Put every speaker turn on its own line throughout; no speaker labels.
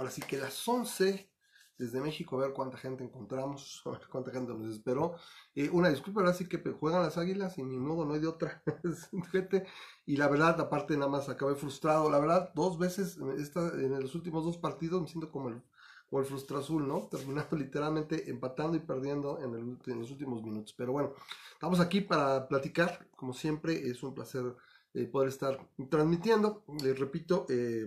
ahora sí que las 11 desde México, a ver cuánta gente encontramos, a ver cuánta gente nos esperó. Eh, una disculpa, ahora sí que juegan las águilas y ni modo, no hay de otra gente. Y la verdad, aparte, nada más acabé frustrado. La verdad, dos veces esta, en los últimos dos partidos me siento como el, como el frustra azul, ¿no? Terminando literalmente empatando y perdiendo en, los últimos minutos. Pero bueno, estamos aquí para platicar. Como siempre, es un placer eh, poder estar transmitiendo. Les repito, eh,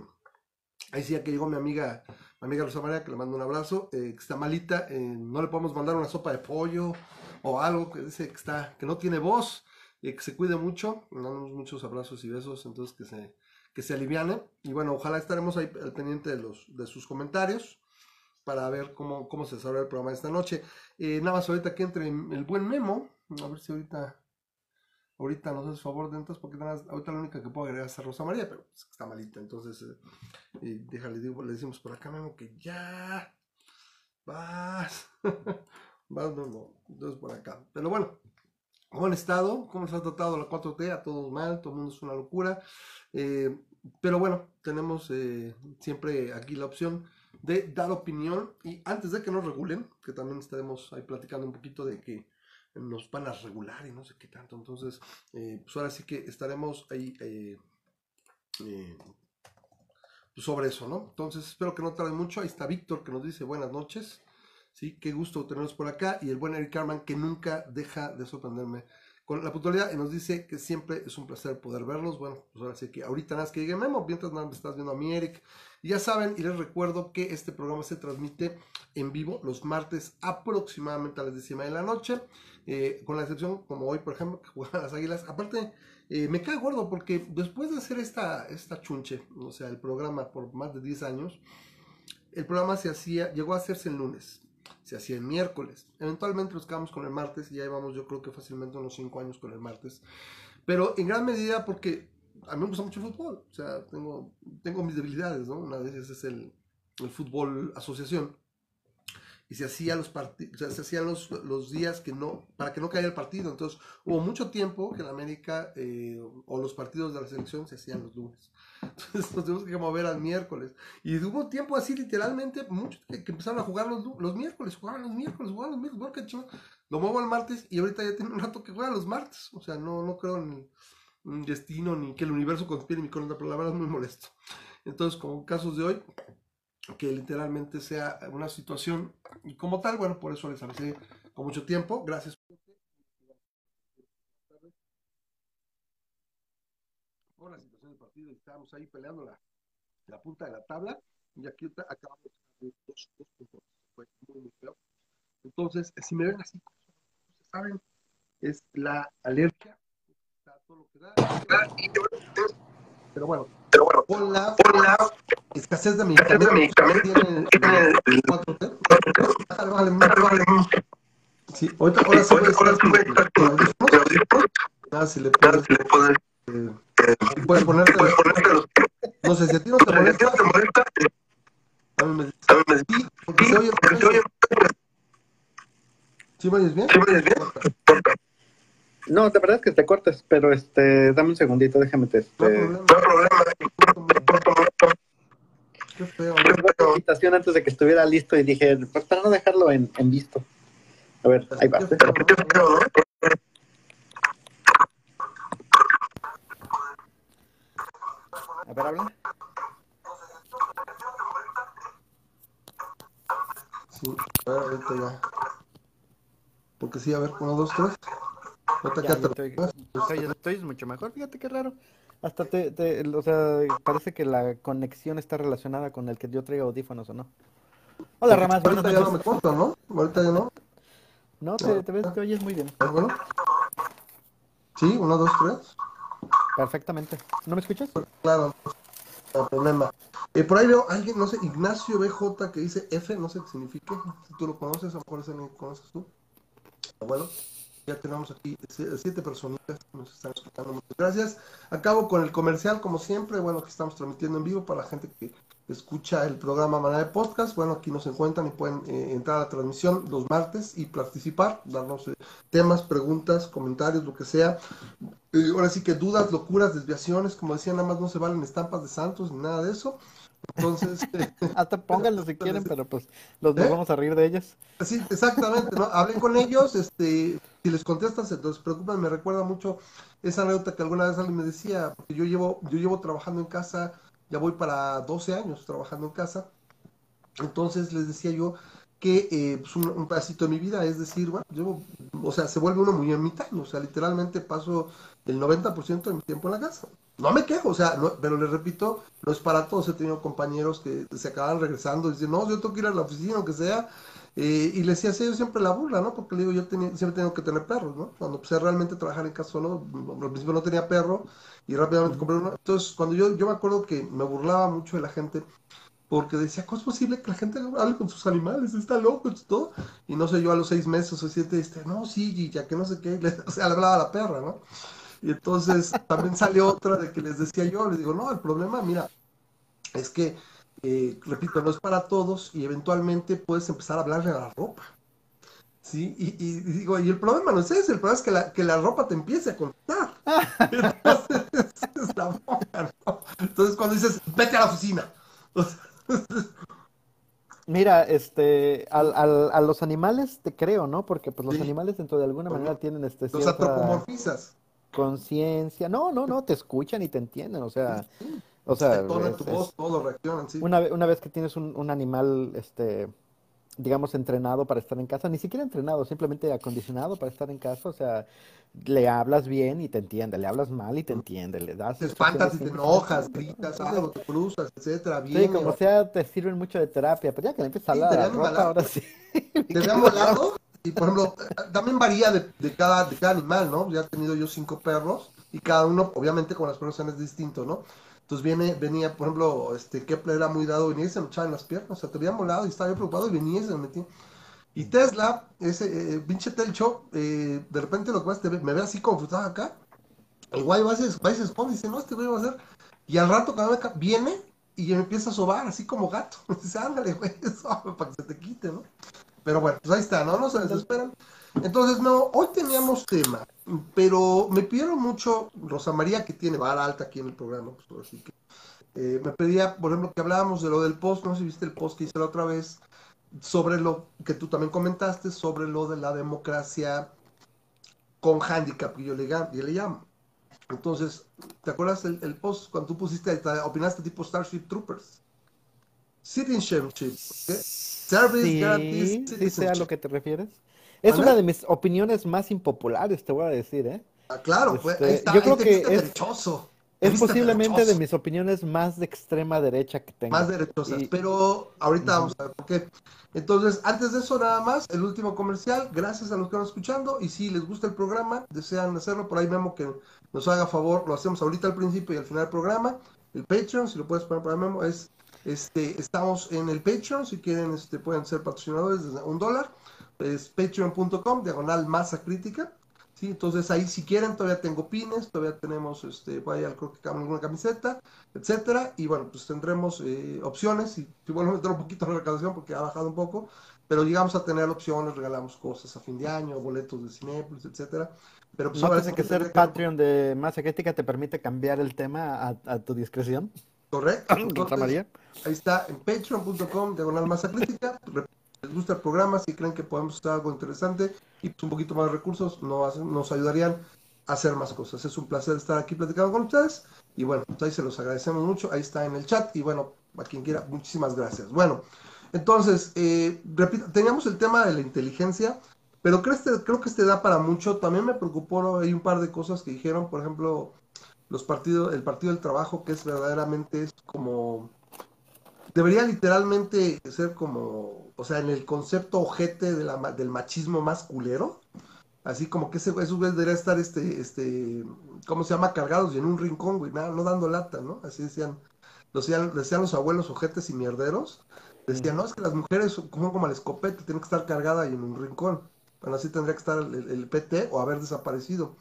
ahí sí ya que llegó mi amiga amiga Rosa María, que le mando un abrazo, eh, que está malita, eh, no le podemos mandar una sopa de pollo o algo que dice que está, que no tiene voz, eh, que se cuide mucho, le mandamos muchos abrazos y besos, entonces que se, que se aliviane, y bueno, ojalá estaremos ahí al pendiente de, los, de sus comentarios para ver cómo, cómo se desarrolla el programa de esta noche. nada más ahorita que entre el buen Memo, a ver si ahorita ahorita nos hace favor de entrar porque ahorita la única que puedo agregar es a Rosa María, pero pues, está malita, entonces eh, déjale, digo, le decimos por acá, Memo, que ya vas, vas, no, no, entonces por acá, pero bueno, ¿cómo han estado? ¿Cómo se ha tratado la 4T? A todos mal, todo el mundo es una locura, eh, pero bueno, tenemos eh, siempre aquí la opción de dar opinión y antes de que nos regulen, que también estaremos ahí platicando un poquito de que nos van a regular y no sé qué tanto. Entonces, eh, pues ahora sí que estaremos ahí eh, eh, pues sobre eso, ¿no? Entonces, espero que no tarde mucho. Ahí está Víctor que nos dice buenas noches. Sí, qué gusto tenerlos por acá. Y el buen Eric Carman que nunca deja de sorprenderme con la puntualidad y nos dice que siempre es un placer poder verlos. Bueno, pues ahora sí que ahorita nada más que llegue Memo, mientras me estás viendo a mi Eric. Ya saben, y les recuerdo que este programa se transmite en vivo los martes aproximadamente a las 10 de la noche. Eh, con la excepción, como hoy, por ejemplo, que juegan las águilas. Aparte, eh, me cae gordo porque después de hacer esta, esta chunche, o sea, el programa por más de 10 años, el programa se hacía, llegó a hacerse el lunes, se hacía el miércoles. Eventualmente nos quedamos con el martes y ya llevamos, yo creo que fácilmente unos 5 años con el martes. Pero en gran medida porque a mí me gusta mucho el fútbol, o sea, tengo, tengo mis debilidades, ¿no? Una de ellas es el, el fútbol asociación y se hacían los partidos, se hacían los, los, días que no, para que no caiga el partido. Entonces, hubo mucho tiempo que en América eh, o los partidos de la selección se hacían los lunes. Entonces nos tuvimos que mover al miércoles. Y hubo tiempo así, literalmente, muchos que, empezaron a jugar los, los miércoles, jugaban los miércoles, jugaban los miércoles, Lo muevo al martes y ahorita ya tiene un rato que juegan los martes. O sea, no, no creo en el destino ni que el universo conspire mi contra, pero la verdad es muy molesto. Entonces, como casos de hoy, que literalmente sea una situación y como tal, bueno, por eso les avisé con mucho tiempo. Gracias. Por la situación del partido, estábamos ahí peleando la, la punta de la tabla y aquí acabamos de dos, dos puntos. Fue muy, muy feo. Entonces, si me ven así, saben, es la alergia. Está todo lo que da. Pero bueno, pero bueno, por la, escasez de medicamentos, tiene el 4T. Vale, vale, Sí, ahorita, ahora sí puedes estar con audífonos. Ah, si le puedes, eh, puedes ponerte, no sé, si a ti no te molesta, a mí me dice, sí, porque se oye, ¿Sí me oyes bien? ¿Sí me oyes bien?
No, la verdad es que te cortas, pero este, dame un segundito, déjame te. Este... No hay problema. Qué feo. Una invitación antes de que estuviera listo y dije, pues para no dejarlo en, en visto. A ver, ahí va. A ver, habla.
Sí, ahorita ya. Porque sí, a ver, uno, dos, tres.
Ya, estoy, estoy, mucho mejor, fíjate qué raro. Hasta te, te, o sea, parece que la conexión está relacionada con el que yo traigo audífonos o no.
Hola, Ramas. Ahorita ya no me corta, ¿no? Ahorita ya no.
No, te, te ves, te oyes muy bien.
Bueno. Sí, uno, dos, tres.
Perfectamente. ¿No me escuchas?
Claro, no problema. Eh, por ahí veo alguien, no sé, Ignacio BJ que dice F, no sé qué significa. Si tú lo conoces, a lo mejor lo conoces tú. Bueno. Ya tenemos aquí siete personas que nos están escuchando. Muchas gracias. Acabo con el comercial, como siempre. Bueno, aquí estamos transmitiendo en vivo para la gente que escucha el programa Manera de Podcast. Bueno, aquí nos encuentran y pueden eh, entrar a la transmisión los martes y participar, darnos eh, temas, preguntas, comentarios, lo que sea. Eh, ahora sí que dudas, locuras, desviaciones, como decía, nada más no se valen estampas de santos ni nada de eso. Entonces.
Hasta pónganlo si quieren, pero pues los ¿Eh? vamos a reír de ellos.
Sí, exactamente, ¿no? Hablen con ellos, este, si les contestas, entonces preocupan, me recuerda mucho esa anécdota que alguna vez alguien me decía, porque yo llevo, yo llevo trabajando en casa, ya voy para 12 años trabajando en casa. Entonces les decía yo que eh, pues un, pedacito de mi vida, es decir, bueno, yo, o sea, se vuelve uno muy ermitaño, o sea, literalmente paso el 90% de mi tiempo en la casa. No me quejo, o sea, pero les repito, no es para todos. He tenido compañeros que se acaban regresando y dicen, no, yo tengo que ir a la oficina, o que sea. Eh, y les decía yo siempre la burla, ¿no? Porque le digo, yo siempre tengo que tener perros, ¿no? Cuando empecé realmente a trabajar en casa solo, al principio no tenía perro y rápidamente compré uno. Entonces, cuando yo, yo me acuerdo que me burlaba mucho de la gente porque decía, ¿cómo es posible que la gente hable con sus animales? Está loco y todo. Y no sé, yo a los seis meses o siete, este, no, sí, ya que no sé qué, o sea, le hablaba la perra, ¿no? Y entonces también salió otra de que les decía yo, les digo, no, el problema, mira, es que, eh, repito, no es para todos y eventualmente puedes empezar a hablarle a la ropa. ¿Sí? Y, digo, y el problema no es ese, el problema es que la, que la ropa te empiece a contar. Entonces, es la ¿no? Entonces cuando dices, vete a la oficina.
Mira, este, al, al, a los animales te creo, ¿no? Porque pues los animales dentro de alguna manera tienen este
Los antropomorfizas
conciencia. No, no, no, te escuchan y te entienden, o sea, o sea,
tu voz, todo reaccionan, sí.
Una, una vez que tienes un, un, animal, este, digamos, entrenado para estar en casa, ni siquiera entrenado, simplemente acondicionado para estar en casa, o sea, le hablas bien y te entiende, le hablas mal y te entiende, le das...
Te espantas y te enojas, gritas algo, te cruzas, etcétera, bien.
Sí, como sea, te sirven mucho de terapia, pero ya que le empiezas a hablar ahora sí.
¿Te hablado? Y por ejemplo, también varía de, cada, de cada animal, ¿no? Ya he tenido yo cinco perros y cada uno, obviamente, con las personas es distinto, ¿no? Entonces viene, venía, por ejemplo, este Kepler era muy dado, venía y se me echaba en las piernas, o sea, te había molado y estaba preocupado y venía y se me metía. Y Tesla, ese eh, pinche telcho, eh, de repente lo que pasa es que me ve así como frustrado acá, el guay va, va y se esconde y dice, no, este güey va a hacer. Y al rato cada vez viene y me empieza a sobar así como gato. dice, ándale, güey, eso, para que se te quite, ¿no? Pero bueno, pues ahí está, ¿no? No se desesperan. Entonces, no, hoy teníamos tema, pero me pidieron mucho, Rosa María, que tiene vara alta aquí en el programa, pues así que eh, me pedía, por ejemplo, que hablábamos de lo del post, no sé si viste el post que hice la otra vez, sobre lo que tú también comentaste, sobre lo de la democracia con handicap, que yo le, yo le llamo. Entonces, ¿te acuerdas el, el post cuando tú pusiste, opinaste tipo Starship Troopers? Citizenship.
Service sí, a lo que te refieres. Es una de mis opiniones más impopulares, te voy a decir, ¿eh?
Ah, claro, pues,
este, yo creo que es, es posiblemente de mis opiniones más de extrema derecha que tengo.
Más derechosas, pero ahorita vamos a ver por qué. Entonces, antes de eso, nada más, el último comercial. Gracias a los que están escuchando. Y si les gusta el programa, desean hacerlo, por ahí Memo que nos haga favor, lo hacemos ahorita al principio y al final del programa. El Patreon, si lo puedes poner para Memo, es este, estamos en el Patreon, si quieren este, pueden ser patrocinadores desde un dólar. Es patreon.com, diagonal masa crítica. ¿sí? Entonces ahí si quieren todavía tengo pines, todavía tenemos, este, vaya, creo que alguna camiseta, etcétera. Y bueno, pues tendremos eh, opciones. Y si vuelvo a meter un poquito la recaudación porque ha bajado un poco, pero llegamos a tener opciones, regalamos cosas a fin de año, boletos de Cinepolis, etcétera. Pero
pues, ¿No que ser Patreon de Masa Crítica te permite cambiar el tema a, a tu discreción?
Correcto. María. Ahí está en patreon.com, diagonal masa crítica. Les gusta el programa, si creen que podemos hacer algo interesante y pues, un poquito más de recursos, nos, nos ayudarían a hacer más cosas. Es un placer estar aquí platicando con ustedes. Y bueno, pues ahí se los agradecemos mucho. Ahí está en el chat. Y bueno, a quien quiera, muchísimas gracias. Bueno, entonces, eh, repito, teníamos el tema de la inteligencia, pero creo, este, creo que este da para mucho. También me preocupó, hay un par de cosas que dijeron, por ejemplo, los partidos, el Partido del Trabajo, que es verdaderamente es como, debería literalmente ser como, o sea, en el concepto ojete del machismo más culero, así como que ese, esos güeyes deberían estar, este, este, ¿cómo se llama? Cargados y en un rincón, güey, nada, no dando lata, ¿no? Así decían, decían, decían los abuelos ojetes y mierderos, decían, no, es que las mujeres como como la escopeta, tienen que estar cargada y en un rincón. Bueno, así tendría que estar el PT o haber desaparecido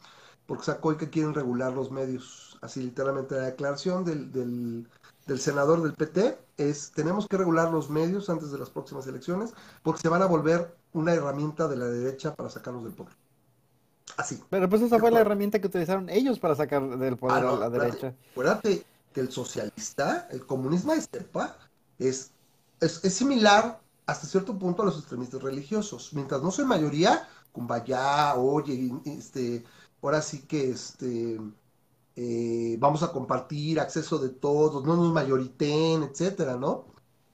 porque sacó y que quieren regular los medios. Así literalmente la declaración del, del, senador del PT es, tenemos que regular los medios antes de las próximas elecciones porque se van a volver una herramienta de la derecha para sacarlos del poder. Así.
Pero pues esa fue la herramienta que utilizaron ellos para sacar del poder
Ah,
a la derecha.
acuérdate, que el socialista, el comunismo de cepa, es, es, es similar hasta cierto punto a los extremistas religiosos. Mientras no soy mayoría, kumbaya, oye, este, ahora sí que este, eh, vamos a compartir acceso de todos, no nos mayoriten, etcétera, ¿no?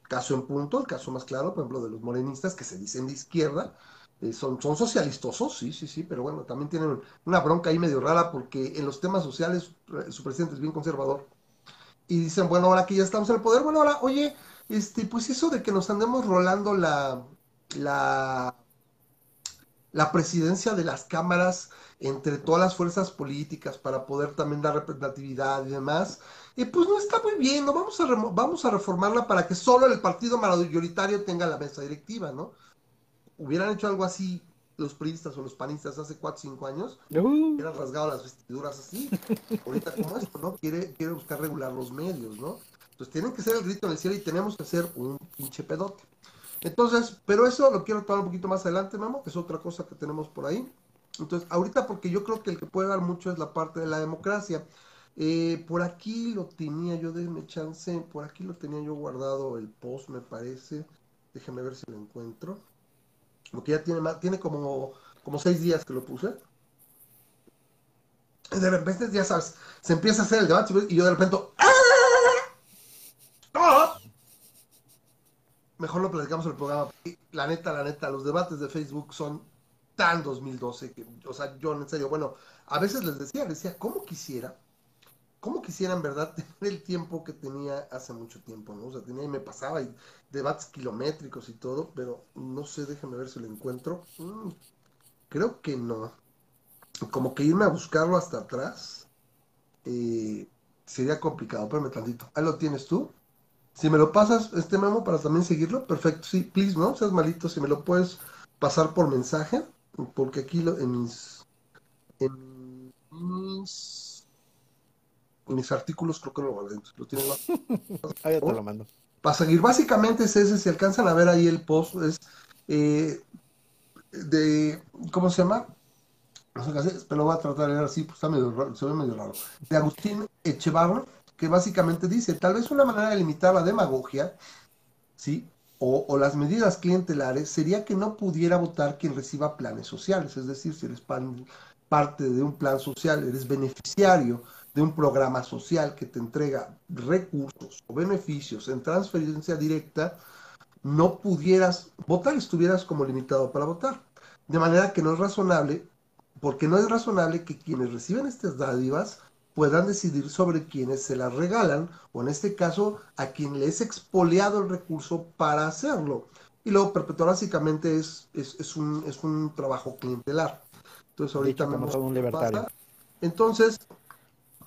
Caso en punto, el caso más claro, por ejemplo, de los morenistas que se dicen de izquierda, eh, son, son socialistosos, sí, sí, sí, pero bueno, también tienen una bronca ahí medio rara porque en los temas sociales eh, su presidente es bien conservador. Y dicen, bueno, ahora que ya estamos en el poder, bueno, ahora, oye, este, pues eso de que nos andemos rolando la, la, la presidencia de las cámaras entre todas las fuerzas políticas para poder también dar representatividad y demás, eh, pues no está muy bien, ¿no? Vamos a, vamos a reformarla para que solo el partido mayoritario tenga la mesa directiva, ¿no? Hubieran hecho algo así los priistas o los panistas hace 4 o 5 años,
Uh,
hubieran rasgado las vestiduras así. Ahorita como esto, ¿no? Quiere, quiere buscar regular los medios, ¿no? Entonces tienen que ser el grito en el cielo y tenemos que hacer un pinche pedote. Entonces, pero eso lo quiero tomar un poquito más adelante, Memo, que es otra cosa que tenemos por ahí. Entonces, ahorita porque yo creo que el que puede dar mucho es la parte de la democracia. Eh, por aquí lo tenía yo, déjeme chance, por aquí lo tenía yo guardado el post, me parece. Déjeme ver si lo encuentro. Porque ya tiene más, tiene como, como seis días que lo puse. De repente, ya sabes, se empieza a hacer el debate y yo de repente, ¡ah! Mejor lo platicamos en el programa. La neta, la neta, los debates de Facebook son tan 2012 que, o sea, yo en serio, bueno, a veces les decía, les decía, ¿cómo quisiera? ¿Cómo quisiera en verdad tener el tiempo que tenía hace mucho tiempo, ¿no? O sea, tenía y me pasaba y debates kilométricos y todo, pero no sé, déjame ver si lo encuentro. Mm, creo que no. Como que irme a buscarlo hasta atrás eh, sería complicado. Espérame tantito. Ahí lo tienes tú. Si me lo pasas, este memo, para también seguirlo, perfecto. Sí, please, no seas malito. Si me lo puedes pasar por mensaje, porque aquí lo, en mis, en mis, artículos creo que lo guardé. Lo
ya te lo mando.
Para seguir, básicamente es ese, si alcanzan a ver ahí el post, es eh, de, ¿cómo se llama? No sé qué hacer, pero lo voy a tratar de leer así, pues está medio raro, se ve medio raro. De Agustín Echevarro, que básicamente dice, tal vez una manera de limitar la demagogia, ¿sí? O, las medidas clientelares sería que no pudiera votar quien reciba planes sociales, es decir, si eres parte de un plan social, eres beneficiario de un programa social que te entrega recursos o beneficios en transferencia directa, no pudieras votar, estuvieras como limitado para votar. De manera que no es razonable, porque no es razonable que quienes reciben estas dádivas puedan decidir sobre quienes se las regalan, o en este caso, a quien le es expoliado el recurso para hacerlo. Y luego perpetuar básicamente es, es, es un, es un trabajo clientelar. Entonces ahorita
Dicho como
me
todo un libertario.
pasa. Entonces,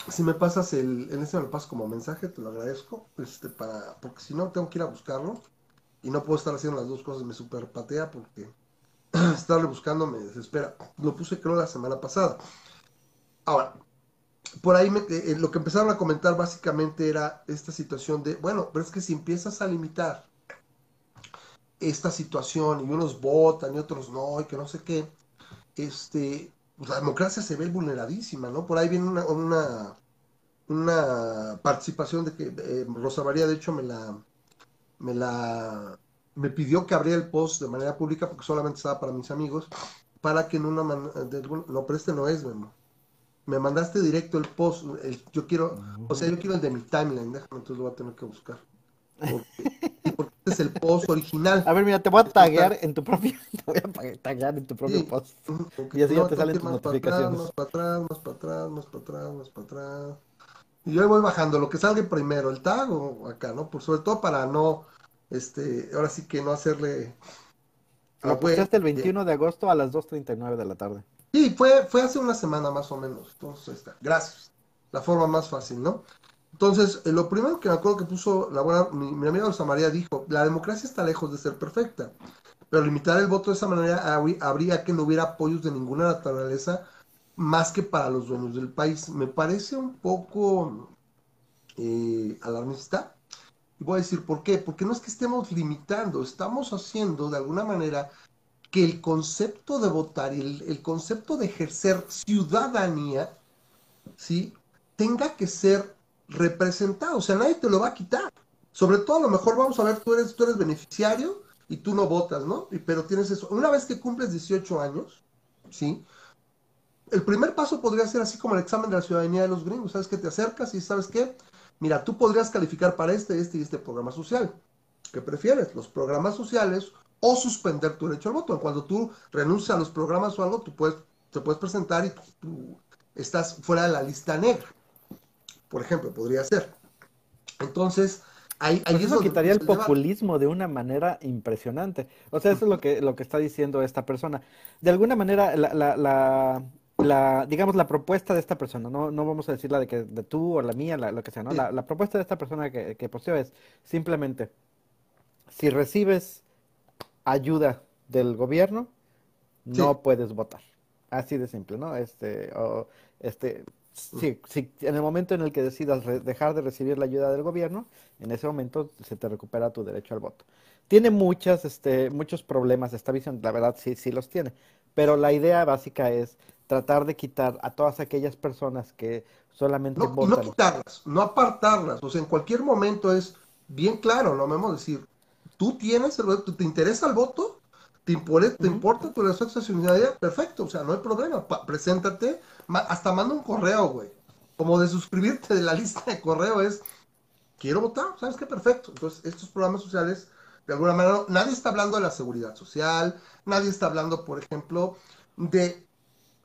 si me pasas el, en este me lo pasas como mensaje, te lo agradezco, este, para, porque si no tengo que ir a buscarlo y no puedo estar haciendo las dos cosas, me super patea porque estarle buscando me desespera. Lo puse creo la semana pasada. Ahora, por ahí me- eh, lo que empezaron a comentar básicamente era esta situación de, bueno, pero es que si empiezas a limitar esta situación y unos votan y otros no, y que no sé qué, este, pues la democracia se ve vulneradísima, ¿no? Por ahí viene una, una, una participación de que eh, Rosa María, de hecho, me la, me la, me pidió que abriera el post de manera pública porque solamente estaba para mis amigos, para que en una, man- de no, pero este no es, Memo. Me mandaste directo el post, el- yo quiero, o sea, yo quiero el de mi timeline, déjame, entonces lo voy a tener que buscar. Porque, porque este es el post original.
A ver, mira, te voy a taguear en tu propio, te voy a taguear en tu propio
Sí.
post. Y así ya te salen tus
más para atrás,
notificaciones.
Más para atrás, más para atrás, más para atrás, más para atrás. Y yo voy bajando, lo que salga primero, el tag o acá, ¿no? Por sobre todo para no, este, ahora sí que no hacerle
Lo posteaste el 21 de agosto a las 2.39 de la tarde.
Sí, fue, fue hace una semana más o menos. Entonces, ahí está. Gracias. La forma más fácil, ¿no? Entonces, eh, lo primero que me acuerdo que puso la buena, mi, mi amiga Rosa María dijo, la democracia está lejos de ser perfecta, pero limitar el voto de esa manera habrí- habría que no hubiera apoyos de ninguna naturaleza más que para los dueños del país. Me parece un poco eh, alarmista. Y voy a decir por qué. Porque no es que estemos limitando, estamos haciendo de alguna manera que el concepto de votar y el, concepto de ejercer ciudadanía, ¿sí? Tenga que ser representado, o sea, nadie te lo va a quitar. Sobre todo, a lo mejor vamos a ver, tú eres, tú eres beneficiario y tú no votas, ¿no? Y, pero tienes eso. Una vez que cumples 18 años, ¿sí? El primer paso podría ser así como el examen de la ciudadanía de los gringos, ¿sabes? Que te acercas y sabes qué, mira, tú podrías calificar para este, este y este programa social. ¿Qué prefieres? ¿Los programas sociales o suspender tu derecho al voto? Cuando tú renuncias a los programas o algo, tú puedes, te puedes presentar y tú, estás fuera de la lista negra. Por ejemplo, podría ser. Entonces, ahí, ahí
pues eso quitaría el populismo de una manera impresionante. O sea, eso es lo que, lo que está diciendo esta persona. De alguna manera, la, la la, digamos, la propuesta de esta persona, no, no vamos a decir la de que de tú o la mía, lo que sea, ¿no? La, propuesta de esta persona que, que posteó es simplemente, si recibes ayuda del gobierno, no puedes votar. Así de simple, ¿no? Este, o, este, sí, sí, en el momento en el que decidas dejar de recibir la ayuda del gobierno, en ese momento se te recupera tu derecho al voto. Tiene muchas, este, muchos problemas esta visión, la verdad sí, sí los tiene, pero la idea básica es tratar de quitar a todas aquellas personas que solamente
no,
votan.
No quitarlas, no apartarlas, o sea, en cualquier momento es bien claro, me vamos a decir, tú tienes el voto, te interesa el voto, te, te importa tu ciudadanía, perfecto, o sea, no hay problema, preséntate, hasta manda un correo, güey, como de suscribirte de la lista de correo es, quiero votar, ¿sabes qué? Perfecto. Entonces, estos programas sociales, de alguna manera, nadie está hablando de la seguridad social, nadie está hablando, por ejemplo, de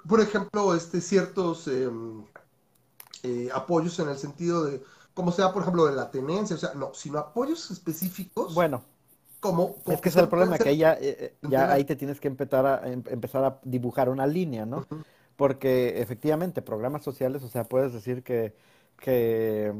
por ejemplo, este, ciertos em, eh, apoyos en el sentido de, como sea, por ejemplo, de la tenencia, o sea, no, sino apoyos específicos.
Bueno.
Como,
es que es el problema, que ahí ya, eh, ahí te tienes que empezar a, em, empezar a dibujar una línea, ¿no? Porque efectivamente, programas sociales, o sea, puedes decir que, que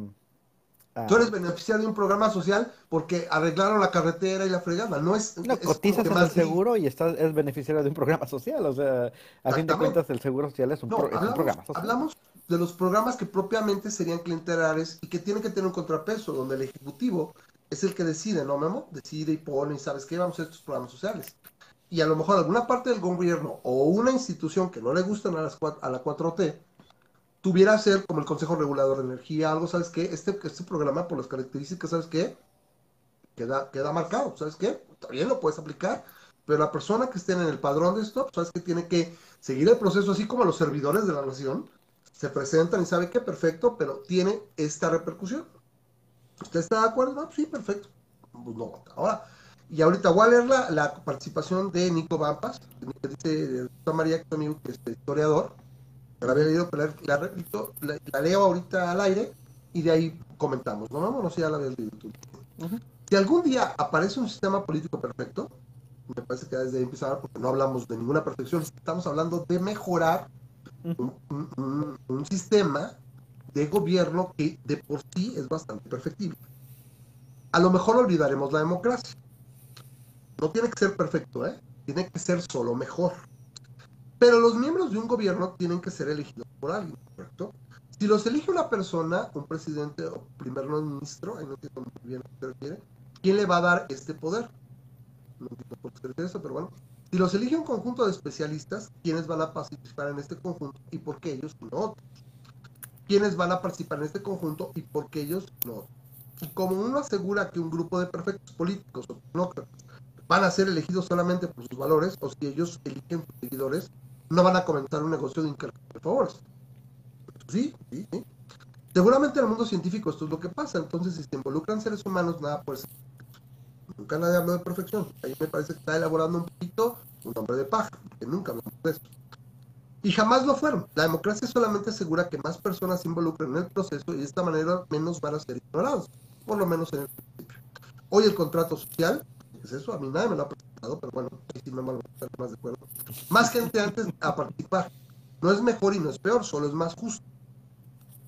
Tú eres beneficiario de un programa social porque arreglaron la carretera y la fregada. No es.
No, cotizas en el seguro y estás, es beneficiario de un programa social. O sea, a fin de cuentas, el seguro social es un, programa social.
Hablamos de los programas que propiamente serían clientelares y que tienen que tener un contrapeso, donde el ejecutivo es el que decide, ¿no, Memo? Decide y pone y sabes qué, vamos a estos programas sociales. Y a lo mejor alguna parte del gobierno o una institución que no le gustan a, las, a la 4T tuviera ser como el Consejo Regulador de Energía, algo, ¿sabes qué? Este, este programa, por las características, ¿sabes qué? Queda, queda marcado, ¿sabes qué? También lo puedes aplicar, pero la persona que esté en el padrón de esto, ¿sabes qué? Tiene que seguir el proceso, así como los servidores de la nación se presentan y sabe que perfecto, pero tiene esta repercusión. ¿Usted está de acuerdo? No, sí, perfecto. Pues no, ahora. Y ahorita voy a leer la, la participación de Nico Vampas, que dice María, que es historiador la había leído, pero la, repito, la, leo ahorita al aire y de ahí comentamos. No, no, no, si ya la habías leído tú. Si algún día aparece un sistema político perfecto, me parece que desde ahí empezar, porque no hablamos de ninguna perfección, estamos hablando de mejorar un, un, sistema de gobierno que de por sí es bastante perfectible. A lo mejor olvidaremos la democracia. No tiene que ser perfecto, ¿eh? Tiene que ser solo mejor. Pero los miembros de un gobierno tienen que ser elegidos por alguien, ¿correcto? Si los elige una persona, un presidente o primer ministro, ahí no entiendo muy bien a qué se refiere, ¿quién le va a dar este poder? No entiendo por qué se eso, pero bueno. Si los elige un conjunto de especialistas, ¿quiénes van a participar en este conjunto y por qué ellos no otros? ¿Quiénes van a participar en este conjunto y por qué ellos no Y como uno asegura que un grupo de perfectos políticos o tecnócratas van a ser elegidos solamente por sus valores, o si ellos eligen seguidores, no van a comenzar un negocio de intercambio de favores. Sí, sí, sí. Seguramente en el mundo científico esto es lo que pasa. Entonces, si se involucran seres humanos, nada puede ser. Nunca nadie habló de perfección. Ahí me parece que está elaborando un poquito un nombre de paja, que nunca hablamos de eso. Y jamás lo fueron. La democracia solamente asegura que más personas se involucren en el proceso y de esta manera menos van a ser ignorados, por lo menos en el principio. Hoy el contrato social, ¿qué es eso? A mí nadie me lo ha pero bueno, ahí sí me más de acuerdo. Más gente antes a participar. No es mejor y no es peor, solo es más justo.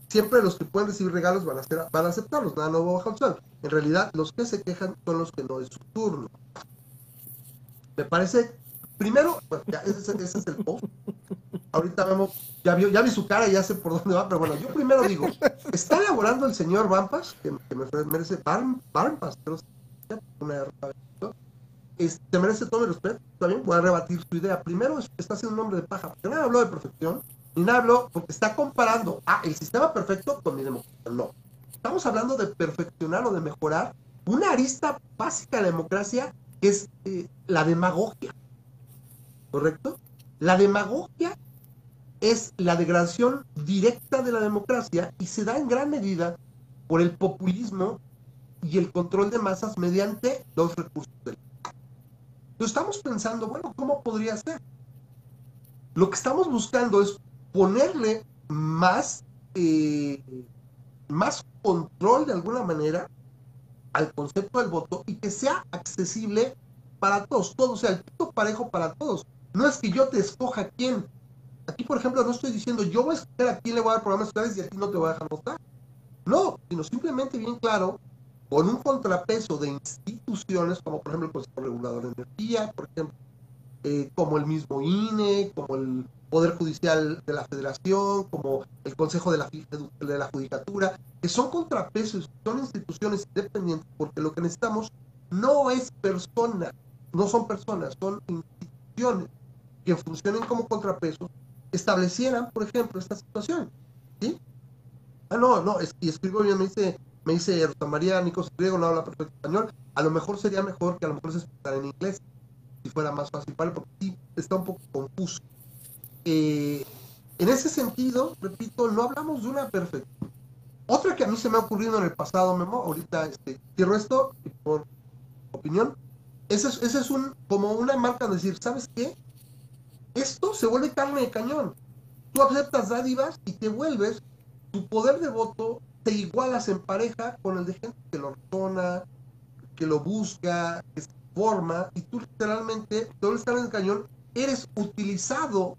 Siempre los que pueden recibir regalos van a, ser, van a aceptarlos, nada nuevo bajo el sol. En realidad, los que se quejan son los que no es su turno. Me parece, primero, ese, es el post. Ahorita vemos, ya, vio, ya vi su cara ya sé por dónde va, pero bueno, yo primero digo, está elaborando el señor Vampas, que, me merece Barmpas, pero una este, merece todo mi respeto, también voy rebatir su idea. Primero, está haciendo un nombre de paja, porque nadie habló de perfección, ni nada habló porque está comparando el sistema perfecto con mi democracia. No. Estamos hablando de perfeccionar o de mejorar una arista básica de la democracia que es eh, la demagogia. ¿Correcto? La demagogia es la degradación directa de la democracia y se da en gran medida por el populismo y el control de masas mediante los recursos del Entonces estamos pensando, bueno, ¿cómo podría ser? Lo que estamos buscando es ponerle más, eh, más control de alguna manera al concepto del voto y que sea accesible para todos, todo, o sea, el punto parejo para todos. No es que yo te escoja quién. Aquí, por ejemplo, no estoy diciendo yo voy a escoger a quién le voy a dar programas sociales y a ti no te voy a dejar votar. No, sino simplemente bien claro, con un contrapeso de instituciones, como por ejemplo el Consejo Regulador de Energía, por ejemplo, eh, como el mismo INE, como el Poder Judicial de la Federación, como el Consejo de la, de la Judicatura, que son contrapesos, son instituciones independientes, porque lo que necesitamos no es persona, no son personas, son instituciones que funcionen como contrapesos, establecieran, por ejemplo, esta situación. ¿sí? Ah, no, no, es, y escribo bien, me dice, me dice Rosa María Nicos Griego, no habla perfecto español, a lo mejor sería mejor que a lo mejor se explicara en inglés si fuera más fácil porque sí está un poco confuso. Eh, en ese sentido, repito, no hablamos de una perfección. Otra que a mí se me ha ocurrido en el pasado, Memo, ahorita este, cierro esto por opinión. Ese es, ese es un, como una marca de decir, ¿sabes qué? Esto se vuelve carne de cañón. Tú aceptas dádivas y te vuelves, tu poder de voto te igualas en pareja con el de gente que lo razona, que lo busca, que se forma, y tú literalmente, todo el carne de cañón, eres utilizado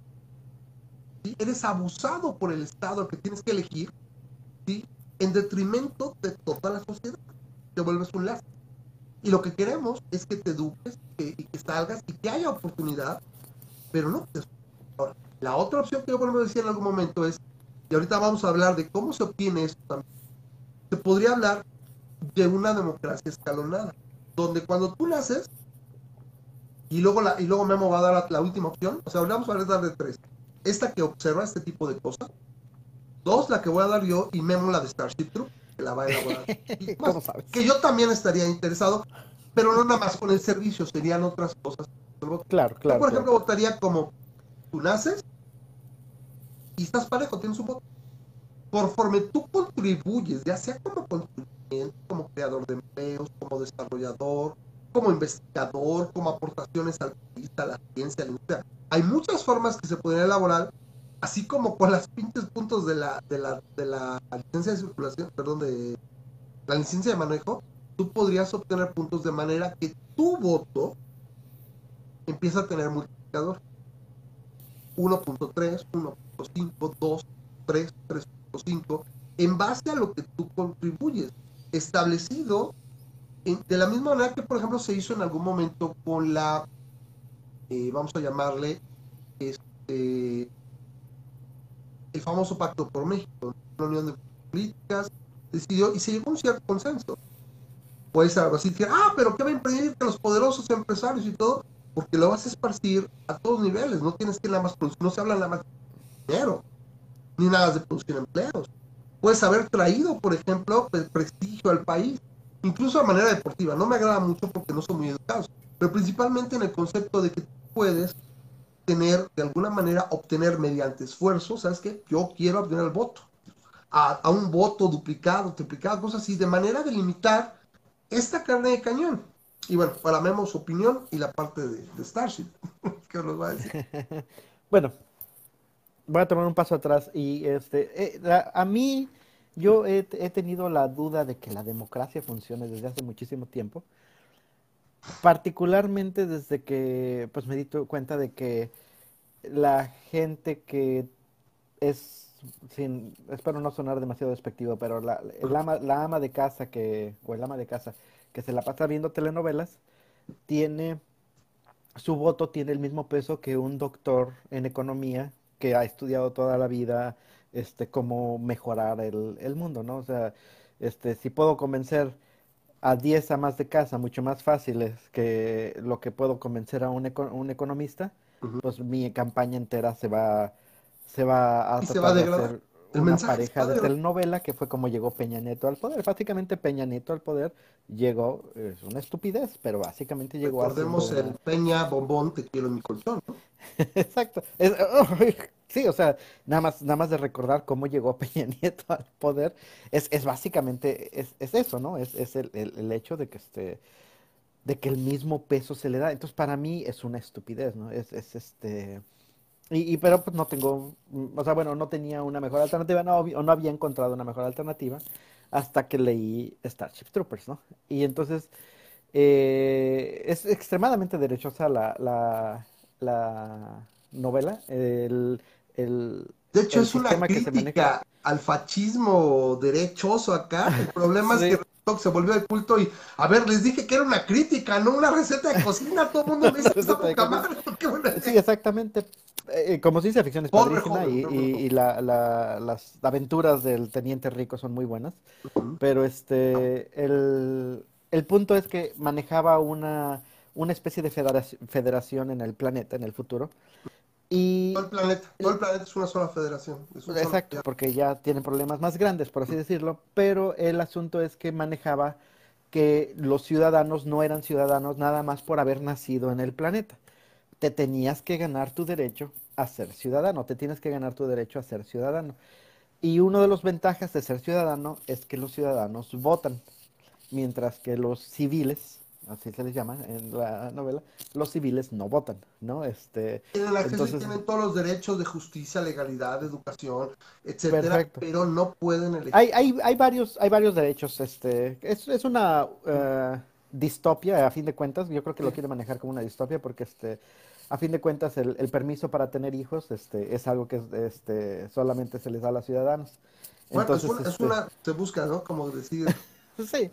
eres abusado por el Estado que tienes que elegir, ¿sí? en detrimento de toda la sociedad. Te vuelves un lazo. Y lo que queremos es que te eduques y que salgas y que haya oportunidad, pero no. Ahora, la otra opción que yo podemos decir en algún momento es, y ahorita vamos a hablar de cómo se obtiene esto también, se podría hablar de una democracia escalonada, donde cuando tú naces, y luego, la, y luego Memo va a dar la, la última opción, o sea, vamos a dar de tres esta que observa este tipo de cosas. Dos, la que voy a dar yo y Memo la de Starship Troop, que la va a elaborar. Que yo también estaría interesado, pero no nada más con el servicio, serían otras cosas.
Claro, claro.
Yo, por ejemplo, votaría como tú naces y estás parejo, tienes un voto. Conforme tú contribuyes, ya sea como contribuyente, como creador de empleos, como desarrollador, como investigador, como aportaciones al país, a la ciencia, a la industria, hay muchas formas que se podrían elaborar, así como con las pinches puntos de la, de la, de la licencia de circulación, perdón, de la licencia de manejo, tú podrías obtener puntos de manera que tu voto empieza a tener multiplicador. 1.3, 1.5, 2, 3, 3.5, en base a lo que tú contribuyes, establecido de la misma manera que, por ejemplo, se hizo en algún momento con la eh, vamos a llamarle, este, el famoso Pacto por México, una unión de políticas, decidió y se llegó a un cierto consenso. Puede ser algo así, que, ah, pero ¿qué va a impedir que los poderosos empresarios y todo? Porque lo vas a esparcir a todos niveles, no tienes que nada más producir, no se habla nada más de dinero, ni nada de producir empleos. Puedes haber traído, por ejemplo, el prestigio al país, incluso de manera deportiva. No me agrada mucho porque no son muy educados, pero principalmente en el concepto de que puedes tener, de alguna manera, obtener mediante esfuerzo, ¿sabes qué? Yo quiero obtener el voto. A, un voto duplicado, triplicado, cosas así, de manera de limitar esta carne de cañón. Y bueno, para Memo su opinión y la parte de, Starship. ¿Qué nos va a decir?
bueno, voy a tomar un paso atrás y este, eh, a mí yo he, he, tenido la duda de que la democracia funcione desde hace muchísimo tiempo particularmente desde que pues me di cuenta de que la gente que es sin espero no sonar demasiado despectivo pero la, ama, la ama de casa que o el ama de casa que se la pasa viendo telenovelas tiene su voto tiene el mismo peso que un doctor en economía que ha estudiado toda la vida este cómo mejorar el, el mundo no o sea este si puedo convencer a 10 amas de casa mucho más fáciles que lo que puedo convencer a un, un economista, pues mi campaña entera se va, se va a de hacer una pareja de telenovela que fue como llegó Peña Nieto al poder. Básicamente Peña Nieto al poder llegó, es una estupidez, pero básicamente llegó
Recordemos el Peña Bombón, te quiero en mi colchón, ¿no?
Exacto. sí, o sea, nada más, nada más de recordar cómo llegó Peña Nieto al poder, es, es básicamente, es, es, eso, ¿no? Es, es el, el, hecho de que este de que el mismo peso se le da. Entonces, para mí es una estupidez, ¿no? Es, es este y, pero pues no tengo, mm, o sea, bueno, no tenía una mejor alternativa, no, o no había encontrado una mejor alternativa hasta que leí Starship Troopers, ¿no? Y entonces eh, es extremadamente derechosa la, la, la novela. El, el,
de hecho, es una crítica al fascismo derechoso acá. El problema es que se volvió de culto y, a ver, les dije que era una crítica, no una receta de cocina, todo el mundo me dice que
Sí, exactamente. Eh, como se dice, ficción es padrísima y, las aventuras del Teniente Rico son muy buenas, pero este, el, punto es que manejaba una, una especie de federación en el planeta, en el futuro, y,
todo el planeta, todo el planeta es una sola federación.
exacto, porque ya tienen problemas más grandes, por así decirlo, pero el asunto es que manejaba que los ciudadanos no eran ciudadanos nada más por haber nacido en el planeta. Te tenías que ganar tu derecho a ser ciudadano, te tienes que ganar tu derecho a ser ciudadano. Y una de las ventajas de ser ciudadano es que los ciudadanos votan, mientras que los civiles así se les llama en la novela, los civiles no votan, ¿no? Este,
entonces, tienen todos los derechos de justicia, legalidad, educación, etcétera, pero no pueden elegir.
Hay, hay, hay, varios, hay varios derechos, este, es, es una uh, distopia, a fin de cuentas, yo creo que lo quiere manejar como una distopia porque este, a fin de cuentas el, el permiso para tener hijos este, es algo que este, solamente se les da a los ciudadanos.
Bueno, es, una, es este una, se busca, ¿no? Como decir.
sí,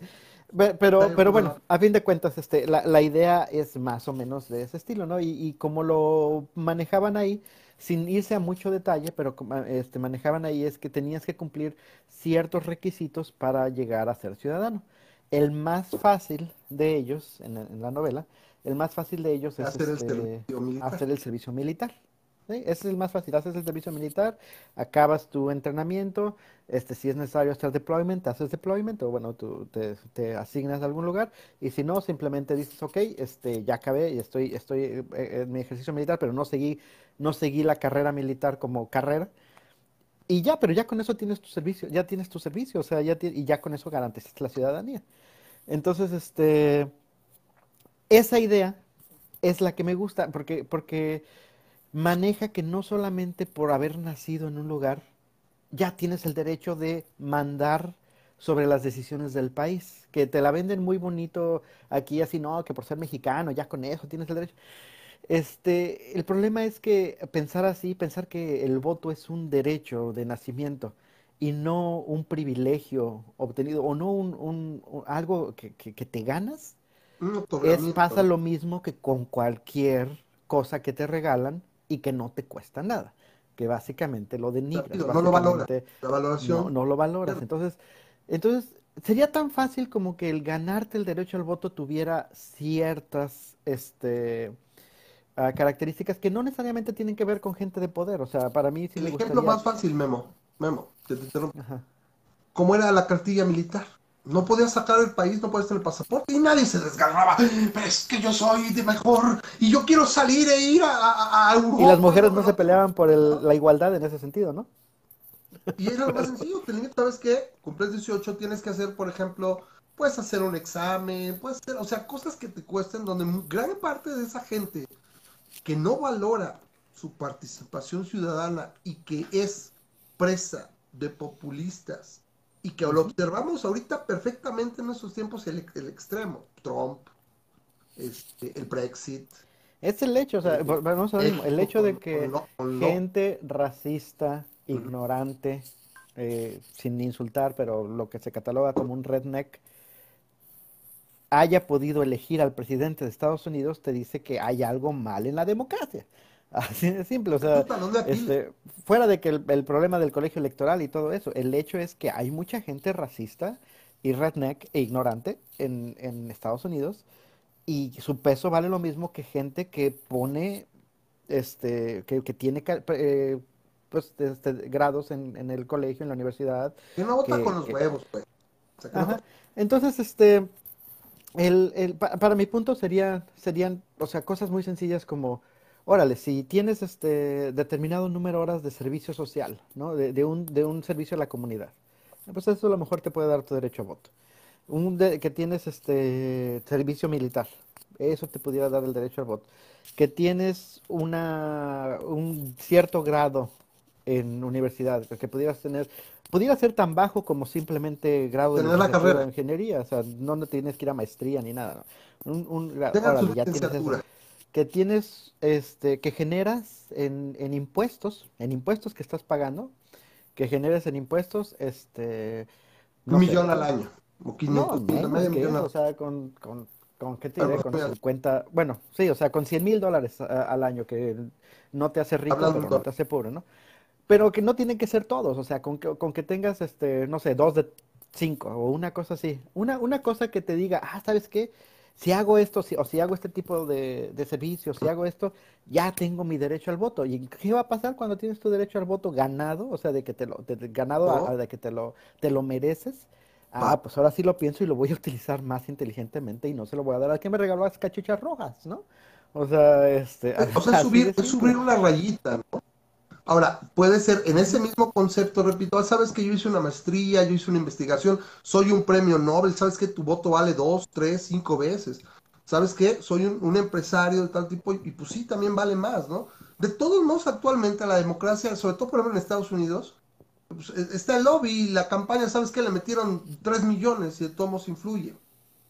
pero, pero bueno, a fin de cuentas, este, la, la, idea es más o menos de ese estilo, ¿no? Y, y como lo manejaban ahí, sin irse a mucho detalle, pero este, manejaban ahí es que tenías que cumplir ciertos requisitos para llegar a ser ciudadano. El más fácil de ellos, en, en la novela, el más fácil de ellos es hacer, el, este, hacer el servicio militar. Ese es el más fácil. Haces el servicio militar, acabas tu entrenamiento, este, si es necesario hacer deployment, haces deployment, o bueno, tú te, asignas a algún lugar, y si no, simplemente dices, ok, este, ya acabé y estoy, estoy eh, en mi ejercicio militar, pero no seguí, no seguí la carrera militar como carrera. Y ya, pero ya con eso tienes tu servicio, ya tienes tu servicio, o sea, ya y ya con eso garantizas la ciudadanía. Entonces, este, esa idea es la que me gusta, porque, porque maneja que no solamente por haber nacido en un lugar, ya tienes el derecho de mandar sobre las decisiones del país, que te la venden muy bonito aquí así, no, que por ser mexicano, ya con eso tienes el derecho. Este, el problema es que pensar así, pensar que el voto es un derecho de nacimiento y no un privilegio obtenido o no un, algo que, te ganas, es, pasa lo mismo que con cualquier cosa que te regalan y que no te cuesta nada, que básicamente lo denigras.
No, lo valoras. La valoración.
No, lo valoras. Entonces, entonces, sería tan fácil como que el ganarte el derecho al voto tuviera ciertas este, ah, características que no necesariamente tienen que ver con gente de poder. O sea, para mí sí
El ejemplo más fácil, Memo, Memo, te, ¿Cómo era la cartilla militar? No podía sacar el país, no podía tener el pasaporte y nadie se desgarraba. Pero es que yo soy de mejor y yo quiero salir e ir a, Europa.
Y las mujeres no, se peleaban por la igualdad en ese sentido, ¿no?
Y era lo más sencillo, te ¿sabes qué? Cumples 18, tienes que hacer, por ejemplo, puedes hacer un examen, puedes hacer, o sea, cosas que te cuesten donde gran parte de esa gente que no valora su participación ciudadana y que es presa de populistas y que lo observamos ahorita perfectamente en nuestros tiempos el, el extremo, Trump, este, el Brexit.
Es el hecho, o sea, vamos a ver, el hecho de que gente racista, ignorante, eh, sin insultar, pero lo que se cataloga como un redneck, haya podido elegir al presidente de Estados Unidos, te dice que hay algo mal en la democracia. Así de simple, o sea, este, fuera de que el, problema del colegio electoral y todo eso, el hecho es que hay mucha gente racista y redneck e ignorante en, en Estados Unidos y su peso vale lo mismo que gente que pone, este, que, que tiene eh, pues, este, grados en, en, el colegio, en la universidad.
Que no vota con los huevos, pues.
Entonces, este, el, el, para mi punto sería, serían, o sea, cosas muy sencillas como, órale, si tienes este determinado número de horas de servicio social, ¿no? De, de, un, de un servicio a la comunidad, pues eso a lo mejor te puede dar tu derecho a voto un que tienes este servicio militar, eso te pudiera dar el derecho al voto. Que tienes una un cierto grado en universidad, que pudieras tener, pudiera ser tan bajo como simplemente grado
de, la carrera.
de ingeniería, o sea, no, tienes que ir a maestría ni nada. Un, un ya tienes que tienes, este, que generas en, en impuestos, en impuestos que estás pagando, que generes en impuestos, este,
un millón al año. O
500, no, o sea, con, con, con ¿qué te diré? Con 50, bueno, sí, o sea, con 100 mil dólares al año, que no te hace rico, pero no te hace pobre, ¿no? Pero que no tienen que ser todos, o sea, con que, con que tengas, este, no sé, dos de cinco o una cosa así. Una, una cosa que te diga, ah, ¿sabes qué? Si hago esto, si, o si hago este tipo de, de servicio, si hago esto, ya tengo mi derecho al voto. ¿Y qué va a pasar cuando tienes tu derecho al voto ganado? O sea, de que te lo, ganado, de que te lo, te lo mereces Ah, pues ahora sí lo pienso y lo voy a utilizar más inteligentemente y no se lo voy a dar a quien me regaló las cachuchas rojas, ¿no? O sea, este.
O sea, subir, es subir una rayita, ¿no? Ahora, puede ser en ese mismo concepto, repito, ah, sabes que yo hice una maestría, yo hice una investigación, soy un premio Nobel, sabes que tu voto vale dos, tres, cinco veces. ¿Sabes qué? Soy un, un empresario de tal tipo y, y, pues sí, también vale más, ¿no? De todos modos, actualmente la democracia, sobre todo por ejemplo en Estados Unidos, pues, e, está el lobby, la campaña, ¿sabes qué? Le metieron 3 millones y de todos influye.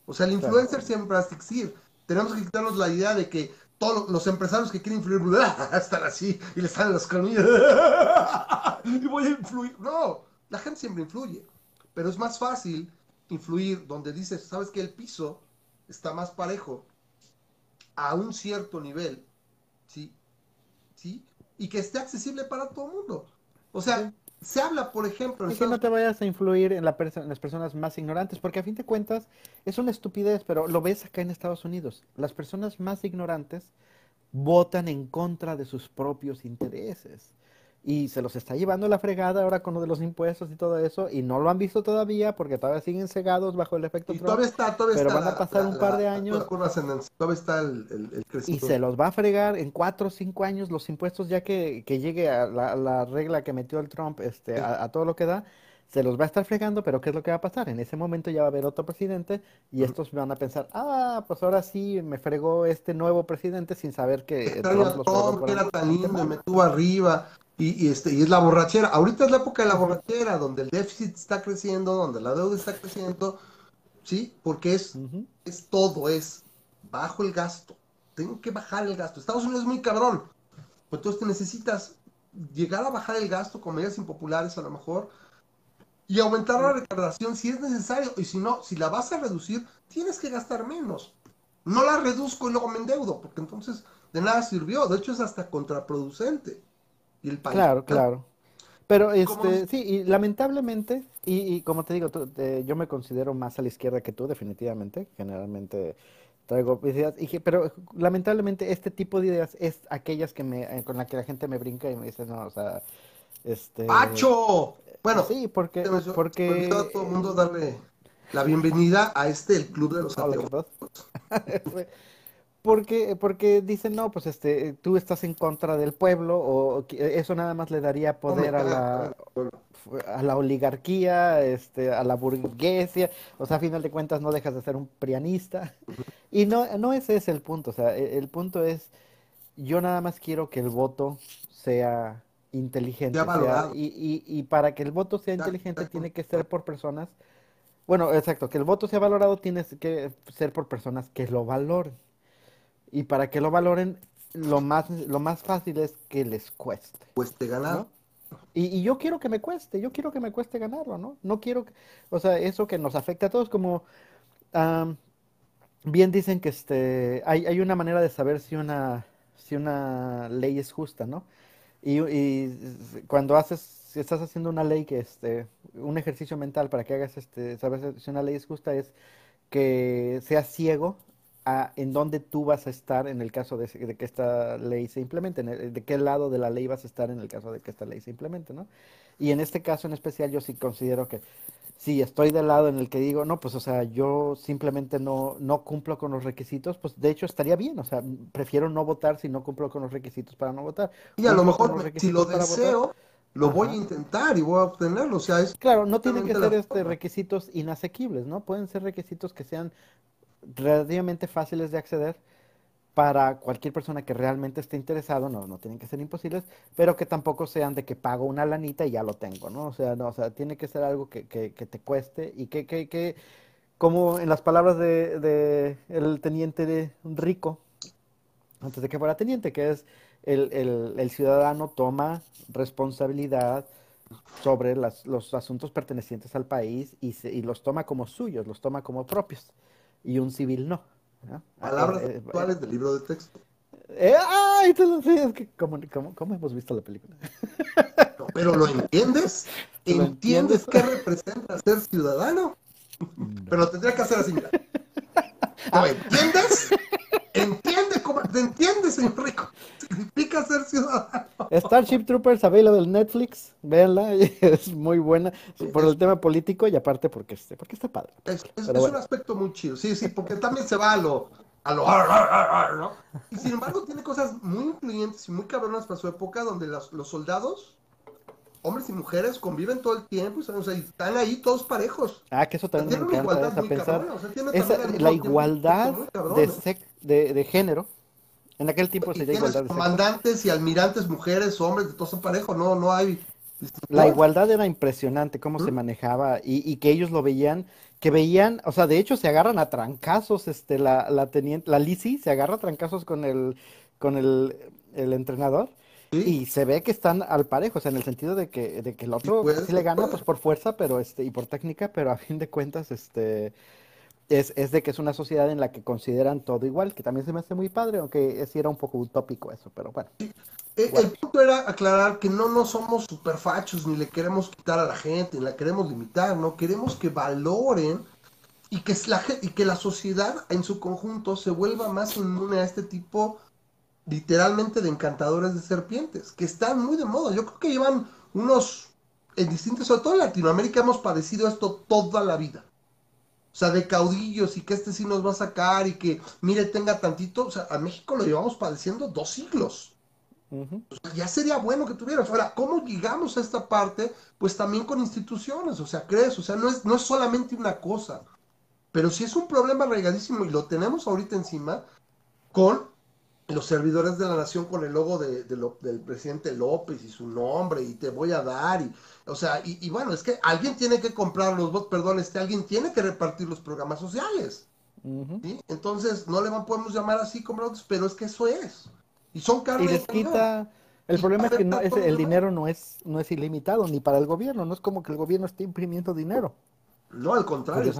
O sea, el influencer siempre va a existir. Tenemos que quitarnos la idea de que todos los empresarios que quieren influir están así y les salen las canillas y voy a influir. No, la gente siempre influye. Pero es más fácil influir donde dices, ¿sabes que El piso está más parejo a un cierto nivel, ¿sí? ¿Sí? Y que esté accesible para todo el mundo. O sea, se habla, por ejemplo...
Y que no te vayas a influir en, la en, las personas más ignorantes, porque a fin de cuentas es una estupidez, pero lo ves acá en Estados Unidos. Las personas más ignorantes votan en contra de sus propios intereses y se los está llevando la fregada ahora con lo de los impuestos y todo eso y no lo han visto todavía porque todavía siguen cegados bajo el efecto
y todavía está, todavía
pero
van
a pasar un par de años
todavía está el,
y se los va a fregar en cuatro o cinco años los impuestos ya que, que llegue a la, regla que metió el Trump este a, todo lo que da se los va a estar fregando, pero ¿qué es lo que va a pasar? En ese momento ya va a haber otro presidente y estos van a pensar, ah, pues ahora sí me fregó este nuevo presidente sin saber que
Trump, Trump era tan lindo, me tuvo arriba, y, este, y es la borrachera. Ahorita es la época de la borrachera, donde el déficit está creciendo, donde la deuda está creciendo, ¿sí? Porque es, es todo, es bajo el gasto. Tengo que bajar el gasto. Estados Unidos es muy cabrón. Pues entonces te necesitas llegar a bajar el gasto con medidas impopulares a lo mejor y aumentar la recaudación si es necesario. Y si no, si la vas a reducir, tienes que gastar menos. No la reduzco y luego me endeudo, porque entonces de nada sirvió. De hecho, es hasta contraproducente el
Claro, claro. Pero este, sí, y lamentablemente, y, como te digo, yo me considero más a la izquierda que tú, definitivamente. Generalmente traigo ideas, y, pero lamentablemente este tipo de ideas es aquellas que me, eh, con las que la gente me brinca y me dice, no, o sea, este...
¡Pacho! Bueno,
sí, porque... porque...
A todo el mundo darle la bienvenida a este, el Club de los Ateos.
Porque, porque dicen, no, pues este, tú estás en contra del pueblo, o eso nada más le daría poder a la, a la oligarquía, este, a la burguesia, o sea, a final de cuentas no dejas de ser un prianista. Y no, no ese es el punto, o sea, e, el, punto es, yo nada más quiero que el voto sea inteligente. y, y, y, para que el voto sea inteligente tiene que ser por personas, bueno, exacto, que el voto sea valorado tiene que ser por personas que lo valoren. Y para que lo valoren, lo más, lo más fácil es que les cueste.
Cueste ganar.
Y, yo quiero que me cueste, yo quiero que me cueste ganarlo, ¿no? No quiero, o sea, eso que nos afecta a todos, como bien dicen que este, hay, hay una manera de saber si una, si una ley es justa, ¿no? Y, y, cuando haces si estás haciendo una ley que este, un ejercicio mental para que hagas este, saber si una ley es justa es que seas ciego a en dónde tú vas a estar en el caso de, que esta ley se implemente, de qué lado de la ley vas a estar en el caso de que esta ley se implemente, ¿no? Y en este caso en especial yo sí considero que si estoy del lado en el que digo, no, pues o sea, yo simplemente no, no cumplo con los requisitos, pues de hecho estaría bien, o sea, prefiero no votar si no cumplo con los requisitos para no votar.
Y a lo mejor si lo deseo, lo voy a intentar y voy a obtenerlo, o sea, es...
Claro, no tienen que ser este, requisitos inasequibles, ¿no? Pueden ser requisitos que sean relativamente fáciles de acceder para cualquier persona que realmente esté interesado, no, no tienen que ser imposibles, pero que tampoco sean de que pago una lanita y ya lo tengo, ¿no? O sea, no, o sea, tiene que ser algo que, que, te cueste y que, que, que, como en las palabras de, de el teniente de rico, antes de que fuera teniente, que es el, el, el ciudadano toma responsabilidad sobre las, los asuntos pertenecientes al país y, se, y los toma como suyos, los toma como propios, y un civil no.
Palabras eh, actuales del libro de texto.
Eh, ay, te lo sé, ¿cómo, cómo, hemos visto la película?
pero ¿lo entiendes? ¿Entiendes qué representa ser ciudadano? Pero lo tendría que hacer así. ¿Lo entiendes? ¿Entiende? ¿Te entiendes, señor Rico? Significa ser ciudadano.
Starship Troopers available en Netflix, véanla, es muy buena por el tema político y aparte porque, este, porque está padre.
Es, un aspecto muy chido, sí, sí, porque también se va a lo, a lo ¿no? Y sin embargo tiene cosas muy influyentes y muy cabronas para su época donde los, los soldados hombres y mujeres conviven todo el tiempo, o sea, están ahí todos parejos.
Ah, que eso también me encanta, pensar. la igualdad de, de, género, en aquel tiempo
se igualdad de comandantes y almirantes, mujeres, hombres, de todos son parejos, no, no hay...
La igualdad era impresionante, cómo se manejaba y, y, que ellos lo veían, que veían, o sea, de hecho se agarran a trancazos, este, la, la teniente, la Lizzie se agarra a trancazos con el, con el, el entrenador y se ve que están al parejo, o sea, en el sentido de que, de que el otro sí le gana pues por fuerza pero este, y por técnica, pero a fin de cuentas, este es, es, de que es una sociedad en la que consideran todo igual, que también se me hace muy padre, aunque sí era un poco utópico eso, pero bueno.
Eh, el, punto era aclarar que no, no somos superfachos, ni le queremos quitar a la gente, ni la queremos limitar, no queremos que valoren y que, la, y que la sociedad en su conjunto se vuelva más inmune a este tipo literalmente de encantadores de serpientes, que están muy de moda. Yo creo que llevan unos, en distintos, sobre todo en Latinoamérica hemos padecido esto toda la vida. O sea, de caudillos y que este sí nos va a sacar y que, mire, tenga tantito. O sea, a México lo llevamos padeciendo dos siglos. ya sería bueno que tuvieras. Ahora, ¿cómo llegamos a esta parte? Pues también con instituciones, o sea, crees, o sea, no es, no es solamente una cosa. Pero si es un problema arraigadísimo y lo tenemos ahorita encima con los servidores de la nación con el logo de, del presidente López y su nombre y te voy a dar y o sea y, bueno es que alguien tiene que comprar los votos perdón este alguien tiene que repartir los programas sociales entonces no le podemos llamar así como pero es que eso es. Y son
carne y les quita el problema es que no, es, el dinero no es no es ilimitado ni para el gobierno no es como que el gobierno esté imprimiendo dinero
no, al contrario.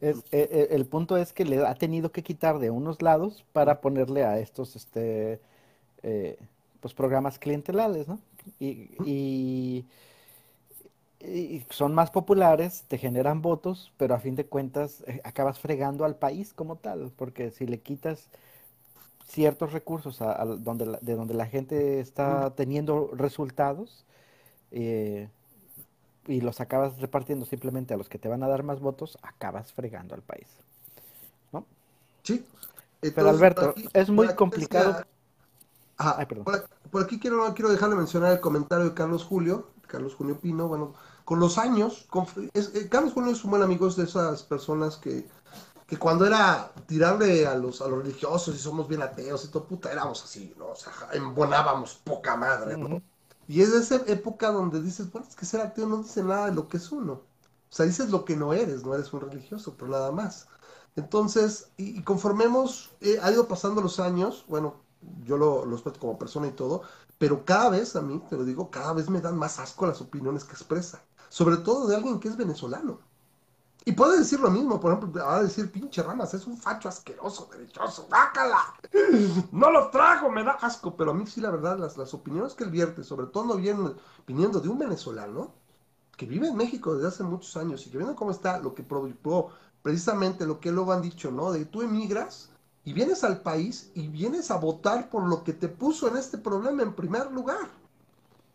Eh, eh, el punto es que le ha tenido que quitar de unos lados para ponerle a estos este eh, pues programas clientelares, ¿no? Y, son más populares, te generan votos, pero a fin de cuentas acabas fregando al país como tal, porque si le quitas ciertos recursos a, donde de donde la gente está teniendo resultados, eh, y los acabas repartiendo simplemente a los que te van a dar más votos, acabas fregando al país. ¿No?
Sí.
Pero Alberto, es muy complicado.
por, aquí, quiero, quiero dejar de mencionar el comentario de Carlos Julio, Carlos Julio Pino, bueno, con los años, eh, Carlos Julio es un buen amigo de esas personas que, que cuando era tirarle a los, a los religiosos y somos bien ateos y todo, puta, éramos así, ¿no? O sea, embonábamos poca madre, ¿no? Y es de esa época donde dices, bueno, es que ser ateo no dice nada de lo que es uno. O sea, dices lo que no eres, no eres un religioso, pero nada más. Entonces, y, conformemos, eh, ha ido pasando los años, bueno, yo lo, lo respeto como persona y todo, pero cada vez, a mí, te lo digo, cada vez me dan más asco las opiniones que expresa. Sobre todo de alguien que es venezolano. Y puede decir lo mismo, por ejemplo, va a decir, pinche Ramas, es un facho asqueroso, derechoso, bácala. No lo trago, me da asco. Pero a mí sí, la verdad, las, las opiniones que él vierte, sobre todo vienen viniendo de un venezolano que vive en México desde hace muchos años y que viendo cómo está lo que provocó precisamente lo que luego han dicho, ¿no? De tú emigras y vienes al país y vienes a votar por lo que te puso en este problema en primer lugar.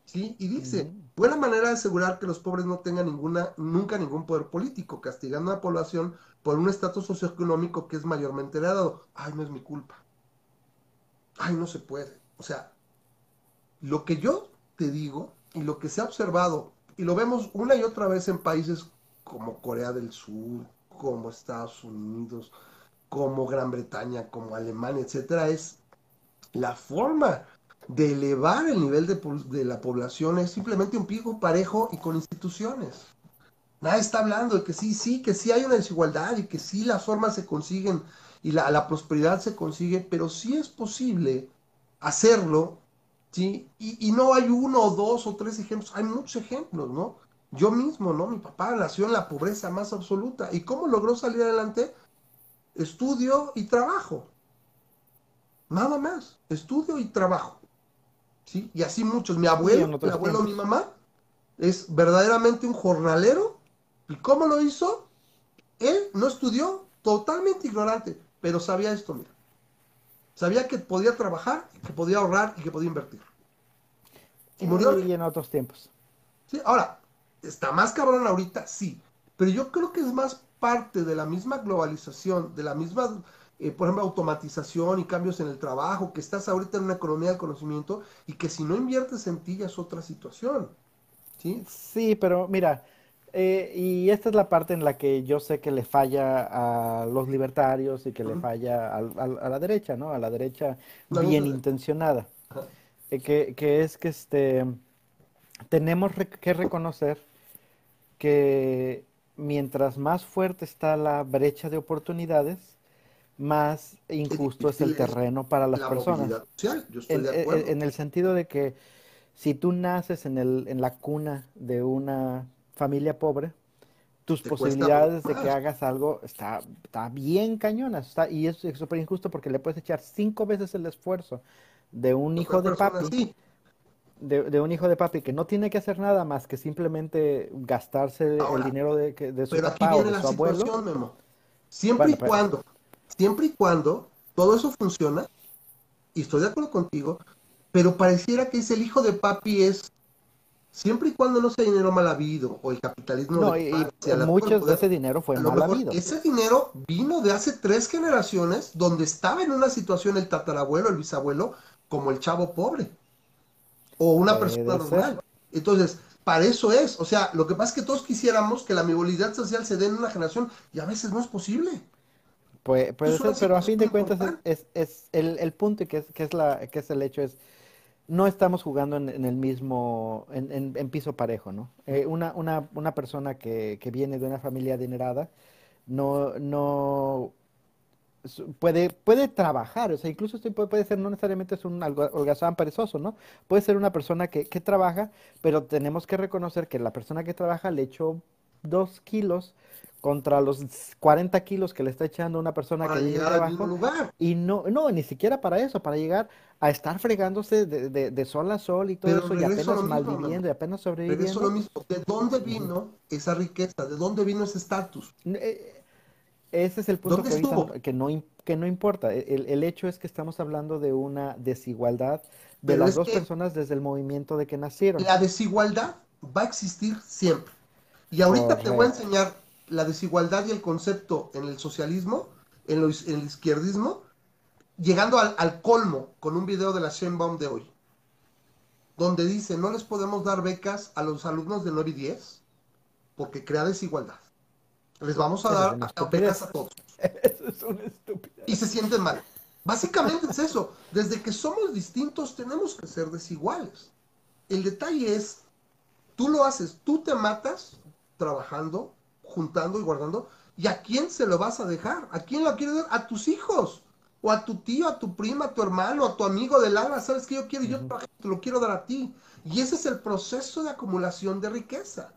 ¿Sí? Y dice, buena manera de asegurar que los pobres no tengan ninguna, nunca ningún poder político, castigando a la población por un estatus socioeconómico que es mayormente heredado. Ay, no es mi culpa. Ay, no se puede. O sea, lo que yo te digo y lo que se ha observado, y lo vemos una y otra vez en países como Corea del Sur, como Estados Unidos, como Gran Bretaña, como Alemania, etcétera, es la forma de elevar el nivel de, la población es simplemente un pico parejo y con instituciones. Nadie está hablando de que sí, sí, que sí hay una desigualdad y que sí las formas se consiguen y la, prosperidad se consigue, pero sí es posible hacerlo, ¿sí? Y, y, no hay uno o dos o tres ejemplos, hay muchos ejemplos, ¿no? Yo mismo, ¿no? Mi papá nació en la pobreza más absoluta. ¿Y cómo logró salir adelante? Estudio y trabajo. Nada más, estudio y trabajo. ¿Sí? Y así muchos. Mi abuelo, mi abuelo, mi mamá, es verdaderamente un jornalero. ¿Y cómo lo hizo? Él no estudió, totalmente ignorante, pero sabía esto, mira. Sabía que podía trabajar, que podía ahorrar y que podía invertir.
Y murió. Y en otros tiempos.
Sí, ahora, está más cabrón ahorita, sí. Pero yo creo que es más parte de la misma globalización, de la misma eh, por ejemplo, automatización y cambios en el trabajo, que estás ahorita en una economía del conocimiento y que si no inviertes en ti ya es otra situación. Sí,
sí pero mira, eh, y esta es la parte en la que yo sé que le falla a los libertarios y que le falla a, la derecha, ¿no? A la derecha bien intencionada. Eh, que, que, es que este, tenemos que reconocer que mientras más fuerte está la brecha de oportunidades, más injusto es el terreno para las personas. en, el sentido de que si tú naces en, el, en la cuna de una familia pobre, tus posibilidades de que hagas algo está, está bien cañonas. Está, y es súper injusto porque le puedes echar cinco veces el esfuerzo de un hijo de papi. De, un hijo de papi que no tiene que hacer nada más que simplemente gastarse el dinero de, de su papá o de su abuelo.
Siempre y cuando siempre y cuando todo eso funciona, y estoy de acuerdo contigo, pero pareciera que es el hijo de papi es siempre y cuando no sea dinero mal habido o el capitalismo
no, y, muchos de ese dinero fue mal habido.
ese dinero vino de hace tres generaciones donde estaba en una situación el tatarabuelo el bisabuelo como el chavo pobre o una persona normal. Entonces para eso es o sea lo que pasa es que todos quisiéramos que la movilidad social se dé en una generación y a veces no es posible
Puede, puede ser, pero a fin de cuentas es, es, el, el, punto y que es, que, es la, que es el hecho es, no estamos jugando en, el mismo, en, en, piso parejo, ¿no? Eh, una, una, una persona que, que viene de una familia adinerada no, no puede, puede trabajar, o sea, incluso esto puede, ser, no necesariamente es un holgazán perezoso, ¿no? Puede ser una persona que, que trabaja, pero tenemos que reconocer que la persona que trabaja le echó dos kilos contra los 40 kilos que le está echando una persona que
llega trabajo
y no no ni siquiera para eso para llegar a estar fregándose de, de, sol a sol y todo eso y apenas malviviendo y apenas sobreviviendo
pero eso lo mismo. De dónde vino esa riqueza de dónde vino ese estatus
eh, ese es el punto que, que no que no importa. El, el, hecho es que estamos hablando de una desigualdad de las dos personas desde el movimiento de que nacieron.
la desigualdad va a existir siempre. Y ahorita te voy a enseñar la desigualdad y el concepto en el socialismo, en, el izquierdismo, llegando al, colmo con un video de la Sheinbaum de hoy, donde dice, no les podemos dar becas a los alumnos de 9 y 10 porque crea desigualdad. Les vamos a dar becas a todos.
Eso es una estupidez.
Y se sienten mal. Básicamente es eso. Desde que somos distintos tenemos que ser desiguales. El detalle es, tú lo haces, tú te matas trabajando juntando y guardando. ¿Y a quién se lo vas a dejar? ¿A quién lo quieres dar? A tus hijos. O a tu tío, a tu prima, a tu hermano, a tu amigo del alma. ¿Sabes qué yo quiero? Yo te lo quiero dar a ti. Y ese es el proceso de acumulación de riqueza.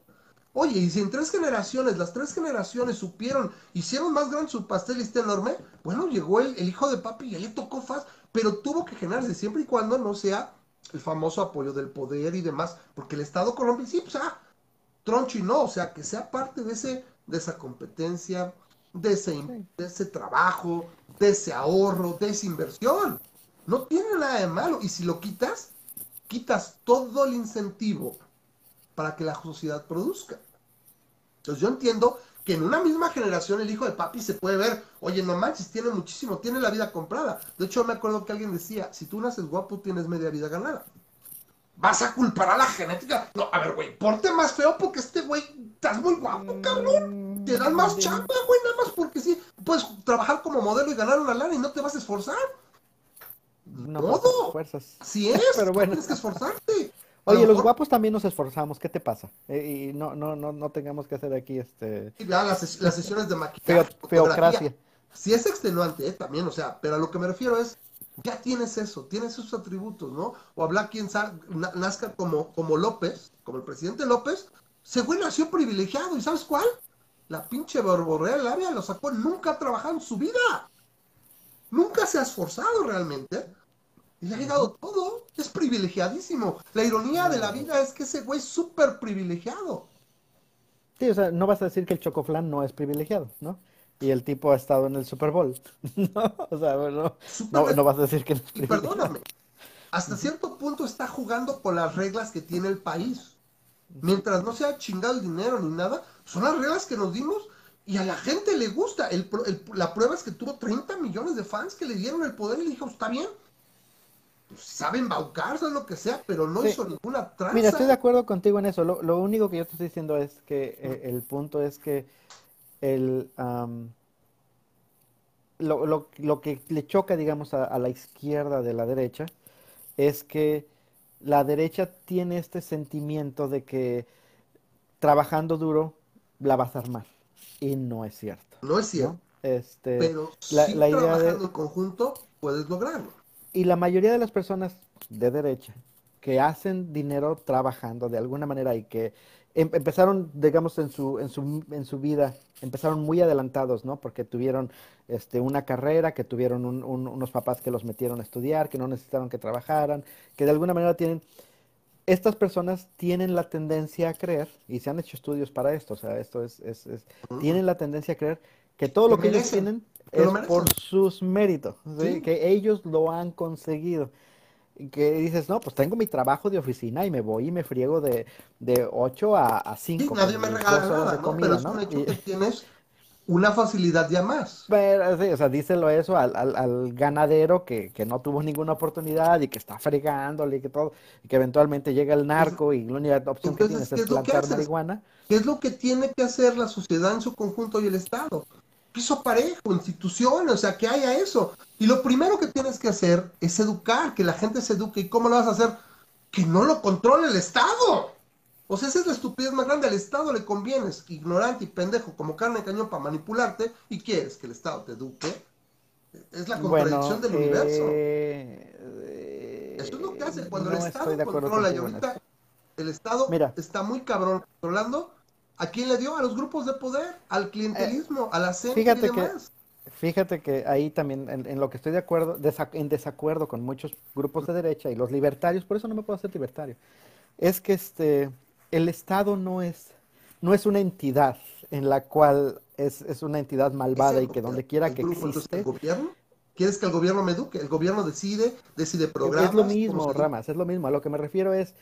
Oye, y si en tres generaciones, las tres generaciones supieron, hicieron más grande su pastel y está enorme, bueno, llegó el, el hijo de papi y ya le tocó fácil, pero tuvo que generarse siempre y cuando no sea el famoso apoyo del poder y demás, porque el Estado corrompe, sí, pues ah, troncho y no, o sea, que sea parte de, ese, de esa competencia, de ese, de ese trabajo, de ese ahorro, de esa inversión. No tiene nada de malo. Y si lo quitas, quitas todo el incentivo para que la sociedad produzca. Entonces yo entiendo que en una misma generación el hijo de papi se puede ver, oye, no manches, tiene muchísimo, tiene la vida comprada. De hecho, me acuerdo que alguien decía, si tú naces guapo, tienes media vida ganada. ¿Vas a culpar a la genética? No, a ver, güey, porte más feo porque este güey, estás muy guapo, cabrón. Te dan más chamba, güey, nada más porque sí. Puedes trabajar como modelo y ganar una lana y no te vas a esforzar.
No, Todo. Fuerzas.
Sí es, pero bueno. tienes que esforzarte.
Oye, los guapos también nos esforzamos, ¿qué te pasa? Eh, y no, no, no, no tengamos que hacer aquí este.
las, las sesiones de maquillaje.
feocracia.
Sí es extenuante, ¿eh? también, o sea, pero a lo que me refiero es, ya tienes eso, tienes esos atributos, ¿no? O hablar quien nazca como, como López, como el presidente López, se güey nació privilegiado, ¿y sabes cuál? La pinche borborrea labia lo sacó, nunca ha trabajado en su vida. Nunca se ha esforzado realmente. Y le ha llegado todo. Es privilegiadísimo. La ironía de la vida es que ese güey es súper privilegiado.
Sí, o sea, no vas a decir que el Chocoflan no es privilegiado, ¿no? Y el tipo ha estado en el Super Bowl. no, o sea, bueno, no, vas a decir que no.
Y perdóname, hasta cierto punto está jugando con las reglas que tiene el país. Mientras no sea chingado el dinero ni nada, son las reglas que nos dimos y a la gente le gusta. El, la prueba es que tuvo 30 millones de fans que le dieron el poder y le dijo, está bien, pues, saben baucarse o lo que sea, pero no hizo ninguna tranza.
Mira, estoy de acuerdo contigo en eso. Lo, único que yo te estoy diciendo es que eh, el punto es que el lo, lo, lo, que le choca, digamos, a, la izquierda de la derecha es que la derecha tiene este sentimiento de que trabajando duro la vas a armar. Y no es cierto.
No es cierto.
Este,
pero la, la idea trabajando en conjunto puedes lograrlo.
Y la mayoría de las personas de derecha que hacen dinero trabajando de alguna manera y que em, empezaron, digamos, en su, en su, en su vida, empezaron muy adelantados, ¿no? Porque tuvieron este, una carrera, que tuvieron unos papás que los metieron a estudiar, que no necesitaron que trabajaran, que de alguna manera tienen... Estas personas tienen la tendencia a creer, y se han hecho estudios para esto, o sea, esto es, es, es tienen la tendencia a creer que todo lo que ellos tienen es por sus méritos, que ellos lo han conseguido. Que dices, no, pues tengo mi trabajo de oficina y me voy y me friego de, de 8 a, a 5.
nadie me regala nada, ¿no? pero es un hecho que tienes una facilidad ya más.
Pero, sí, o sea, díselo eso al, al, ganadero que, que, no tuvo ninguna oportunidad y que está fregándole y que todo, y que eventualmente llega el narco y la única opción que tienes es plantar marihuana.
¿Qué es lo que tiene que hacer la sociedad en su conjunto y el Estado? Piso parejo, instituciones, o sea, que haya eso. Y lo primero que tienes que hacer es educar, que la gente se eduque. ¿Y cómo lo vas a hacer? Que no lo controle el Estado. O sea, esa es la estupidez más grande. Al Estado le convienes, ignorante y pendejo, como carne de cañón para manipularte, y quieres que el Estado te eduque. Es la contradicción del universo. Eh, Eso es lo que hace cuando el Estado controla. Y ahorita el Estado está muy cabrón controlando ¿A quién le dio? A los grupos de poder, al clientelismo, a la gente
y demás. Que, fíjate que ahí también, en, lo que estoy de acuerdo, en desacuerdo con muchos grupos de derecha y los libertarios, por eso no me puedo hacer libertario, es que este, el Estado no es, no es una entidad en la cual es, es una entidad malvada y que donde quiera que existe.
¿El gobierno? ¿Quieres que el gobierno me eduque? El gobierno decide, decide programas.
Es lo mismo, Ramas, es lo mismo. A lo que me refiero es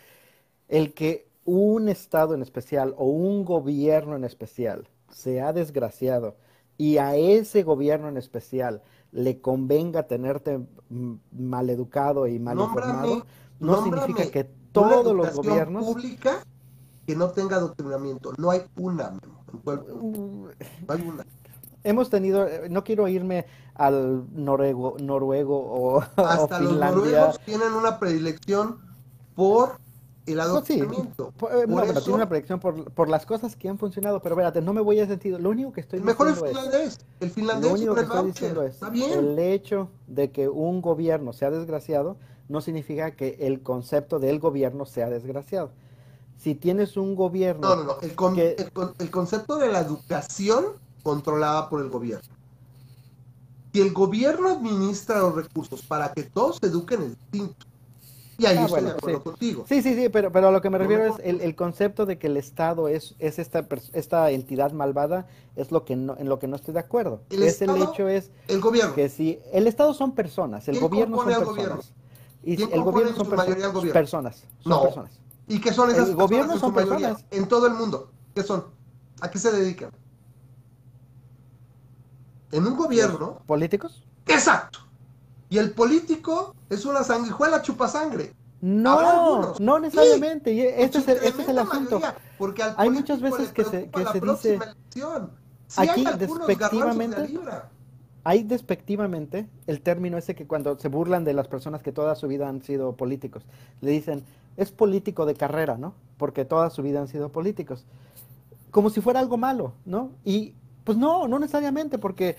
el que un Estado en especial o un gobierno en especial se ha desgraciado y a ese gobierno en especial le convenga tenerte maleducado y mal informado, no significa que todos los gobiernos
pública que no tenga adoctrinamiento, no hay una, no hay una.
Hemos tenido, eh, no quiero irme al noruego, noruego o,
Hasta los noruegos tienen una predilección por el adoctrinamiento.
sí, eh, bueno, tiene una predicción por, por, las cosas que han funcionado, pero espérate, no me voy a sentido. Lo único que estoy
el mejor es finlandés. El finlandés
lo único que estoy diciendo es el hecho de que un gobierno sea desgraciado no significa que el concepto del gobierno sea desgraciado. si tienes un gobierno...
No, no, no. El, con, el, el, concepto de la educación controlada por el gobierno. Si el gobierno administra los recursos para que todos se eduquen es distinto. Y ahí ah, estoy de acuerdo contigo.
Sí, sí, sí, pero, pero a lo que me refiero es el, el, concepto de que el Estado es, es esta, esta entidad malvada, es lo que no, en lo que no estoy de acuerdo. El es el hecho es
el gobierno.
que si el Estado son personas, el gobierno son personas. Gobierno?
Y el gobierno son perso
personas. Son
no.
personas.
¿Y qué son esas
el gobierno son personas.
En todo el mundo. ¿Qué son? ¿A qué se dedican? En un gobierno.
¿Políticos?
Exacto. Y el político es una sanguijuela chupa sangre.
No, no necesariamente. Este, es el, este es el asunto.
porque
hay muchas veces que se, que se dice. aquí despectivamente. Hay despectivamente el término ese que cuando se burlan de las personas que toda su vida han sido políticos, le dicen, es político de carrera, ¿no? Porque toda su vida han sido políticos. Como si fuera algo malo, ¿no? Y pues no, no necesariamente, porque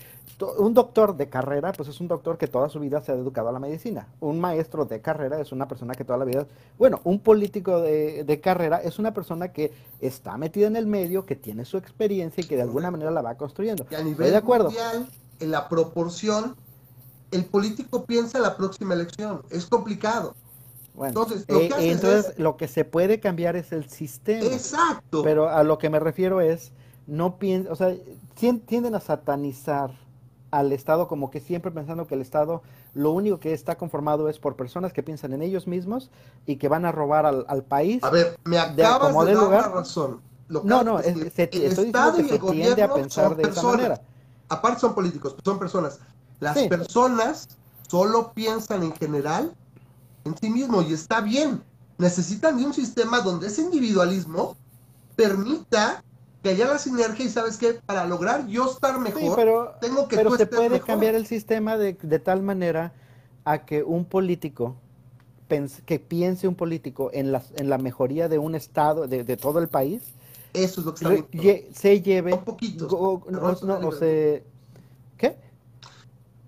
un doctor de carrera, pues es un doctor que toda su vida se ha educado a la medicina. Un maestro de carrera es una persona que toda la vida... Bueno, un político de, carrera es una persona que está metida en el medio, que tiene su experiencia y que de alguna manera la va construyendo.
Y a nivel de acuerdo. mundial, en la proporción, el político piensa en la próxima elección. Es complicado.
Bueno, entonces, lo, que eh, lo que se puede cambiar es el sistema.
Exacto.
Pero a lo que me refiero es, no piensa, o sea, tienden a satanizar al Estado como que siempre pensando que el Estado lo único que está conformado es por personas que piensan en ellos mismos y que van a robar al, al país.
A ver, me acabas de, dar lugar. razón.
no, no, es, se, el estoy Estado que se tiende a pensar de personas. esa manera.
Aparte son políticos, son personas. Las personas solo piensan en general en sí mismos y está bien. Necesitan de un sistema donde ese individualismo permita que haya la sinergia y sabes que para lograr yo estar mejor,
pero,
tengo que
pero se puede cambiar el sistema de, de, tal manera a que un político que piense un político en la, en la mejoría de un estado, de, de todo el país,
eso es lo que
se lleve
Son poquitos,
no, no, se, ¿qué?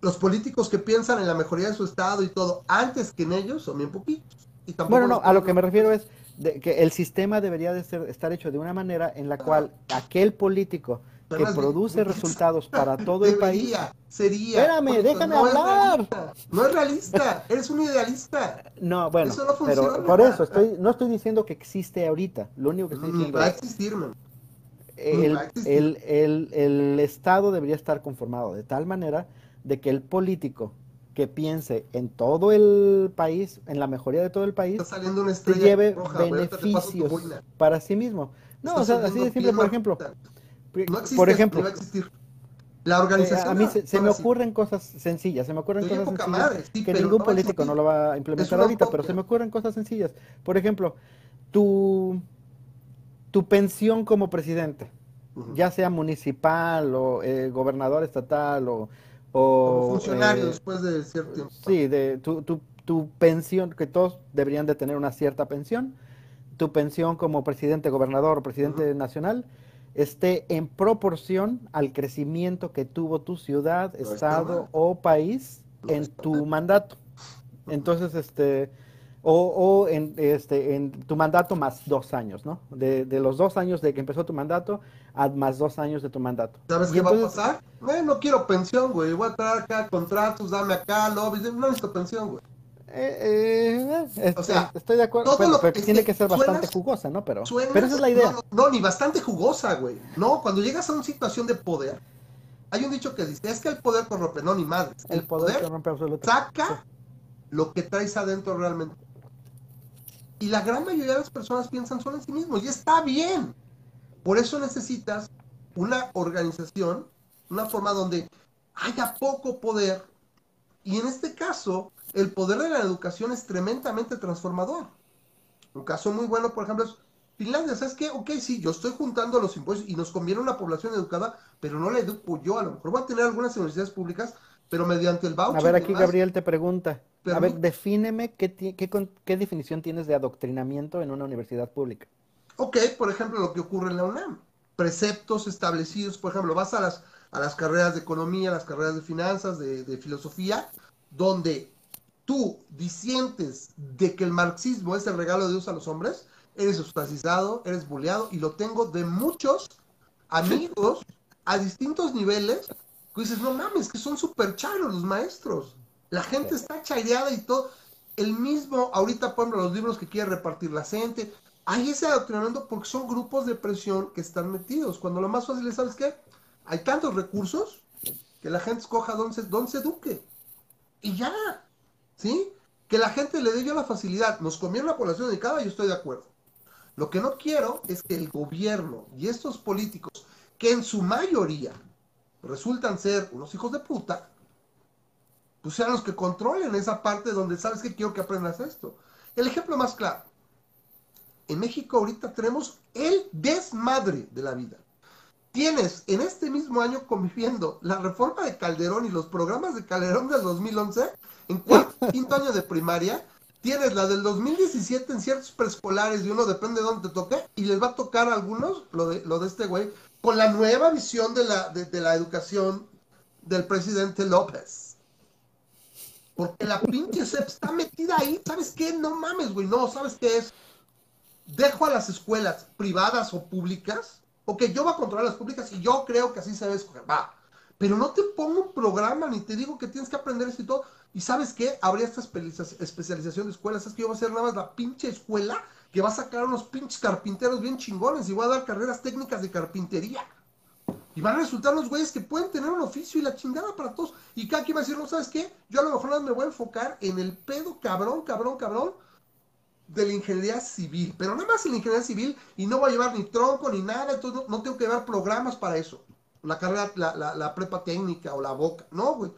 Los políticos que piensan en la mejoría de su estado y todo antes que en ellos son bien poquitos. Y
bueno, no, a lo que me refiero es que el sistema debería de ser, estar hecho de una manera en la cual aquel político que produce resultados para todo el país.
Sería.
Espérame, déjame hablar.
no es realista, eres un idealista.
No, bueno, pero por eso estoy, no estoy diciendo que existe ahorita. Lo único que estoy diciendo
va a existir,
El, el, el, el Estado debería estar conformado de tal manera de que el político que piense en todo el país, en la mejoría de todo el país,
que
lleve beneficios para sí mismo. No, o sea, así de simple, por ejemplo.
No existe,
por ejemplo,
no va a existir. La organización.
a mí se, me ocurren cosas sencillas, se me ocurren cosas sencillas que ningún político no lo va a implementar ahorita, pero se me ocurren cosas sencillas. Por ejemplo, tu, tu pensión como presidente, ya sea municipal o eh, gobernador estatal o
como funcionario eh, después de cierto tiempo.
Sí, de tu, tu, tu, pensión, que todos deberían de tener una cierta pensión, tu pensión como presidente, gobernador o presidente nacional esté en proporción al crecimiento que tuvo tu ciudad, estado o país en tu mandato. Entonces, este, o, o en, este, en tu mandato más dos años, ¿no? De, de, los dos años de que empezó tu mandato a más dos años de tu mandato.
¿Sabes qué va a pasar? no quiero pensión, güey. Voy a traer acá contratos, dame acá, lobbies. No necesito pensión, güey.
Eh, eh, o sea, estoy de acuerdo, pero, tiene que, ser bastante jugosa, ¿no? Pero, pero esa es la idea.
No, ni bastante jugosa, güey. No, cuando llegas a una situación de poder, hay un dicho que dice, es que el poder corrompe, no, ni madre.
El, poder, corrompe absolutamente.
Saca lo que traes adentro realmente. Y la gran mayoría de las personas piensan solo en sí mismos y está bien. Por eso necesitas una organización, una forma donde haya poco poder. Y en este caso, el poder de la educación es tremendamente transformador. Un caso muy bueno, por ejemplo, es Finlandia. ¿Sabes qué? Ok, sí, yo estoy juntando los impuestos y nos conviene una población educada, pero no la educo yo. A lo mejor voy a tener algunas universidades públicas, pero mediante el voucher.
A ver, aquí Gabriel te pregunta. A ver, defíneme qué, qué, definición tienes de adoctrinamiento en una universidad pública.
Ok, por ejemplo, lo que ocurre en la UNAM. Preceptos establecidos, por ejemplo, vas a las, a las carreras de economía, las carreras de finanzas, de, filosofía, donde tú disientes de que el marxismo es el regalo de Dios a los hombres, eres ostracizado, eres bulleado, y lo tengo de muchos amigos a distintos niveles, que dices, no mames, que son súper charos los maestros. La gente está chaireada y todo. El mismo, ahorita, por ejemplo, los libros que quiere repartir la gente, hay ese adoctrinamiento porque son grupos de presión que están metidos. Cuando lo más fácil es, ¿sabes qué? Hay tantos recursos que la gente escoja dónde se, dónde se eduque. Y ya, ¿sí? Que la gente le dé yo la facilidad. Nos conviene la población dedicada, yo estoy de acuerdo. Lo que no quiero es que el gobierno y estos políticos, que en su mayoría resultan ser unos hijos de puta, pues sean los que controlen esa parte donde sabes que quiero que aprendas esto. El ejemplo más claro. En México ahorita tenemos el desmadre de la vida. Tienes en este mismo año conviviendo la reforma de Calderón y los programas de Calderón del 2011 en cuarto quinto año de primaria. Tienes la del 2017 en ciertos preescolares y uno depende de dónde te toque y les va a tocar a algunos lo de, lo de este güey con la nueva visión de la, de, la educación del presidente López. Porque la pinche SEP está metida ahí. ¿Sabes qué? No mames, güey. No, ¿sabes qué es? Dejo a las escuelas privadas o públicas. Ok, yo voy a controlar las públicas y yo creo que así se debe escoger. Va. Pero no te pongo un programa ni te digo que tienes que aprender esto y todo. ¿Y sabes qué? Habría esta especialización de escuelas. Es que yo voy a hacer nada más la pinche escuela que va a sacar unos pinches carpinteros bien chingones y va a dar carreras técnicas de carpintería. Y van a resultar los güeyes que pueden tener un oficio y la chingada para todos. Y cada quien va a decir, no, ¿sabes qué? Yo a lo mejor me voy a enfocar en el pedo cabrón, cabrón, cabrón de la ingeniería civil. Pero nada más en la ingeniería civil y no voy a llevar ni tronco ni nada, entonces no, tengo que llevar programas para eso. La carrera, la, la prepa técnica o la boca. No, güey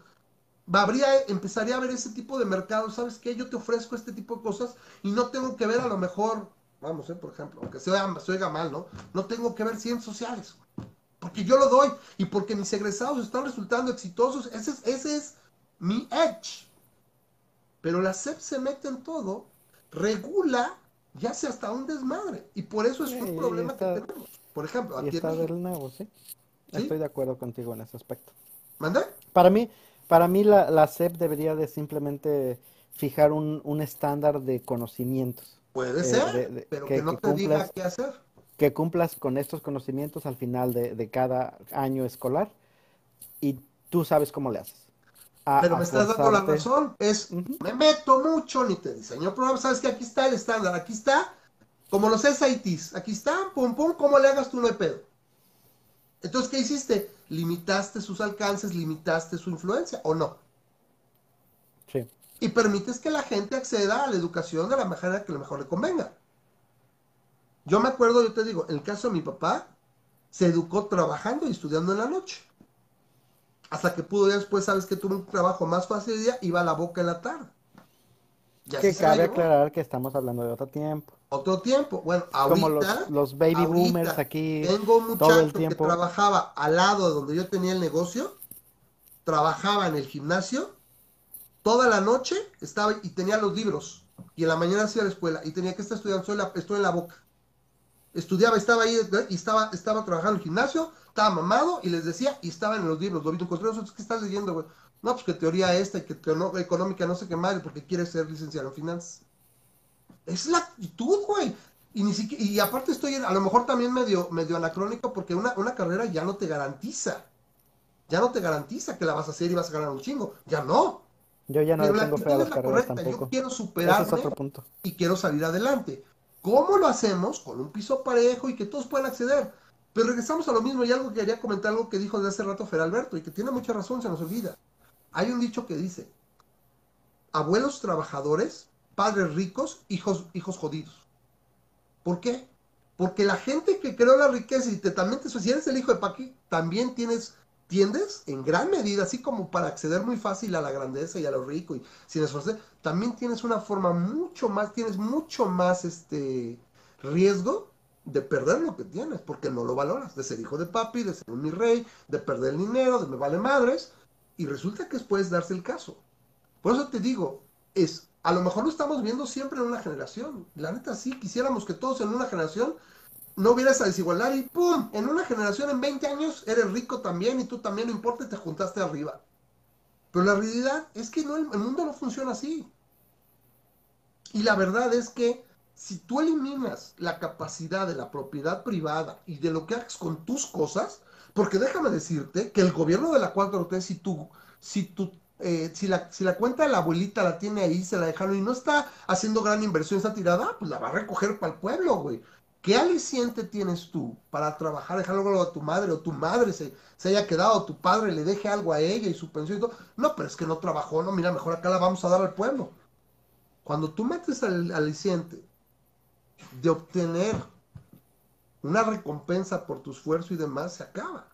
habría, empezaría a ver ese tipo de mercado, ¿sabes qué? Yo te ofrezco este tipo de cosas y no tengo que ver a lo mejor, vamos, eh, por ejemplo, aunque se oiga, mal, ¿no? No tengo que ver ciencias sociales, porque yo lo doy y porque mis egresados están resultando exitosos, ese es, ese es mi edge. Pero la SEP se mete en todo, regula ya hace hasta un desmadre y por eso es un problema que tenemos. Por ejemplo,
aquí está del nuevo, ¿sí? Estoy de acuerdo contigo en ese aspecto.
¿Manda?
Para mí, para mí la, la SEP debería de simplemente fijar un, un estándar de conocimientos.
Puede eh, ser, pero que, no te diga qué hacer.
Que cumplas con estos conocimientos al final de, de cada año escolar y tú sabes cómo le haces.
pero me estás dando la razón, es, me meto mucho, ni te diseño programa, sabes que aquí está el estándar, aquí está, como los SITs, aquí está, pum, pum, cómo le hagas tú no hay pedo. Entonces, ¿qué hiciste? limitaste sus alcances, limitaste su influencia, ¿o no?
Sí.
Y permites que la gente acceda a la educación de la manera que lo mejor le convenga. Yo me acuerdo, yo te digo, en el caso de mi papá, se educó trabajando y estudiando en la noche. Hasta que pudo ya después, sabes que tuvo un trabajo más fácil de día, iba a la boca en la tarde.
que cabe aclarar que estamos hablando de otro tiempo.
Otro tiempo. Bueno, ahorita. Como
los, baby boomers aquí.
Tengo un muchacho que trabajaba al lado de donde yo tenía el negocio. Trabajaba en el gimnasio. Toda la noche estaba y tenía los libros. Y en la mañana hacía la escuela. Y tenía que estar estudiando. Estoy, en la boca. Estudiaba, estaba ahí y estaba, estaba trabajando en el gimnasio. Estaba mamado y les decía. Y estaba en los libros. Lo vi encontré nosotros. ¿Qué estás leyendo, güey? No, pues que teoría esta y que teoría económica, no sé qué madre, porque quiere ser licenciado en finanzas. Es la actitud, güey. Y, ni siquiera, y aparte estoy a lo mejor también medio, medio anacrónico porque una, una carrera ya no te garantiza. Ya no te garantiza que la vas a hacer y vas a ganar un chingo. Ya no.
Yo ya no tengo fe a las carreras tampoco.
Yo quiero superarme y quiero salir adelante. ¿Cómo lo hacemos? Con un piso parejo y que todos puedan acceder. Pero regresamos a lo mismo y algo que quería comentar, algo que dijo de hace rato Fer Alberto y que tiene mucha razón, se nos olvida. Hay un dicho que dice, abuelos trabajadores padres ricos, hijos, hijos jodidos. ¿Por qué? Porque la gente que creó la riqueza y te, también te, si eres el hijo de Paqui, también tienes, tiendes en gran medida, así como para acceder muy fácil a la grandeza y a lo rico y sin esforzar, también tienes una forma mucho más, tienes mucho más este riesgo de perder lo que tienes, porque no lo valoras, de ser hijo de papi, de ser un mi rey, de perder el dinero, de me vale madres, y resulta que puedes darse el caso. Por eso te digo, es a lo mejor lo estamos viendo siempre en una generación. La neta sí, quisiéramos que todos en una generación no hubiera esa desigualdad y ¡pum! En una generación, en 20 años, eres rico también y tú también, no importa, te juntaste arriba. Pero la realidad es que no, el mundo no funciona así. Y la verdad es que si tú eliminas la capacidad de la propiedad privada y de lo que hagas con tus cosas, porque déjame decirte que el gobierno de la 4T, si tú, si tú, eh, si, la, si la cuenta de la abuelita la tiene ahí, se la dejaron y no está haciendo gran inversión, está tirada, pues la va a recoger para el pueblo, güey. ¿Qué aliciente tienes tú para trabajar, dejarlo algo a tu madre o tu madre se, se haya quedado, tu padre le deje algo a ella y su pensión y todo? No, pero es que no trabajó, no, mira, mejor acá la vamos a dar al pueblo. Cuando tú metes al aliciente de obtener una recompensa por tu esfuerzo y demás, se acaba.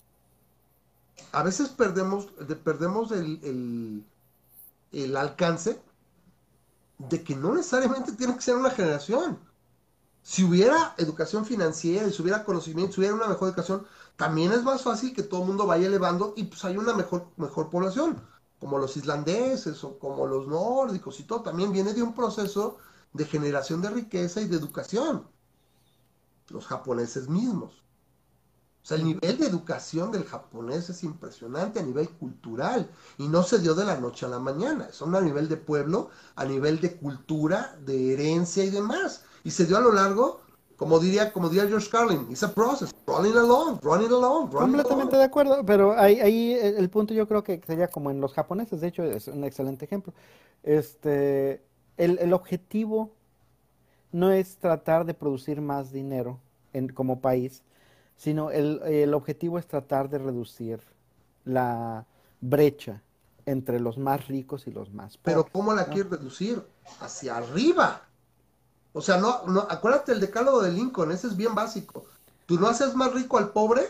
A veces perdemos, perdemos el, el, alcance de que no necesariamente tiene que ser una generación. Si hubiera educación financiera, si hubiera conocimiento, si hubiera una mejor educación, también es más fácil que todo el mundo vaya elevando y pues hay una mejor, mejor población, como los islandeses o como los nórdicos y todo, también viene de un proceso de generación de riqueza y de educación. Los japoneses mismos. O sea, el nivel de educación del japonés es impresionante a nivel cultural y no se dio de la noche a la mañana. Son a nivel de pueblo, a nivel de cultura, de herencia y demás. Y se dio a lo largo, como diría, como diría George Carlin, it's a process, running along, running along,
Completamente de acuerdo, pero ahí, ahí el punto yo creo que sería como en los japoneses, de hecho es un excelente ejemplo. Este, el, objetivo no es tratar de producir más dinero en, como país, sino el, objetivo es tratar de reducir la brecha entre los más ricos y los más pobres.
Pero ¿cómo la quieres reducir? Hacia arriba. O sea, no, no, acuérdate el decálogo de Lincoln, ese es bien básico. Tú no haces más rico al pobre,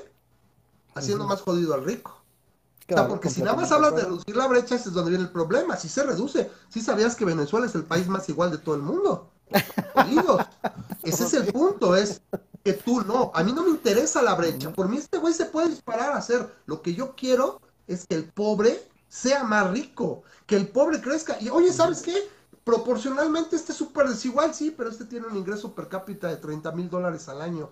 haciendo más jodido al rico porque si nada más hablas de reducir la brecha, ese es donde viene el problema. Si se reduce, si sabías que Venezuela es el país más igual de todo el mundo. Ese es el punto, es que tú no. A mí no me interesa la brecha. Por mí este güey se puede disparar a hacer. Lo que yo quiero es que el pobre sea más rico, que el pobre crezca. Y oye, ¿sabes qué? Proporcionalmente este es súper desigual, sí, pero este tiene un ingreso per cápita de 30 mil dólares al año.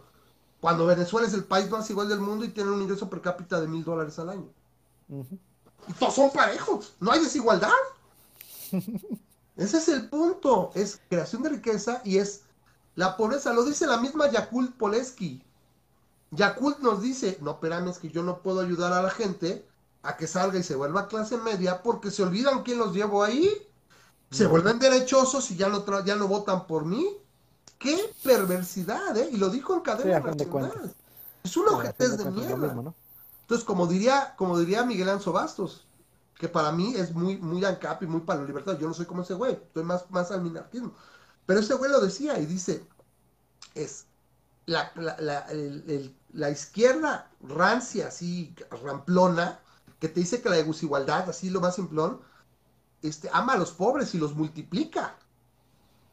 Cuando Venezuela es el país más igual del mundo y tiene un ingreso per cápita de mil dólares al año. Y todos son parejos, no hay desigualdad. Ese es el punto, es creación de riqueza y es la pobreza, lo dice la misma Yakult Poleski. Yakult nos dice, no, espérame, es que yo no puedo ayudar a la gente a que salga y se vuelva clase media porque se olvidan quién los llevo ahí. Se vuelven derechosos y ya no, ya no votan por mí. Qué perversidad, ¿eh? Y lo dijo en cadena nacional. Es un objeto de, mierda. Entonces, como diría, como diría Miguel Anzo Bastos, que para mí es muy, muy ANCAP y muy para la libertad. Yo no soy como ese güey, estoy más, más al minarquismo. Pero ese güey lo decía y dice, es la, la, izquierda rancia, así, ramplona, que te dice que la desigualdad, así lo más simplón, este, ama a los pobres y los multiplica,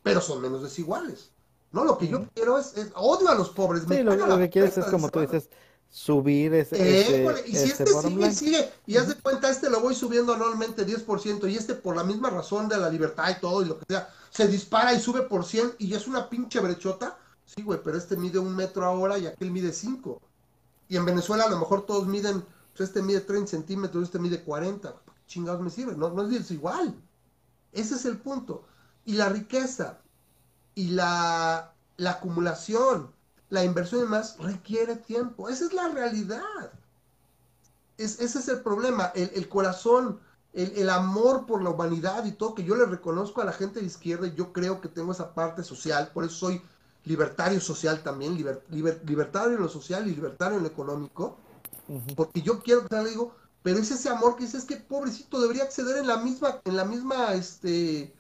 pero son menos desiguales. No, lo que yo quiero es, odio a los pobres.
Sí, lo, lo que quieres es como tú dices, subir ese, eh,
y si este sigue, sigue, y haz de cuenta, este lo voy subiendo anualmente 10%, y este por la misma razón de la libertad y todo, y lo que sea, se dispara y sube por 100, y es una pinche brechota, sí, güey, pero este mide un metro ahora y aquel mide 5. Y en Venezuela a lo mejor todos miden, pues este mide 30 centímetros, este mide 40. Chingados me sirve, no, no es igual. Ese es el punto. Y la riqueza, y la, la acumulación, la inversión y demás requiere tiempo. Esa es la realidad. ese es el problema. El, corazón, el, amor por la humanidad y todo, que yo le reconozco a la gente de izquierda, y yo creo que tengo esa parte social, por eso soy libertario social también, libertario en lo social y libertario en lo económico, porque yo quiero que le digo, pero es ese amor que dices que pobrecito debería acceder en la misma, en la misma, este,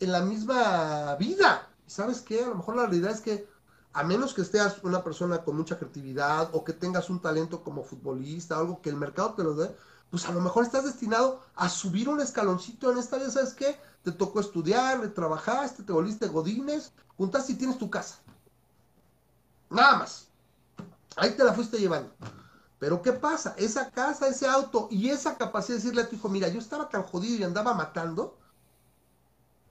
en la misma vida. ¿Sabes qué? A lo mejor la realidad es que a menos que seas una persona con mucha creatividad o que tengas un talento como futbolista, algo que el mercado te lo dé, pues a lo mejor estás destinado a subir un escaloncito en esta vida, ¿sabes qué? Te tocó estudiar, trabajaste, te volviste godines, juntaste y tienes tu casa. Nada más. Ahí te la fuiste llevando. Pero ¿qué pasa? Esa casa, ese auto y esa capacidad de decirle a tu hijo, mira, yo estaba tan jodido y andaba matando,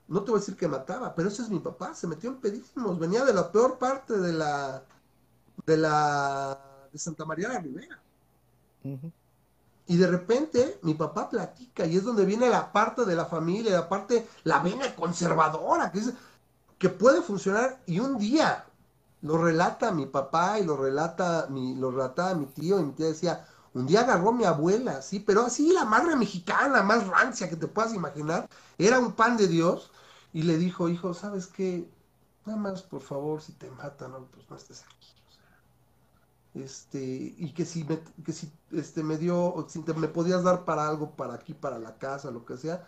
no te voy a decir que mataba, pero ese es mi papá, se metió en pedísimos, venía de la peor parte de la, de la, de Santa María de la Ribera. Y de repente mi papá platica y es donde viene la parte de la familia, la parte, la vena conservadora, que es, que puede funcionar y un día lo relata mi papá y lo relata mi, lo relataba mi tío y mi tía decía, un día agarró mi abuela, sí, pero así la madre mexicana, más rancia que te puedas imaginar, era un pan de Dios, y le dijo, hijo, ¿sabes qué? Nada más, por favor, si te matan, pues no estés aquí. este, y que si me, que si este, me dio, si te, me podías dar para algo, para aquí, para la casa, lo que sea,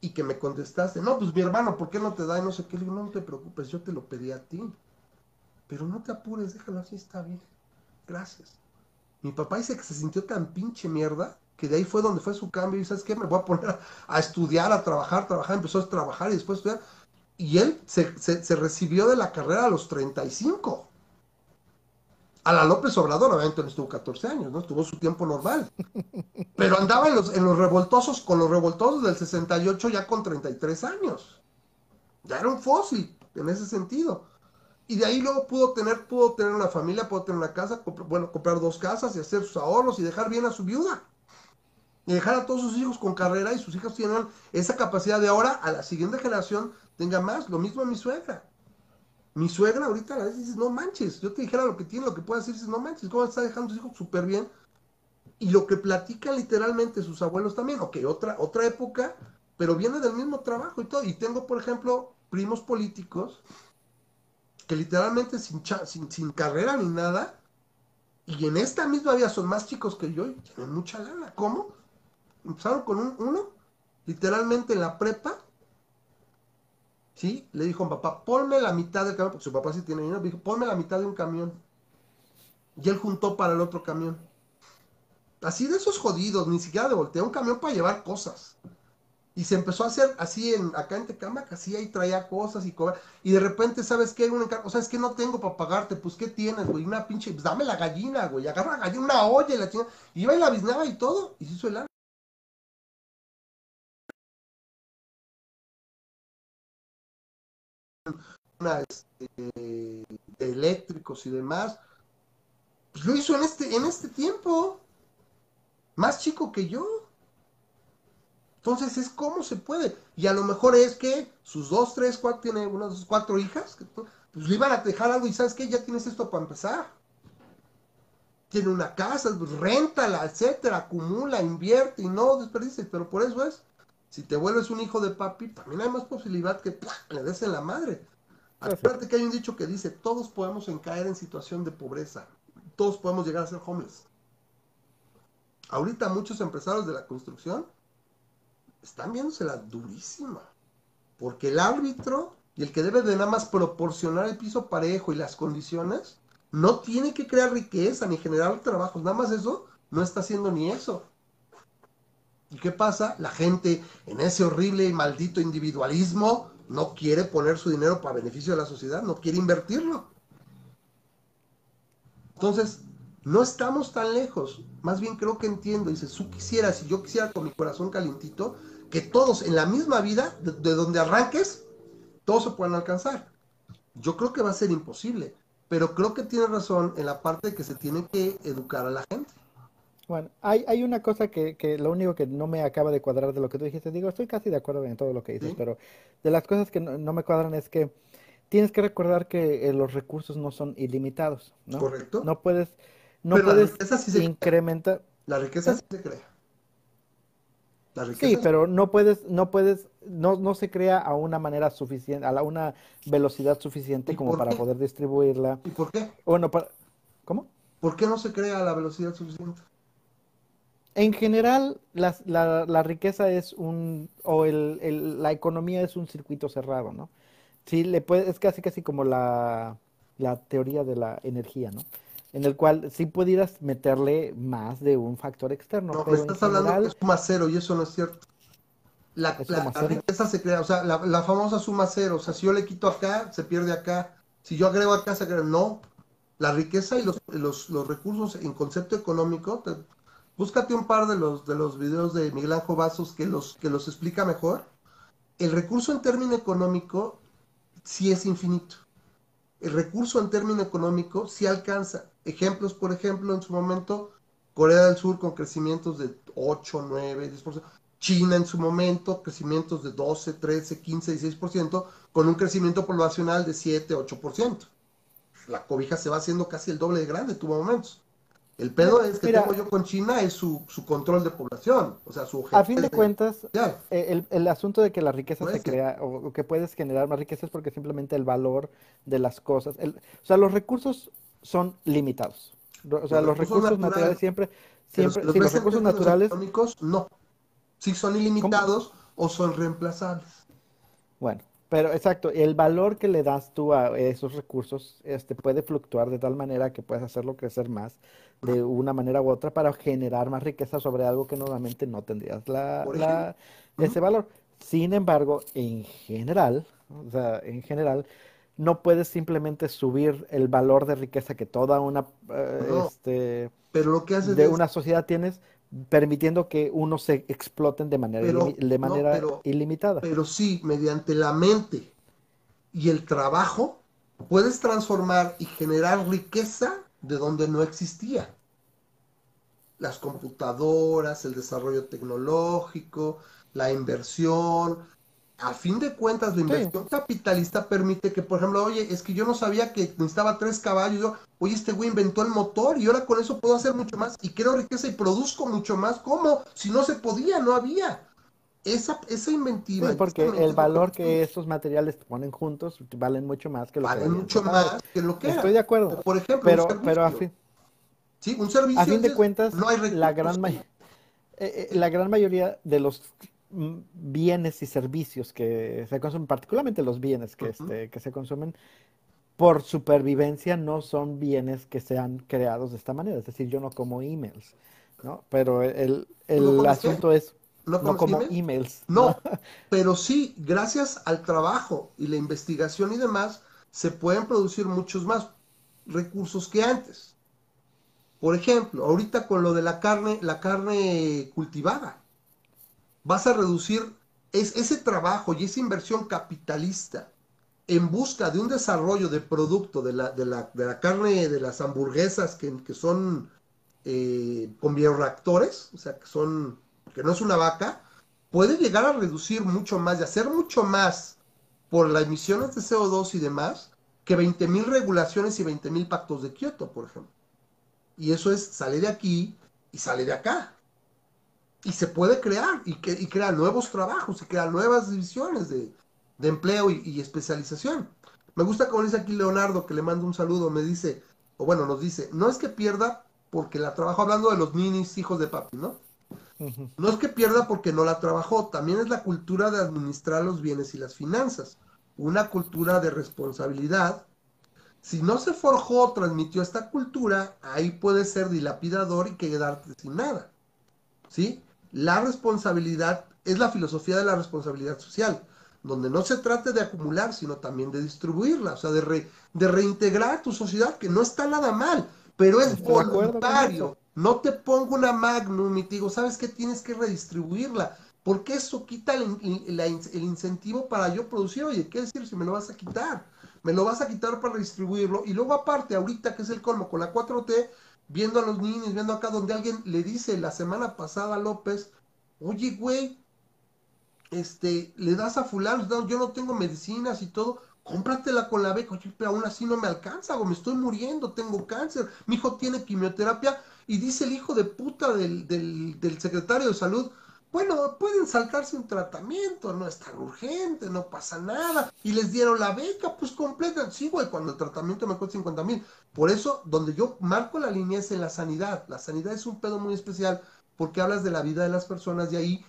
y que me contestaste, no, pues mi hermano, ¿por qué no te da? Y no sé qué, le digo, no, no te preocupes, yo te lo pedí a ti, pero no te apures, déjalo así, está bien, gracias. Mi papá dice que se sintió tan pinche mierda que de ahí fue donde fue su cambio y sabes qué, me voy a poner a, estudiar, a trabajar, trabajar, empezó a trabajar y después estudiar. Y él se, se, recibió de la carrera a los 35. A la López Obrador, obviamente no estuvo 14 años, ¿no? Estuvo su tiempo normal. Pero andaba en los, en los revoltosos, con los revoltosos del 68 ya con 33 años. Ya era un fósil en ese sentido. Y de ahí luego pudo tener, pudo tener una familia, pudo tener una casa, bueno, comprar dos casas y hacer sus ahorros y dejar bien a su viuda. Y dejar a todos sus hijos con carrera y sus hijos tienen esa capacidad de ahora a la siguiente generación tenga más. Lo mismo a mi suegra. Mi suegra ahorita a veces dice, no manches, yo te dijera lo que tiene, lo que puede hacer, dices, no manches, ¿cómo está dejando a sus hijos súper bien? Y lo que platican literalmente sus abuelos también, ok, otra, otra época, pero viene del mismo trabajo y todo. Y tengo, por ejemplo, primos políticos que literalmente sin, sin, carrera ni nada, y en esta misma vida son más chicos que yo y tienen mucha lana. ¿Cómo? Empezaron con un, uno, literalmente en la prepa, ¿sí? Le dijo a papá, ponme la mitad del camión, porque su papá sí tiene dinero, dijo, ponme la mitad de un camión. Y él juntó para el otro camión. Así de esos jodidos, ni siquiera de voltear un camión para llevar cosas. Y se empezó a hacer así en, acá en Tecamac, así ahí traía cosas y cobra. Y de repente, ¿sabes qué? Un encargo, o sea, es que no tengo para pagarte, pues ¿qué tienes, güey? Una pinche, pues dame la gallina, güey. Agarra la gallina, una olla y la chingada. Y iba y la biznaba y todo. Y se hizo el Una, este, eléctricos y demás. Pues lo hizo en este, en este tiempo. Más chico que yo. Entonces es cómo se puede. Y a lo mejor es que sus dos, tres, cuatro, tiene unas cuatro hijas, pues le iban a dejar algo y sabes que ya tienes esto para empezar. Tiene una casa, pues, réntala, etcétera, acumula, invierte y no desperdices. Pero por eso es, si te vuelves un hijo de papi, también hay más posibilidad que le des en la madre. Acuérdate que hay un dicho que dice, todos podemos caer en situación de pobreza. Todos podemos llegar a ser homeless. Ahorita muchos empresarios de la construcción están viéndosela durísima. Porque el árbitro y el que debe de nada más proporcionar el piso parejo y las condiciones, no tiene que crear riqueza ni generar trabajos. Nada más eso, no está haciendo ni eso. ¿Y qué pasa? La gente en ese horrible y maldito individualismo no quiere poner su dinero para beneficio de la sociedad, no quiere invertirlo. Entonces, no estamos tan lejos. Más bien creo que entiendo. Dice, tú quisieras, si yo quisiera con mi corazón calientito, que todos en la misma vida, de, donde arranques, todos se puedan alcanzar. Yo creo que va a ser imposible, pero creo que tiene razón en la parte de que se tiene que educar a la gente.
Bueno, hay, hay una cosa que, que, lo único que no me acaba de cuadrar de lo que tú dijiste, digo, estoy casi de acuerdo en todo lo que dices, pero de las cosas que no, me cuadran es que tienes que recordar que eh, los recursos no son ilimitados, ¿no?
Correcto.
No puedes, no puedes incrementar.
La riqueza sí se crea.
Sí, pero no puedes, no puedes, no, no se crea a una manera suficiente, a la, una velocidad suficiente como para poder distribuirla.
¿Y por qué?
Bueno, para, ¿cómo?
¿Por qué no se crea a la velocidad suficiente?
En general, la, la, la riqueza es un, o el, el, la economía es un circuito cerrado, ¿no? Sí, le puede, es casi casi como la, la teoría de la energía, ¿no? En el cual sí pudieras meterle más de un factor externo.
No, pero estás hablando de suma cero y eso no es cierto. La, riqueza se crea, o sea, la, famosa suma cero, o sea, si yo le quito acá, se pierde acá, si yo agrego acá, se agrega, no. La riqueza y los, los, los recursos en concepto económico, búscate un par de los, de los videos de Miguel Ángel Vasos que los, que los explica mejor. El recurso en término económico sí es infinito. El recurso en término económico sí alcanza ejemplos, por ejemplo, en su momento, Corea del Sur con crecimientos de 8, 9, 10%. China en su momento, crecimientos de 12, 13, 15, 16%, con un crecimiento poblacional de 7, 8%. La cobija se va haciendo casi el doble de grande, tuvo momentos. El pedo es que tengo yo con China es su, su, control de población, o sea, su
A fin de, cuentas, eh, el, el, asunto de que la riqueza se crea o, que puedes generar más riqueza es porque simplemente el valor de las cosas, el, o sea, los recursos son limitados. O sea, los, recursos, naturales, siempre, siempre,
los,
los recursos naturales,
económicos no, si son ilimitados o son reemplazables.
Bueno, pero exacto, el valor que le das tú a esos recursos este, puede fluctuar de tal manera que puedes hacerlo crecer más de una manera u otra para generar más riqueza sobre algo que normalmente no tendrías la, ese valor. Sin embargo, en general, o sea, en general, no puedes simplemente subir el valor de riqueza que toda una eh, este,
pero lo que
de una sociedad tienes permitiendo que uno se exploten de manera, de manera ilimitada.
Pero sí, mediante la mente y el trabajo, puedes transformar y generar riqueza de donde no existía. Las computadoras, el desarrollo tecnológico, la inversión, a fin de cuentas, la inversión capitalista permite que, por ejemplo, oye, es que yo no sabía que necesitaba tres caballos. Yo, oye, este güey inventó el motor y ahora con eso puedo hacer mucho más y creo riqueza y produzco mucho más. ¿Cómo? Si no se podía, no había. Esa, esa inventiva.
Sí, porque el valor que estos materiales ponen juntos valen mucho más que lo
valen mucho más que lo que
Estoy de acuerdo.
por ejemplo,
pero, pero a fin,
sí, un servicio
a fin de cuentas, no hay la gran eh, eh, la gran mayoría de los bienes y servicios que se consumen, particularmente los bienes que, este, que se consumen por supervivencia, no son bienes que sean creados de esta manera. Es decir, yo no como emails, ¿no? Pero el, el asunto es, no, como emails.
No, pero sí, gracias al trabajo y la investigación y demás, se pueden producir muchos más recursos que antes. Por ejemplo, ahorita con lo de la carne, la carne cultivada vas a reducir es, ese trabajo y esa inversión capitalista en busca de un desarrollo de producto de la, carne de las hamburguesas que, que son eh, con bioreactores, o sea, que son, que no es una vaca, puede llegar a reducir mucho más y hacer mucho más por las emisiones de CO2 y demás que 20.000 regulaciones y 20.000 pactos de Kioto, por ejemplo. Y eso es, sale de aquí y sale de acá y se puede crear y, que, y crear nuevos trabajos y crear nuevas divisiones de, empleo y, especialización. Me gusta como dice aquí Leonardo, que le mando un saludo, me dice, o bueno, nos dice, no es que pierda porque la trabajo hablando de los ninis hijos de papi, ¿no? No es que pierda porque no la trabajó, también es la cultura de administrar los bienes y las finanzas, una cultura de responsabilidad. Si no se forjó, transmitió esta cultura, ahí puede ser dilapidador y quedarte sin nada. ¿Sí? La responsabilidad es la filosofía de la responsabilidad social, donde no se trate de acumular, sino también de distribuirla, o sea, de, de reintegrar tu sociedad, que no está nada mal, pero es voluntario. No te pongo una magnum y te digo, ¿sabes qué? Tienes que redistribuirla, porque eso quita el, el incentivo para yo producir. Oye, ¿qué decir si me lo vas a quitar? Me lo vas a quitar para redistribuirlo. Y luego aparte, ahorita que es el colmo con la 4T, viendo a los niños, viendo acá donde alguien le dice la semana pasada a López, oye, güey, este, le das a fulano, yo no tengo medicinas y todo, cómpratela con la beca, pero aún así no me alcanza, o me estoy muriendo, tengo cáncer, mi hijo tiene quimioterapia, y dice el hijo de puta del, del, del secretario de salud, bueno, pueden saltarse un tratamiento, no es tan urgente, no pasa nada. Y les dieron la beca, pues completa. Sí, güey, cuando el tratamiento me cuesta 50 mil. Por eso, donde yo marco la línea es en la sanidad. La sanidad es un pedo muy especial porque hablas de la vida de las personas y ahí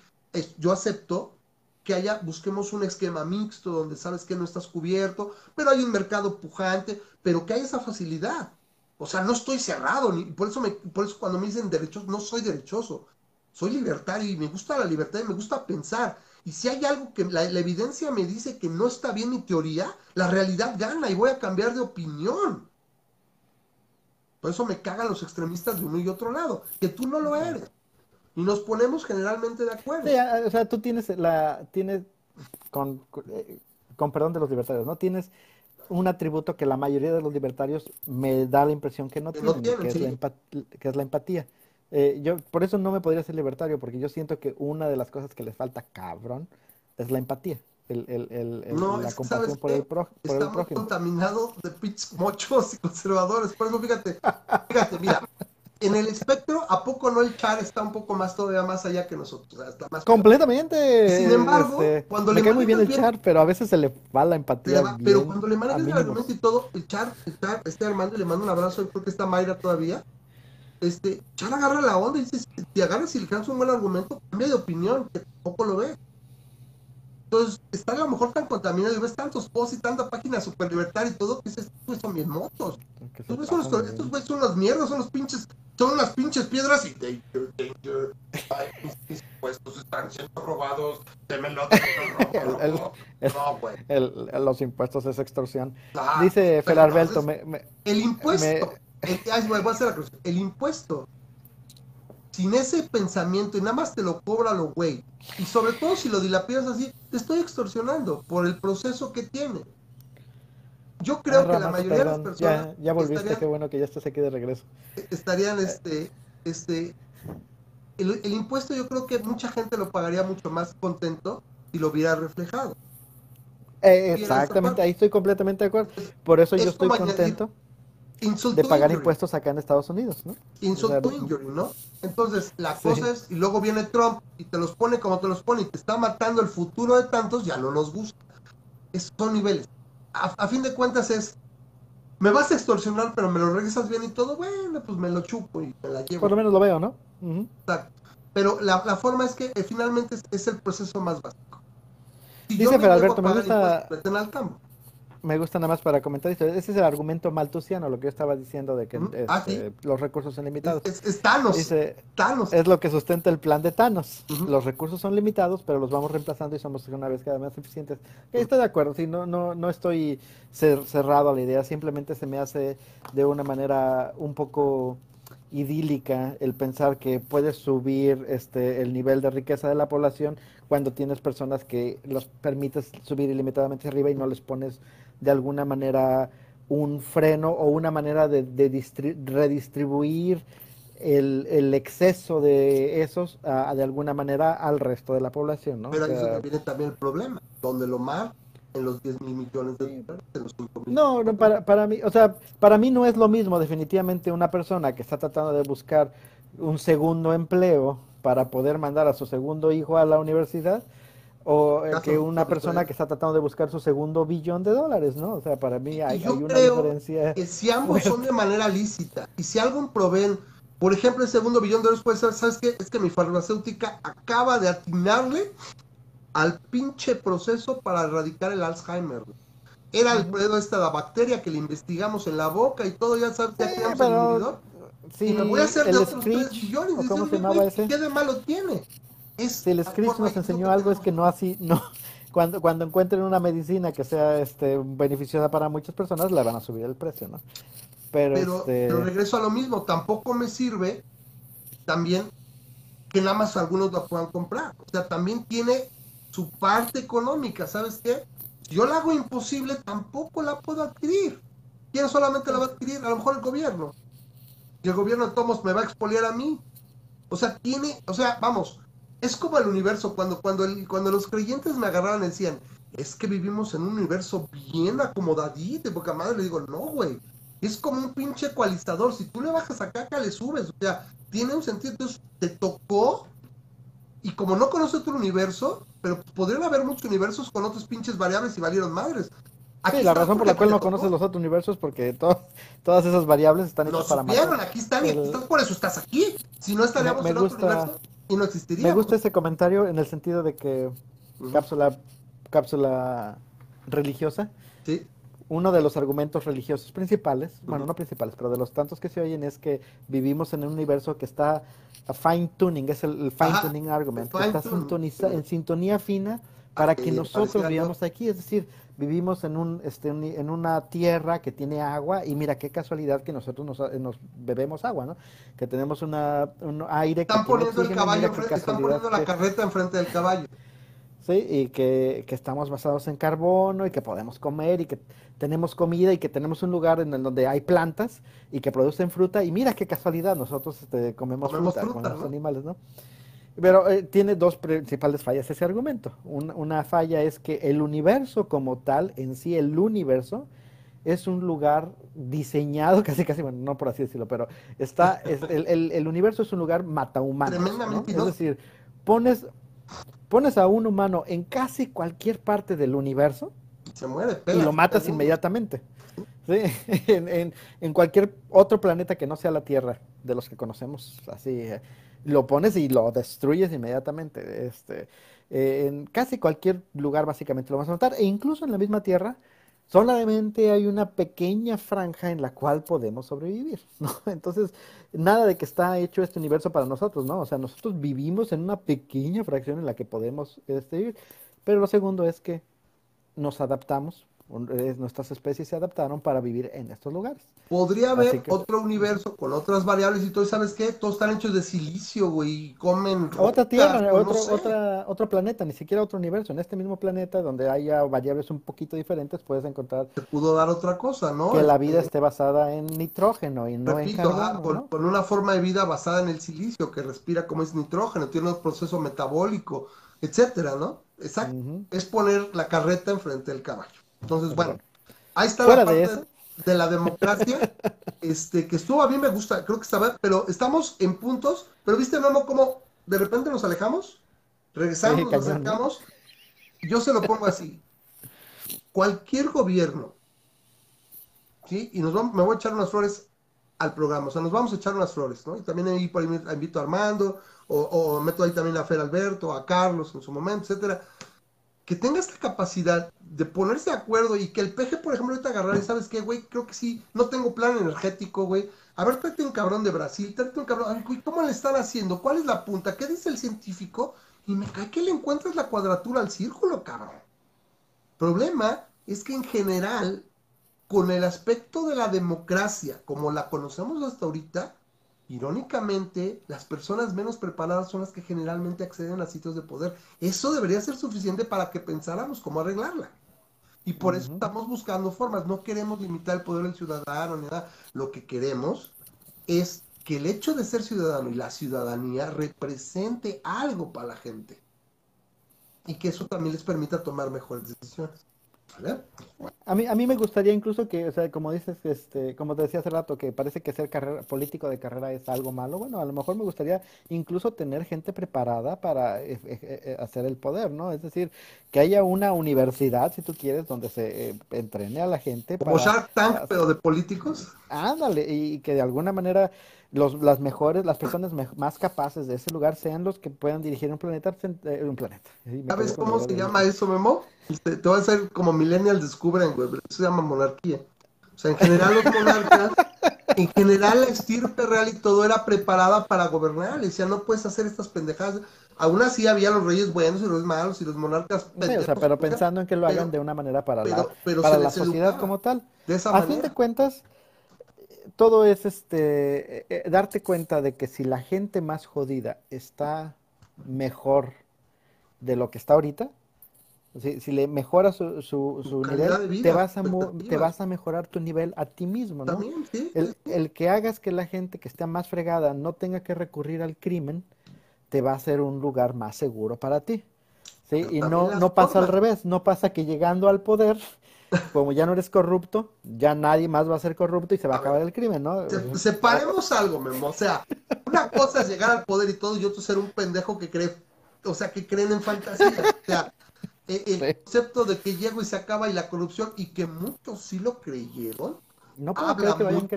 yo acepto que haya, busquemos un esquema mixto donde sabes que no estás cubierto, pero hay un mercado pujante, pero que hay esa facilidad. O sea, no estoy cerrado, ni, por eso me, por eso cuando me dicen derechos, no soy derechoso soy libertario y me gusta la libertad y me gusta pensar. Y si hay algo que la, evidencia me dice que no está bien mi teoría, la realidad gana y voy a cambiar de opinión. Por eso me cagan los extremistas de uno y otro lado, que tú no lo eres. Y nos ponemos generalmente de acuerdo.
o sea, tú tienes la, tienes, con, eh, con perdón de los libertarios, ¿no? Tienes un atributo que la mayoría de los libertarios me da la impresión que no tienen, que, es la que, es la empatía. Eh, yo por eso no me podría ser libertario, porque yo siento que una de las cosas que les falta cabrón es la empatía. El, el, el,
No,
la compasión
¿sabes
por el, pro- por el
Estamos
prójimo.
contaminados de pinches mochos y conservadores. Por eso, fíjate, fíjate, mira, en el espectro, ¿a poco no el char está un poco más todavía más allá que nosotros? O sea, está más
Completamente.
Sin embargo,
este,
cuando
me
le
cae muy bien el
bien-
char, pero a veces se le va la empatía
va-
bien
pero cuando le manejas el argumento y todo, el Char, el Char, este Armando, y le mando un abrazo, yo creo que está Mayra todavía. Este, Char agarra la onda y dice, si agarras y le das un buen argumento, cambia de opinión, que tampoco lo ve. Entonces, está a lo mejor tan contaminado y ves tantos posts y tanta página super libertaria y todo, que dices, estos son bien motos. Estos güeyes son, estos güeyes las mierdas, son los pinches, son las pinches piedras y danger, danger. Ay, mis, mis impuestos están siendo robados, démelo, démelo,
El- el-
no, güey.
los impuestos es extorsión.
Ah,
Dice
entonces,
me, me-
El impuesto,
Me-
el, ay, voy a hacer la cruz. El impuesto, sin ese pensamiento y nada más te lo cobra lo güey, y sobre todo si lo dilapidas así, te estoy extorsionando por el proceso que tiene. Yo creo
Ah,
que la mayoría de las personas
ya, ya volviste,
estarían-
qué bueno que ya estás aquí de regreso.
estarían este este el, el impuesto yo creo que mucha gente lo pagaría mucho más contento si lo viera reflejado
Eh, exactamente, ahí estoy completamente de acuerdo. Por eso yo
Es
estoy contento de pagar
injury.
impuestos acá en Estados Unidos, ¿no?
insult
O sea,
injury, ¿no? Entonces, la
Sí.
cosa es, y luego viene Trump y te los pone como te los pone y te está matando el futuro de tantos, ya no nos gusta. Es, son niveles. A, a fin de cuentas es, me vas a extorsionar, pero me lo regresas bien y todo, bueno, pues me lo chupo y me la llevo.
Por lo menos lo veo, ¿no?
Exacto. Pero la, la forma es que eh, finalmente es, es el proceso más básico. Si
Dice
yo me
gusta-
al tambo.
Me gusta nada más para comentar esto. Ese es el argumento maltusiano, lo que yo estaba diciendo de que
Ujú. Ah,
este, los recursos son limitados.
Es, es- Thanos.
Dice,
Thanos.
es lo que sustenta el plan de Thanos. Los recursos son limitados, pero los vamos reemplazando y somos una vez cada vez más eficientes. Ok, Estoy de acuerdo, sí, no, no, no estoy cer- cerrado a la idea, simplemente se me hace de una manera un poco idílica el pensar que puedes subir este el nivel de riqueza de la población cuando tienes personas que los permites subir ilimitadamente arriba y no les pones de alguna manera un freno o una manera de, de distri- redistribuir el, el exceso de esos ah, de alguna manera al resto de la población, ¿no?
Pero
O
ahí es
sea,
viene también el problema, donde lo mar en los 10 mil millones de dólares, en los 5 mil.
No, no, para, para mí, o sea, para mí no es lo mismo definitivamente una persona que está tratando de buscar un segundo empleo para poder mandar a su segundo hijo a la universidad o
Caso
que una persona que está tratando de buscar su segundo billón de dólares, ¿no? O sea, para mí hay,
yo
hay una
creo
diferencia.
que si ambos son de manera lícita y si algo proveen, por ejemplo, el segundo billón de dólares puede ser, ¿sabes qué? Es que mi farmacéutica acaba de atinarle al pinche proceso para erradicar el Alzheimer. Era el pedo esta la bacteria que le investigamos en la boca y todo, ya sabes, ya
Sí,
creamos
pero-
el inhibidor.
Sí,
y me voy a hacer de otros 3
Screech,
billones.
¿o
Dices,
¿cómo se
"Oye,
llamaba
güey,
ese?
¿Qué de malo tiene? Es
Si el
forma
nos enseñó algo es que no así, no, cuando, cuando encuentren una medicina que sea este beneficiosa para muchas personas, le van a subir el precio, ¿no? Pero,
Pero,
este,
pero regreso a lo mismo, tampoco me sirve también que nada más algunos la puedan comprar. O sea, también tiene su parte económica, ¿sabes qué? Yo la hago imposible, tampoco la puedo adquirir. ¿Quién solamente la va a adquirir? A lo mejor el gobierno. Y el gobierno de Tomos me va a expoliar a mí. O sea, tiene, o sea, vamos, es como el universo, cuando, cuando, el, cuando los creyentes me agarraban y decían, es que vivimos en un universo bien acomodadito, poca madre, le digo, no, güey, es como un pinche ecualizador, si tú le bajas a caca, le subes, o sea, tiene un sentido, entonces te tocó, y como no conoces otro universo, pero podrían haber muchos universos con otros pinches variables y valieron madres. Aquí
sí, la razón por
porque
la cual no conoces los otros universos porque to- todas esas variables están hechas para matar.
aquí están, y aquí estás, por eso estás aquí. Si no estaríamos
Me- me
en otro
gusta-
universo y no existiría.
Me gusta ese comentario en el sentido de que cápsula, cápsula religiosa,
Sí,
uno de los argumentos religiosos principales, bueno, no principales, pero de los tantos que se oyen es que vivimos en un universo que está a fine tuning, es el, el fine
Ajá,
tuning argument, que está sintoniza- en sintonía fina para que
sí,
nosotros vivamos aquí, es decir, vivimos en un este en una tierra que tiene agua y mira qué casualidad que nosotros nos, nos bebemos agua, ¿no? Que tenemos una, un aire que
están
tiene
poniendo el
oxígeno,
caballo,
qué
enfrente- están poniendo la
que-
carreta enfrente del caballo.
¿sí? Y que, que, estamos basados en carbono y que podemos comer y que tenemos comida y que tenemos un lugar en el donde hay plantas y que producen fruta. Y mira qué casualidad, nosotros este, comemos, fruta, con los animales, ¿no? Pero eh, tiene dos principales fallas ese argumento. una falla es que el universo como tal, en sí, el universo, es un lugar diseñado, casi casi, bueno, no por así decirlo, pero está, el, el, universo es un lugar mata humano. Es decir, pones, pones a un humano en casi cualquier parte del universo
se muere,
y lo matas inmediatamente. ¿sí? en, en, cualquier otro planeta que no sea la Tierra, de los que conocemos, así, eh, lo pones y lo destruyes inmediatamente. Este, eh, en casi cualquier lugar básicamente lo vas a matar, e incluso en la misma Tierra, solamente hay una pequeña franja en la cual podemos sobrevivir. Entonces, nada de que está hecho este universo para nosotros, ¿no? O sea, nosotros vivimos en una pequeña fracción en la que podemos este, vivir. Pero lo segundo es que nos adaptamos nuestras especies se adaptaron para vivir en estos lugares.
Podría haber otro universo con otras variables y todo, ¿sabes qué? Todos están hechos de silicio, güey, y comen...
Otra tierra, otro, otra, otro planeta, ni siquiera otro universo. En este mismo planeta, donde haya variables un poquito diferentes, puedes encontrar...
Se pudo dar otra cosa, ¿no?
Que la vida este, esté basada en nitrógeno y no en carbono,
con, una forma de vida basada en el silicio, que respira como es nitrógeno, tiene un proceso metabólico, etcétera, ¿no? Exacto. Es poner la carreta enfrente del caballo. Entonces, bueno, ahí está la parte de, la democracia, este, que estuvo a mí me gusta, creo que estaba, pero estamos en puntos, pero viste, Memo, cómo de repente nos alejamos, regresamos, nos acercamos. Yo se lo pongo así. Cualquier gobierno, ¿sí? Y nos vamos, me voy a echar unas flores al programa, o sea, nos vamos a echar unas flores, ¿no? Y también ahí por ahí invito a Armando, o, o meto ahí también a Fer Alberto, a Carlos en su momento, etcétera que tenga esta capacidad de ponerse de acuerdo y que el peje, por ejemplo, ahorita agarrar y sabes qué, güey, creo que sí, no tengo plan energético, güey. A ver, tráete un cabrón de Brasil, tráete un cabrón, güey, ¿cómo le están haciendo? ¿Cuál es la punta? ¿Qué dice el científico? Y me cae que le encuentras la cuadratura al círculo, cabrón. Problema es que en general, con el aspecto de la democracia, como la conocemos hasta ahorita, Irónicamente, las personas menos preparadas son las que generalmente acceden a sitios de poder. Eso debería ser suficiente para que pensáramos cómo arreglarla. Y por eso estamos buscando formas. No queremos limitar el poder del ciudadano ni nada. Lo que queremos es que el hecho de ser ciudadano y la ciudadanía represente algo para la gente. Y que eso también les permita tomar mejores decisiones.
A mí, a mí me gustaría incluso que, o sea, como dices, este, como te decía hace rato, que parece que ser carrera, político de carrera es algo malo. Bueno, a lo mejor me gustaría incluso tener gente preparada para eh, eh, eh, hacer el poder, ¿no? Es decir, que haya una universidad, si tú quieres, donde se entrene a la gente.
Como Shark Tank, pero de políticos.
Ándale, y que de alguna manera los, las mejores, las personas más capaces de ese lugar sean los que puedan dirigir un planeta. Eh, un planeta.
¿Sabes cómo se llama eso, Memo? Te, te, voy a hacer como millennials descubren, güey, eso se llama monarquía. O sea, en general los monarcas, en general la estirpe real y todo era preparada para gobernar. Le decía, no puedes hacer estas pendejadas. Aún así había los reyes buenos y los malos y los monarcas
pendejos, o sea, pero pensando en que lo hagan de una manera para la, para la sociedad como tal. De esa a fin de cuentas, todo es este eh, eh, darte cuenta de que si la gente más jodida está mejor de lo que está ahorita, si, le mejora su, su, nivel, te, vas a te vas a mejorar tu nivel a ti mismo, ¿no? el, el, que hagas que la gente que esté más fregada no tenga que recurrir al crimen, te va a ser un lugar más seguro para ti. ¿sí? y no, no pasa al revés, no pasa que llegando al poder como ya no eres corrupto, ya nadie más va a ser corrupto y se va a, acabar el crimen, ¿no?
separemos algo, Memo. O sea, una cosa es llegar al poder y todo, y otro ser un pendejo que cree, o sea, que creen en fantasía. O sea, el, concepto de que llego y se acaba y la corrupción, y que muchos sí lo creyeron.
No puedo creer que vayan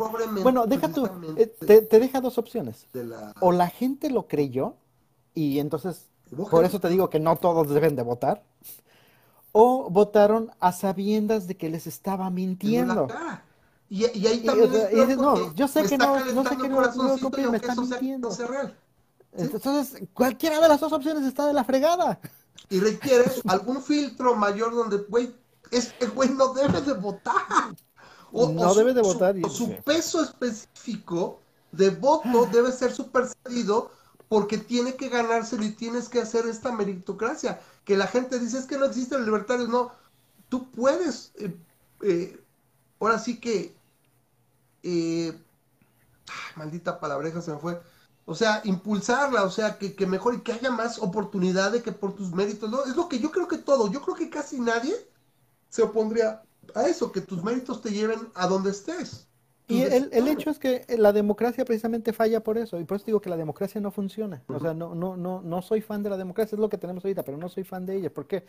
Bueno, deja tú, eh, te, te, deja dos opciones. O la gente lo creyó, y entonces, por eso te digo que no todos deben de votar o votaron a sabiendas de que les estaba mintiendo.
Y, y, ahí también.
no, yo sé que no, no sé que no, no me está mintiendo. Entonces, cualquiera de las dos opciones está de la fregada.
Y requieres algún filtro mayor donde, güey, este güey no debe de votar.
O, no debe de votar.
Su, su peso específico de voto debe ser supersedido porque tiene que ganárselo y tienes que hacer esta meritocracia. Que la gente dice es que no existen libertarios, no. Tú puedes, eh, eh, ahora sí que, eh, maldita palabreja se me fue, o sea, impulsarla, o sea, que, que mejor y que haya más oportunidad de que por tus méritos, ¿no? Es lo que yo creo que todo, yo creo que casi nadie se opondría a eso, que tus méritos te lleven a donde estés.
Y el, el, hecho es que la democracia precisamente falla por eso, y por eso digo que la democracia no funciona. O sea, no, no, no, no soy fan de la democracia, es lo que tenemos ahorita, pero no soy fan de ella. ¿Por qué?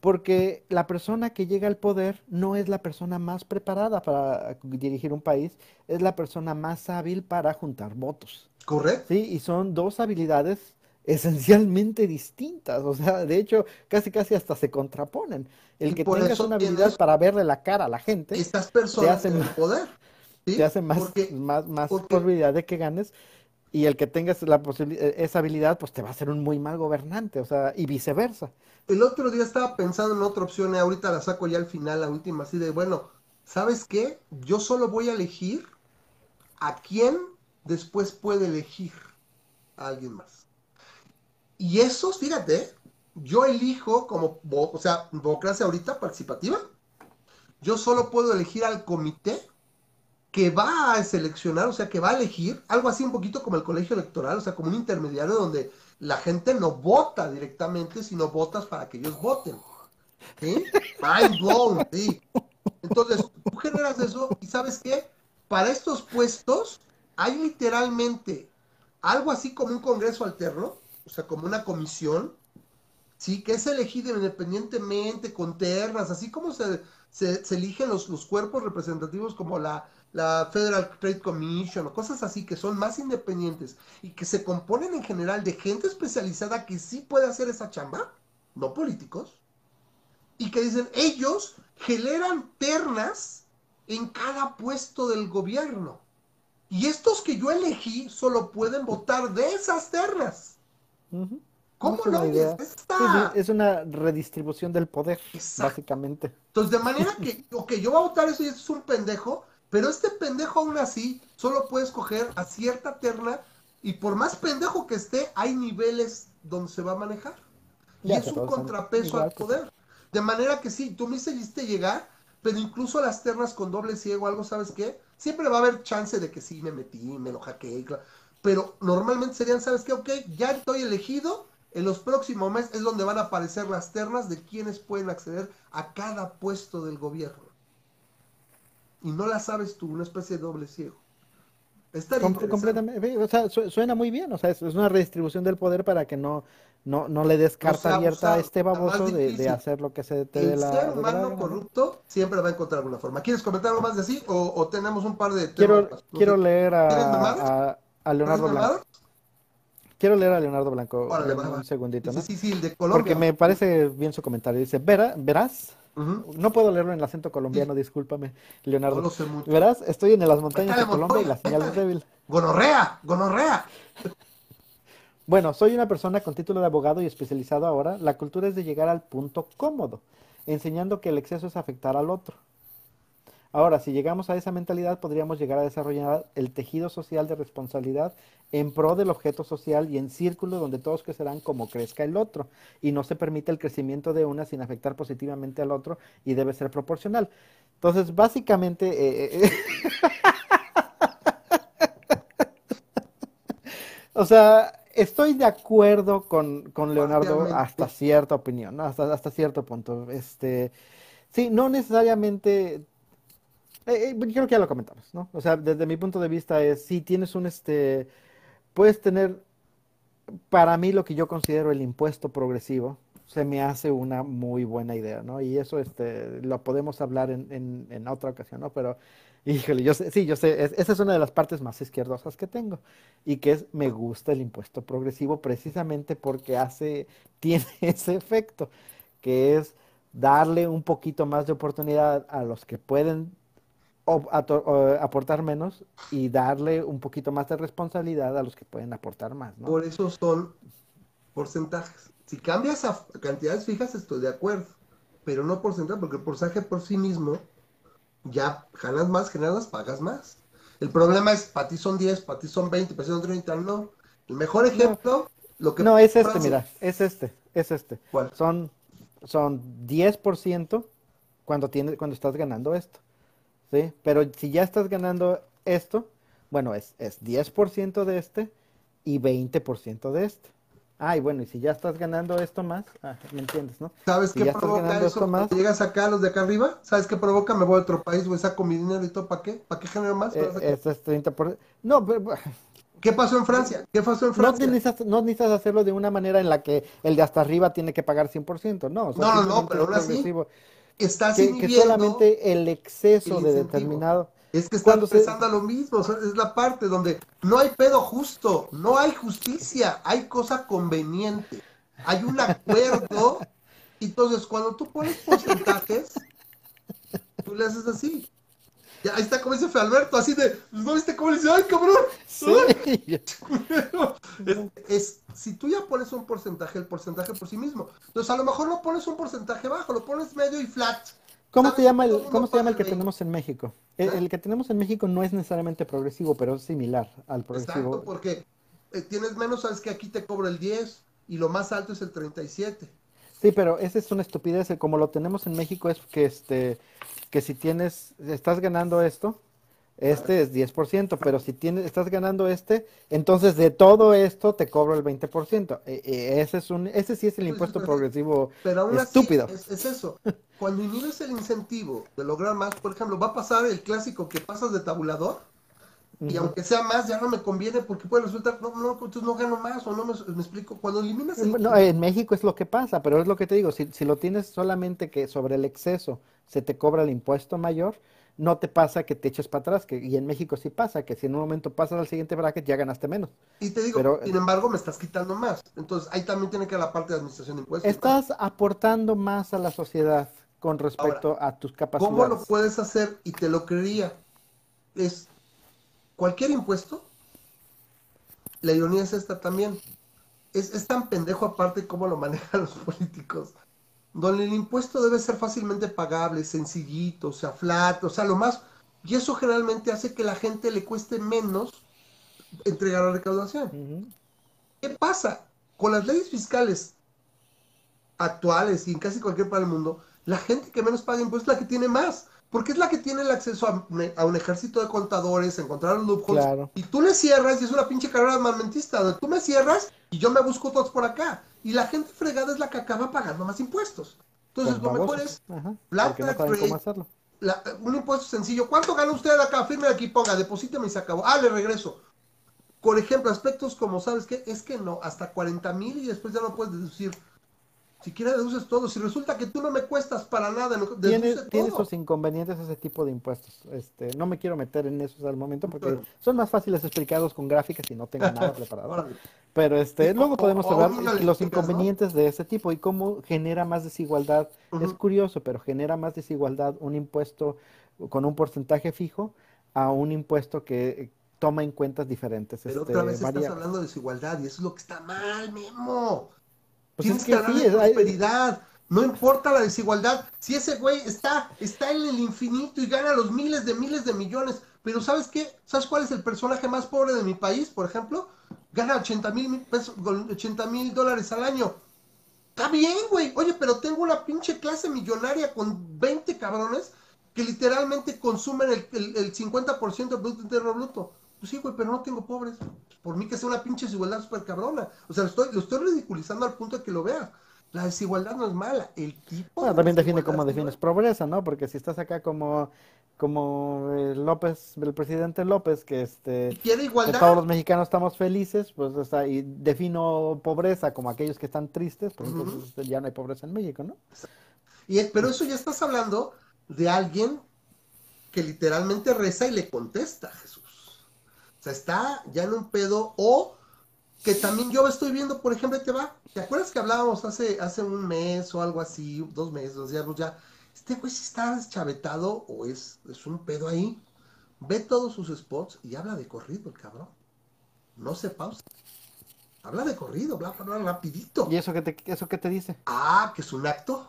Porque la persona que llega al poder no es la persona más preparada para dirigir un país, es la persona más hábil para juntar votos.
Correcto.
Sí, y son dos habilidades esencialmente distintas. O sea, de hecho, casi casi hasta se contraponen. El que tengas una habilidad para verle la cara a la gente,
estas personas te hacen el poder.
Te hace más, más, más posibilidad de que ganes. Y el que tengas la e, esa habilidad, pues te va a ser un muy mal gobernante, o sea, y viceversa.
El otro día estaba pensando en otra opción y ahorita la saco ya al final, la última, así de, bueno, ¿sabes qué? Yo solo voy a elegir a quién después puede elegir a alguien más. Y eso, fíjate, yo elijo como, o sea, democracia ahorita participativa, yo solo puedo elegir al comité que va a seleccionar, o sea, que va a elegir, algo así un poquito como el colegio electoral, o sea, como un intermediario donde la gente no vota directamente, sino votas para que ellos voten. ¿Sí? Mind blown, sí. Entonces, tú generas eso y ¿sabes qué? Para estos puestos hay literalmente algo así como un congreso alterno, o sea, como una comisión, ¿sí? Que es elegido independientemente, con ternas, así como se, se, eligen los, los cuerpos representativos como la, la Federal Trade Commission o cosas así que son más independientes y que se componen en general de gente especializada que sí puede hacer esa chamba, no políticos, y que dicen ellos generan ternas en cada puesto del gobierno. Y estos que yo elegí solo pueden votar de esas ternas. ¿Cómo no?
Es, una redistribución del poder, básicamente.
Entonces, de manera que, ok, yo voy a votar eso y eso es un pendejo, pero este pendejo aún así solo puede escoger a cierta terna y por más pendejo que esté, hay niveles donde se va a manejar. Y es un contrapeso al poder. De manera que sí, tú me hiciste llegar, pero incluso las ternas con doble ciego, algo, ¿sabes qué? Siempre va a haber chance de que sí me metí, me lo hackeé, pero normalmente serían, ¿sabes qué? Ok, ya estoy elegido, en los próximos meses es donde van a aparecer las ternas de quienes pueden acceder a cada puesto del gobierno y no la sabes tú, una especie de doble ciego.
Está completamente, o sea, suena muy bien, o sea, es, una redistribución del poder para que no, no, no le des carta abierta a este baboso de, hacer lo que se te dé la.
El ser humano corrupto siempre va a encontrar alguna forma. ¿Quieres comentar algo más de así o, tenemos un par de
Quiero, quiero leer a, a, Leonardo Blanco. Quiero leer a Leonardo Blanco un, segundito, ¿no?
Sí, sí, el de Colombia.
Porque me parece bien su comentario. Dice, Vera, verás, no puedo leerlo en el acento colombiano, discúlpame, Leonardo. Verás, estoy en las montañas de Colombia y la señal es débil.
Gonorrea, gonorrea.
Bueno, soy una persona con título de abogado y especializado ahora. La cultura es de llegar al punto cómodo, enseñando que el exceso es afectar al otro. Ahora, si llegamos a esa mentalidad, podríamos llegar a desarrollar el tejido social de responsabilidad en pro del objeto social y en círculo donde todos crecerán como crezca el otro. Y no se permite el crecimiento de una sin afectar positivamente al otro y debe ser proporcional. Entonces, básicamente... Eh, eh, o sea, estoy de acuerdo con, con Leonardo hasta cierta opinión, ¿no? hasta, hasta cierto punto. Este, sí, no necesariamente eh, eh, creo que ya lo comentamos, ¿no? O sea, desde mi punto de vista es, si tienes un, este, puedes tener, para mí lo que yo considero el impuesto progresivo, se me hace una muy buena idea, ¿no? Y eso, este, lo podemos hablar en, en, otra ocasión, ¿no? Pero, híjole, yo sé, sí, yo sé, esa es una de las partes más izquierdosas que tengo, y que es, me gusta el impuesto progresivo precisamente porque hace, tiene ese efecto, que es darle un poquito más de oportunidad a los que pueden aportar menos y darle un poquito más de responsabilidad a los que pueden aportar más. ¿no?
Por eso son porcentajes. Si cambias a cantidades fijas, estoy de acuerdo, pero no porcentaje, porque el porcentaje por sí mismo, ya ganas más, generas, pagas más. El problema es, para ti son 10, para ti son 20, para ti son 30, no. El mejor ejemplo, lo que
No, es este, mira, es este, es este.
¿Cuál?
Son, son 10% cuando tienes, cuando estás ganando esto. ¿Sí? Pero si ya estás ganando esto, bueno, es, es 10% de este y 20% de este. Ah, y bueno, y si ya estás ganando esto más, ah, ¿me entiendes, no?
¿Sabes
Si
qué provoca eso?
esto más,
llegas acá a los de acá arriba, ¿sabes qué provoca? Me voy a otro país, güey, saco mi dinero y todo, ¿para qué? ¿Para qué genero más?
eh, este es 30%. No, pero,
¿Qué pasó en Francia? ¿Qué pasó en
no
Francia?
necesitas, no necesitas hacerlo de una manera en la que el de hasta arriba tiene que pagar 100%, no. o sea,
No, no, no, pero así,
progresivo.
Estás
Que, que solamente el exceso
el
de determinado.
Es que
se-
pensando a lo mismo, es la parte donde no hay pedo justo, no hay justicia, hay cosa conveniente, hay un acuerdo. Entonces, cuando tú pones porcentajes, tú le haces así. Ya, ahí está como dice Fe Alberto, así de, ¿no viste cómo le dice? ¡Ay, cabrón!
Sí.
Es, es- si tú ya pones un porcentaje, el porcentaje por sí mismo. Entonces, a lo mejor no pones un porcentaje bajo, lo pones medio y flat.
¿Cómo se llama el, cómo se llama el que tenemos en México? El, el que tenemos en México no es necesariamente progresivo, pero es similar al
Exacto,
progresivo.
porque eh, tienes menos, sabes que aquí te cobro el 10 y lo más alto es el 37.
Sí, pero esa es una estupidez. eh, Como lo tenemos en México es que este que si tienes estás ganando esto, este es 10%, pero si tienes estás ganando este, entonces de todo esto te cobro el 20%. Eh, eh, ese es un ese sí es el impuesto progresivo
Pero aún
estúpido.
así, es, es eso. Cuando inhibes el incentivo de lograr más, por ejemplo, va a pasar el clásico que pasas de tabulador y aunque sea más, ya no me conviene porque puede resultar, no, no, entonces no gano más o no me, me explico. Cuando eliminas el
No, en México es lo que pasa, pero es lo que te digo, si, si lo tienes solamente que sobre el exceso se te cobra el impuesto mayor, no te pasa que te eches para atrás, que, y en México sí pasa, que si en un momento pasas al siguiente bracket ya ganaste menos.
y te digo,
pero-
sin embargo, me estás quitando más. Entonces ahí también tiene que ir la parte de administración de impuestos.
Estás aportando más a la sociedad con respecto a tus
¿Cómo lo
capacidades.
puedes hacer? Y te lo creería. Es cualquier impuesto. La ironía es esta también. Es, es tan pendejo aparte cómo lo manejan los políticos. Donde el impuesto debe ser fácilmente pagable, sencillito, o sea, flat, o sea, lo más. Y eso generalmente hace que la gente le cueste menos entregar la recaudación. ¿Qué pasa? Con las leyes fiscales actuales y en casi cualquier parte del mundo, la gente que menos paga impuestos es la que tiene más, porque es la que tiene el acceso a, un- a un ejército de contadores, encontrar loopholes,
Claro.
y tú le cierras y es una pinche carrera armamentista, donde tú me cierras y yo me busco todos por acá, y la gente fregada es la que acaba pagando más impuestos. Entonces, lo mejor es
porque no hacerlo.
la- un impuesto sencillo. ¿Cuánto gana usted acá? Firme aquí, ponga, deposíteme y se acabó. Ah, le regreso. Por ejemplo, aspectos como, ¿sabes qué? Es que no, hasta 40 mil y después ya no puedes deducir. Si quieres deduces todo. Si resulta que tú no me cuestas para nada,
Tiene,
deduce
tiene
todo.
sus inconvenientes ese tipo de impuestos. Este, no me quiero meter en esos al momento porque
Claro.
son más fáciles explicados con gráficas y no tengo nada preparado.
Órale.
Pero este, luego podemos
o
hablar de los inconvenientes de ese tipo y cómo genera más desigualdad. Es curioso, pero genera más desigualdad un impuesto con un porcentaje fijo a un impuesto que eh, toma en cuentas diferentes.
Pero
este,
otra vez estás hablando de desigualdad y eso es lo que está mal, Memo.
Pues
Tienes
es
que
sí, hay-
prosperidad. No importa la desigualdad. Si ese güey está, está en el infinito y gana los miles de miles de millones. Pero ¿sabes qué? ¿Sabes cuál es el personaje más pobre de mi país, por ejemplo? Gana 80 mil pesos, 80 mil dólares al año. Está bien, güey. Oye, pero tengo una pinche clase millonaria con 20 cabrones que literalmente consumen el, el, el 50% del Producto Interno Bruto. Pues sí, güey, pero no tengo pobres. Por mí que sea una pinche desigualdad súper cabrona. O sea, lo estoy, lo estoy ridiculizando al punto de que lo veas. La desigualdad no es mala. El tipo
Bueno,
de
también define cómo
es
defines pobreza, ¿no? Porque si estás acá como, como López, el presidente López, que este
quiere igualdad.
todos los mexicanos estamos felices, pues o sea, y defino pobreza como aquellos que están tristes, pues
Ujú.
entonces este, ya no hay pobreza en México, ¿no?
Y, pero eso ya estás hablando de alguien que literalmente reza y le contesta a Jesús. O sea, está ya en un pedo. O que también yo estoy viendo, por ejemplo, te va. ¿Te acuerdas que hablábamos hace, hace un mes o algo así, dos meses, dos días, ya? Este güey si está deschavetado o es, es un pedo ahí. Ve todos sus spots y habla de corrido el cabrón. No se pausa. Habla de corrido, bla, bla, bla, rapidito.
¿Y eso qué te, eso qué te dice?
Ah, que es un acto.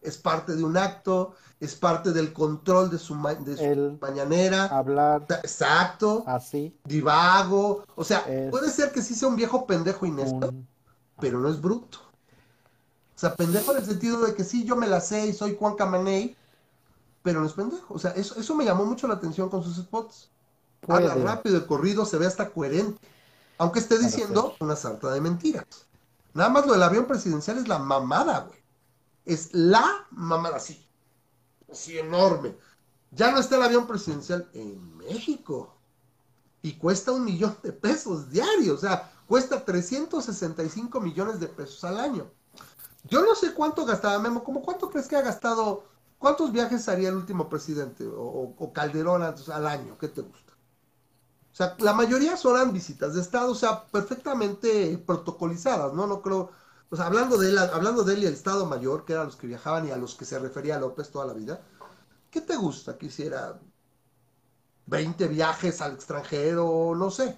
Es parte de un acto, es parte del control de su, de su mañanera.
Hablar.
Exacto.
Así.
Divago. O sea, puede ser que sí sea un viejo pendejo inepto, pero no es bruto. O sea, pendejo en el sentido de que sí, yo me la sé y soy Juan Camaney, pero no es pendejo. O sea, eso, eso me llamó mucho la atención con sus spots. Habla rápido, el corrido se ve hasta coherente. Aunque esté diciendo una sarta de mentiras. Nada más lo del avión presidencial es la mamada, güey. Es la mamada, así. Así enorme. Ya no está el avión presidencial en México. Y cuesta un millón de pesos diarios. O sea, cuesta 365 millones de pesos al año. Yo no sé cuánto gastaba Memo, ¿cómo cuánto crees que ha gastado? ¿Cuántos viajes haría el último presidente o, Calderón al año? ¿Qué te gusta? O sea, la mayoría son visitas de Estado, o sea, perfectamente protocolizadas, ¿no? No creo, sea, hablando de él, hablando de él y el Estado Mayor, que eran los que viajaban y a los que se refería López toda la vida, ¿qué te gusta que hiciera 20 viajes al extranjero, no sé?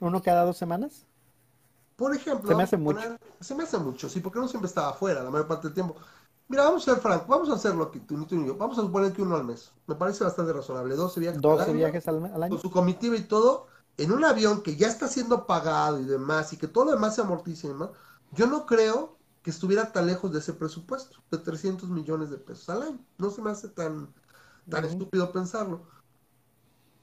¿Uno cada dos semanas?
Por ejemplo,
se me hace mucho.
se me hace mucho, sí, porque no siempre estaba afuera la mayor parte del tiempo. Mira, vamos a ser franco, vamos a hacerlo aquí, tú, tú y yo. Vamos a suponer que uno al mes. Me parece bastante razonable. 12 viajes,
12 al, año, viajes al, año.
Con su comitiva y todo, en un avión que ya está siendo pagado y demás, y que todo lo demás se amortiza y demás. Yo no creo que estuviera tan lejos de ese presupuesto, de 300 millones de pesos al año. No se me hace tan, tan estúpido pensarlo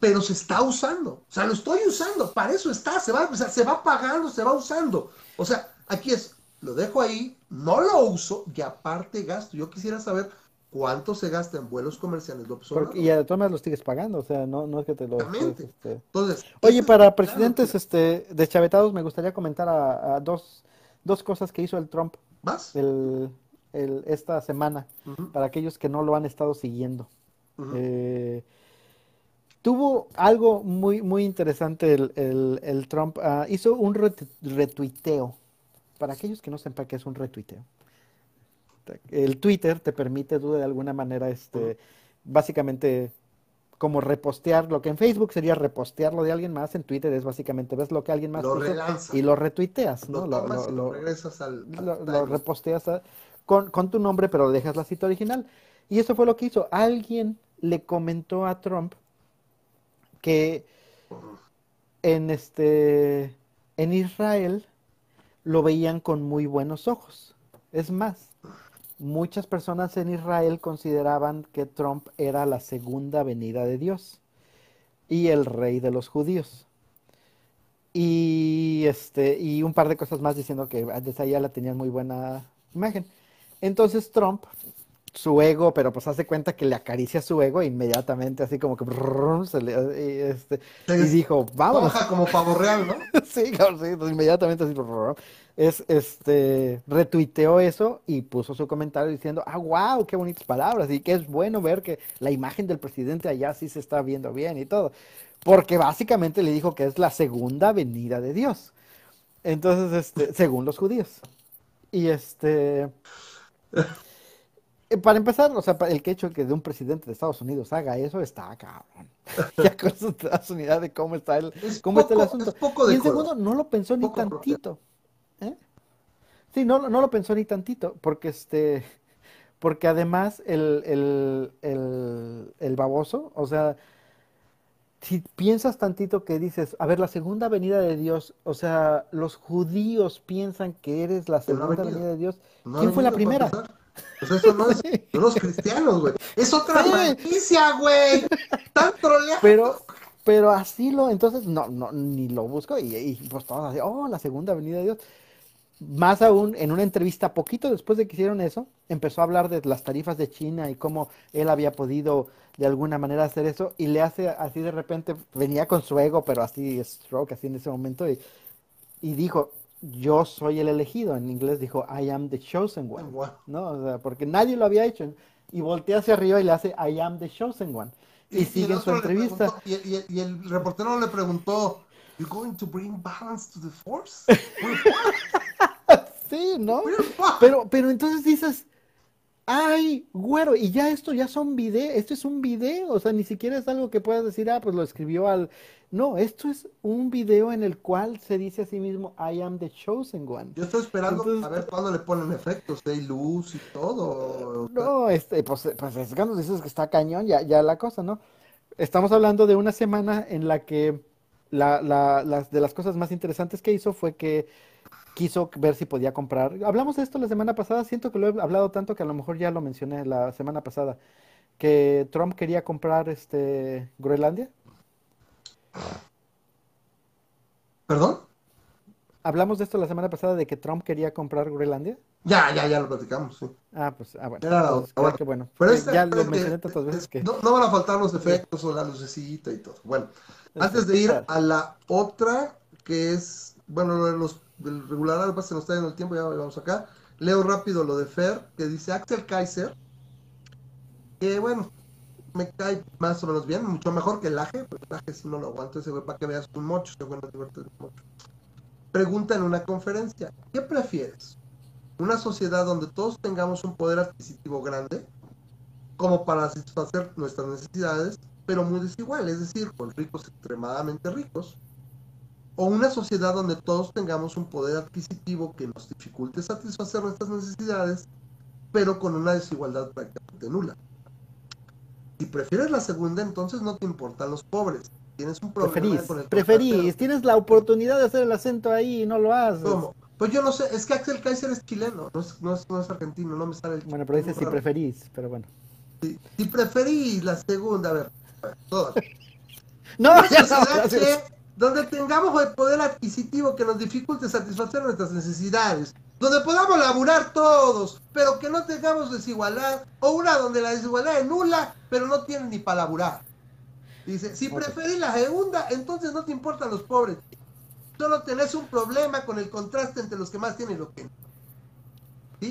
pero se está usando. O sea, lo estoy usando, para eso está, se va, se va pagando, se va usando. O sea, aquí es, lo dejo ahí, no lo uso y aparte gasto. Yo quisiera saber cuánto se gasta en vuelos comerciales
y de todas maneras lo sigues pagando, o sea, no, no es que te lo...
Este... Entonces,
Oye, para presidentes este, deschavetados me gustaría comentar a, dos, dos cosas que hizo el Trump. El, el, esta semana, para aquellos que no lo han estado siguiendo. eh, Tuvo algo muy, muy interesante el, Trump. Ah, hizo un retuiteo. Para aquellos que no sepan qué es un retuiteo. El Twitter te permite, tú de alguna manera, este, básicamente como repostear lo que en Facebook sería repostearlo de alguien más, en Twitter es básicamente ves lo que alguien más
hizo
y lo retuiteas, ¿no?
Lo, lo, regresas al,
lo, reposteas con, con, tu nombre, pero dejas la cita original. Y eso fue lo que hizo. Alguien le comentó a Trump que en este en Israel lo veían con muy buenos ojos. Es más, muchas personas en Israel consideraban que Trump era la segunda venida de Dios y el rey de los judíos. Y este y un par de cosas más diciendo que desde allá la tenían muy buena imagen. Entonces Trump su ego, pero pues hace cuenta que le acaricia su ego e inmediatamente, así como que se le, este, y dijo, vamos.
Como pavo real, ¿no?
sí, sí, pues, inmediatamente así, es, este, retuiteó eso y puso su comentario diciendo, ah, wow, qué bonitas palabras, y que es bueno ver que la imagen del presidente allá sí se está viendo bien y todo, porque básicamente le dijo que es la segunda venida de Dios. Entonces, este, según los judíos. Y este... Eh, para empezar, o sea, el que hecho que de un presidente de Estados Unidos haga eso está cabrón. ya con eso te das unidad de cómo está el, cómo está el asunto. y en segundo, no lo pensó ni tantito. ¿eh? Sí, no, no lo pensó ni tantito, porque este, porque además el, el, el, el baboso, o sea, si piensas tantito que dices, a ver, la segunda venida de Dios, o sea, los judíos piensan que eres la segunda venida de Dios. ¿Quién fue la primera?
Pues eso no es los cristianos, güey. Es otra franquicia, güey. Tan troleado.
Pero, pero así lo, entonces no, no, ni lo busco y, y pues todos así, oh, la segunda venida de Dios. Más aún, en una entrevista, poquito después de que hicieron eso, empezó a hablar de las tarifas de China y cómo él había podido de alguna manera hacer eso y le hace así de repente, venía con su ego, pero así, stroke, así en ese momento, y, y dijo, yo soy el elegido. En inglés dijo, I am the chosen one. ¿No? O sea, porque nadie lo había hecho. Y voltea hacia arriba y le hace, I am the chosen one. Y, sigue su entrevista.
y, el reportero le preguntó, You going to bring balance to the force?
sí, ¿no? Pero, pero entonces dices, Ay, güero, y ya esto ya son videos, esto es un video, o sea, ni siquiera es algo que puedas decir, ah, pues lo escribió al... No, esto es un video en el cual se dice a sí mismo, I am the chosen one.
Yo estoy esperando a ver cuándo le ponen efectos de luz y todo.
No, este, pues, pues es cuando dices que está cañón, ya, ya la cosa, ¿no? Estamos hablando de una semana en la que la, la, las, de las cosas más interesantes que hizo fue que quiso ver si podía comprar. Hablamos de esto la semana pasada, siento que lo he hablado tanto que a lo mejor ya lo mencioné la semana pasada, que Trump quería comprar este Groenlandia.
¿Perdón?
Hablamos de esto la semana pasada de que Trump quería comprar Groenlandia.
Ya, ya, ya lo platicamos, sí.
Ah, pues, ah, bueno. Pues, que bueno.
Pero este ya lo mencioné tantas veces que... No, van a faltar los efectos o la lucecita y todo. Bueno, antes de ir a la otra, que es, bueno, los del regular alba se nos está yendo el tiempo, ya vamos acá. Leo rápido lo de Fer, que dice Axel Kaiser, que bueno, me cae más o menos bien, mucho mejor que el Aje, porque el Aje si no lo aguanto ese güey para que veas un mocho, ese güey no mucho. Pregunta en una conferencia, ¿qué prefieres? ¿Una sociedad donde todos tengamos un poder adquisitivo grande, como para satisfacer nuestras necesidades, pero muy desigual, es decir, con ricos extremadamente ricos? O una sociedad donde todos tengamos un poder adquisitivo que nos dificulte satisfacer nuestras necesidades, pero con una desigualdad prácticamente nula. Si prefieres la segunda, entonces no te importan los pobres. Tienes un problema
preferís, con el Preferís, tienes la oportunidad de hacer el acento ahí y no lo haces. ¿Cómo?
Pues yo no sé, es que Axel Kaiser es chileno, no es, no es, argentino, no me sale el
Bueno, pero dice si preferís, pero bueno.
Si, preferís la segunda, a ver, todas.
no, ya
donde tengamos el poder adquisitivo que nos dificulte satisfacer nuestras necesidades, donde podamos laburar todos, pero que no tengamos desigualdad, o una donde la desigualdad es nula, pero no tienen ni para laburar. Dice, si preferís la segunda, entonces no te importan los pobres. Solo tenés un problema con el contraste entre los que más tienen y los que no.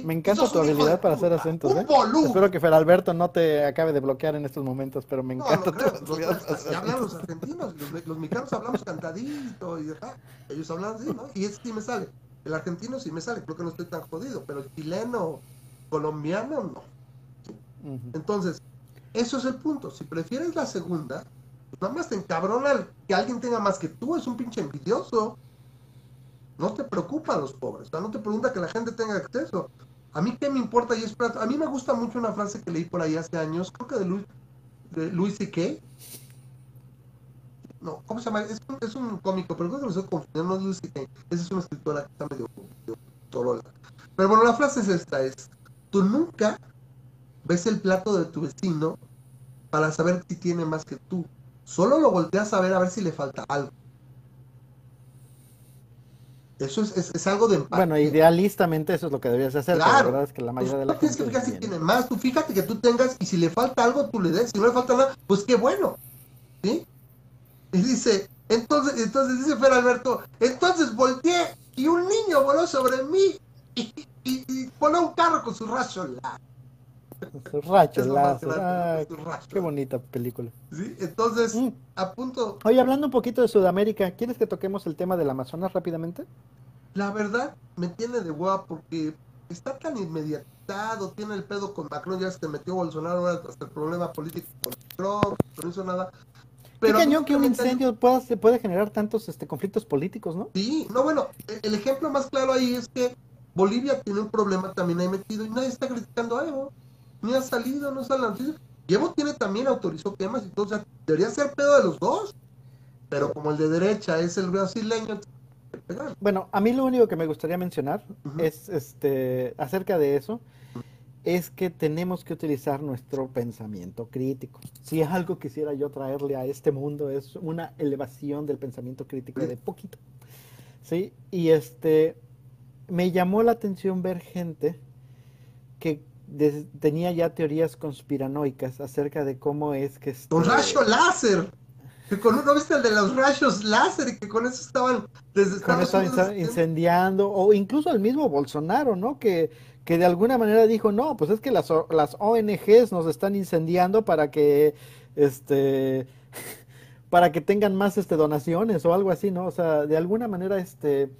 Me encanta tu habilidad para hacer acentos. ¿eh? Espero que Fer Alberto no te acabe de bloquear en estos momentos, pero me encanta tu
habilidad. Ya hablan los argentinos, los, mexicanos hablamos cantadito y ellos hablan así, ¿no? Y ese sí me sale. El argentino sí me sale, creo que no estoy tan jodido, pero el chileno, colombiano, no. Entonces, eso es el punto. Si prefieres la segunda, pues nada más te encabrona que alguien tenga más que tú, es un pinche envidioso. No te preocupan los pobres, o sea, no te pregunta que la gente tenga acceso. A mí qué me importa y es A mí me gusta mucho una frase que leí por ahí hace años, creo que de Luis, de Luis C.K. No, ¿cómo se llama? Es un, cómico, pero creo que lo estoy confundiendo, no es Luis C.K. Esa es una escritora que está medio, medio Pero bueno, la frase es esta, es, tú nunca ves el plato de tu vecino para saber si tiene más que tú. Solo lo volteas a ver a ver si le falta algo. Eso es, es, algo de
empatía. Bueno, idealistamente eso es lo que deberías hacer, claro. la verdad es que la mayoría de la
gente... tienes que fijar si tiene más, tú fíjate que tú tengas y si le falta algo tú le des, si no le falta nada, pues qué bueno, ¿sí? Y dice, entonces, entonces dice Fer Alberto, entonces volteé y un niño voló sobre mí y, y, voló un carro con su rayo
Sus rayos qué bonita película.
Sí, entonces, mm. a punto.
Oye, hablando un poquito de Sudamérica, ¿quieres que toquemos el tema del Amazonas rápidamente?
La verdad, me tiene de hueá porque está tan inmediatado, tiene el pedo con Macron, ya se metió Bolsonaro, hasta el problema político con Trump, no hizo nada.
Pero Qué cañón que un incendio pueda, se puede generar tantos este, conflictos políticos, ¿no?
Sí, no, bueno, el ejemplo más claro ahí es que Bolivia tiene un problema también ahí metido y nadie está criticando a Evo ni ha salido, no sale la noticia. Tiene también autorizó quemas y todo, o sea, debería ser pedo de los dos. Pero como el de derecha es el brasileño,
bueno, a mí lo único que me gustaría mencionar es este acerca de eso es que tenemos que utilizar nuestro pensamiento crítico. Si algo quisiera yo traerle a este mundo es una elevación del pensamiento crítico de poquito. ¿Sí? Y este me llamó la atención ver gente que tenía ya teorías conspiranoicas acerca de cómo es que...
Este... Con rayo láser. Que con ¿No viste el de los rayos láser? Y que con eso estaban...
Desde con eso incendiando. O incluso el mismo Bolsonaro, ¿no? Que, que de alguna manera dijo, no, pues es que las, las ONGs nos están incendiando para que... este para que tengan más este donaciones o algo así, ¿no? O sea, de alguna manera este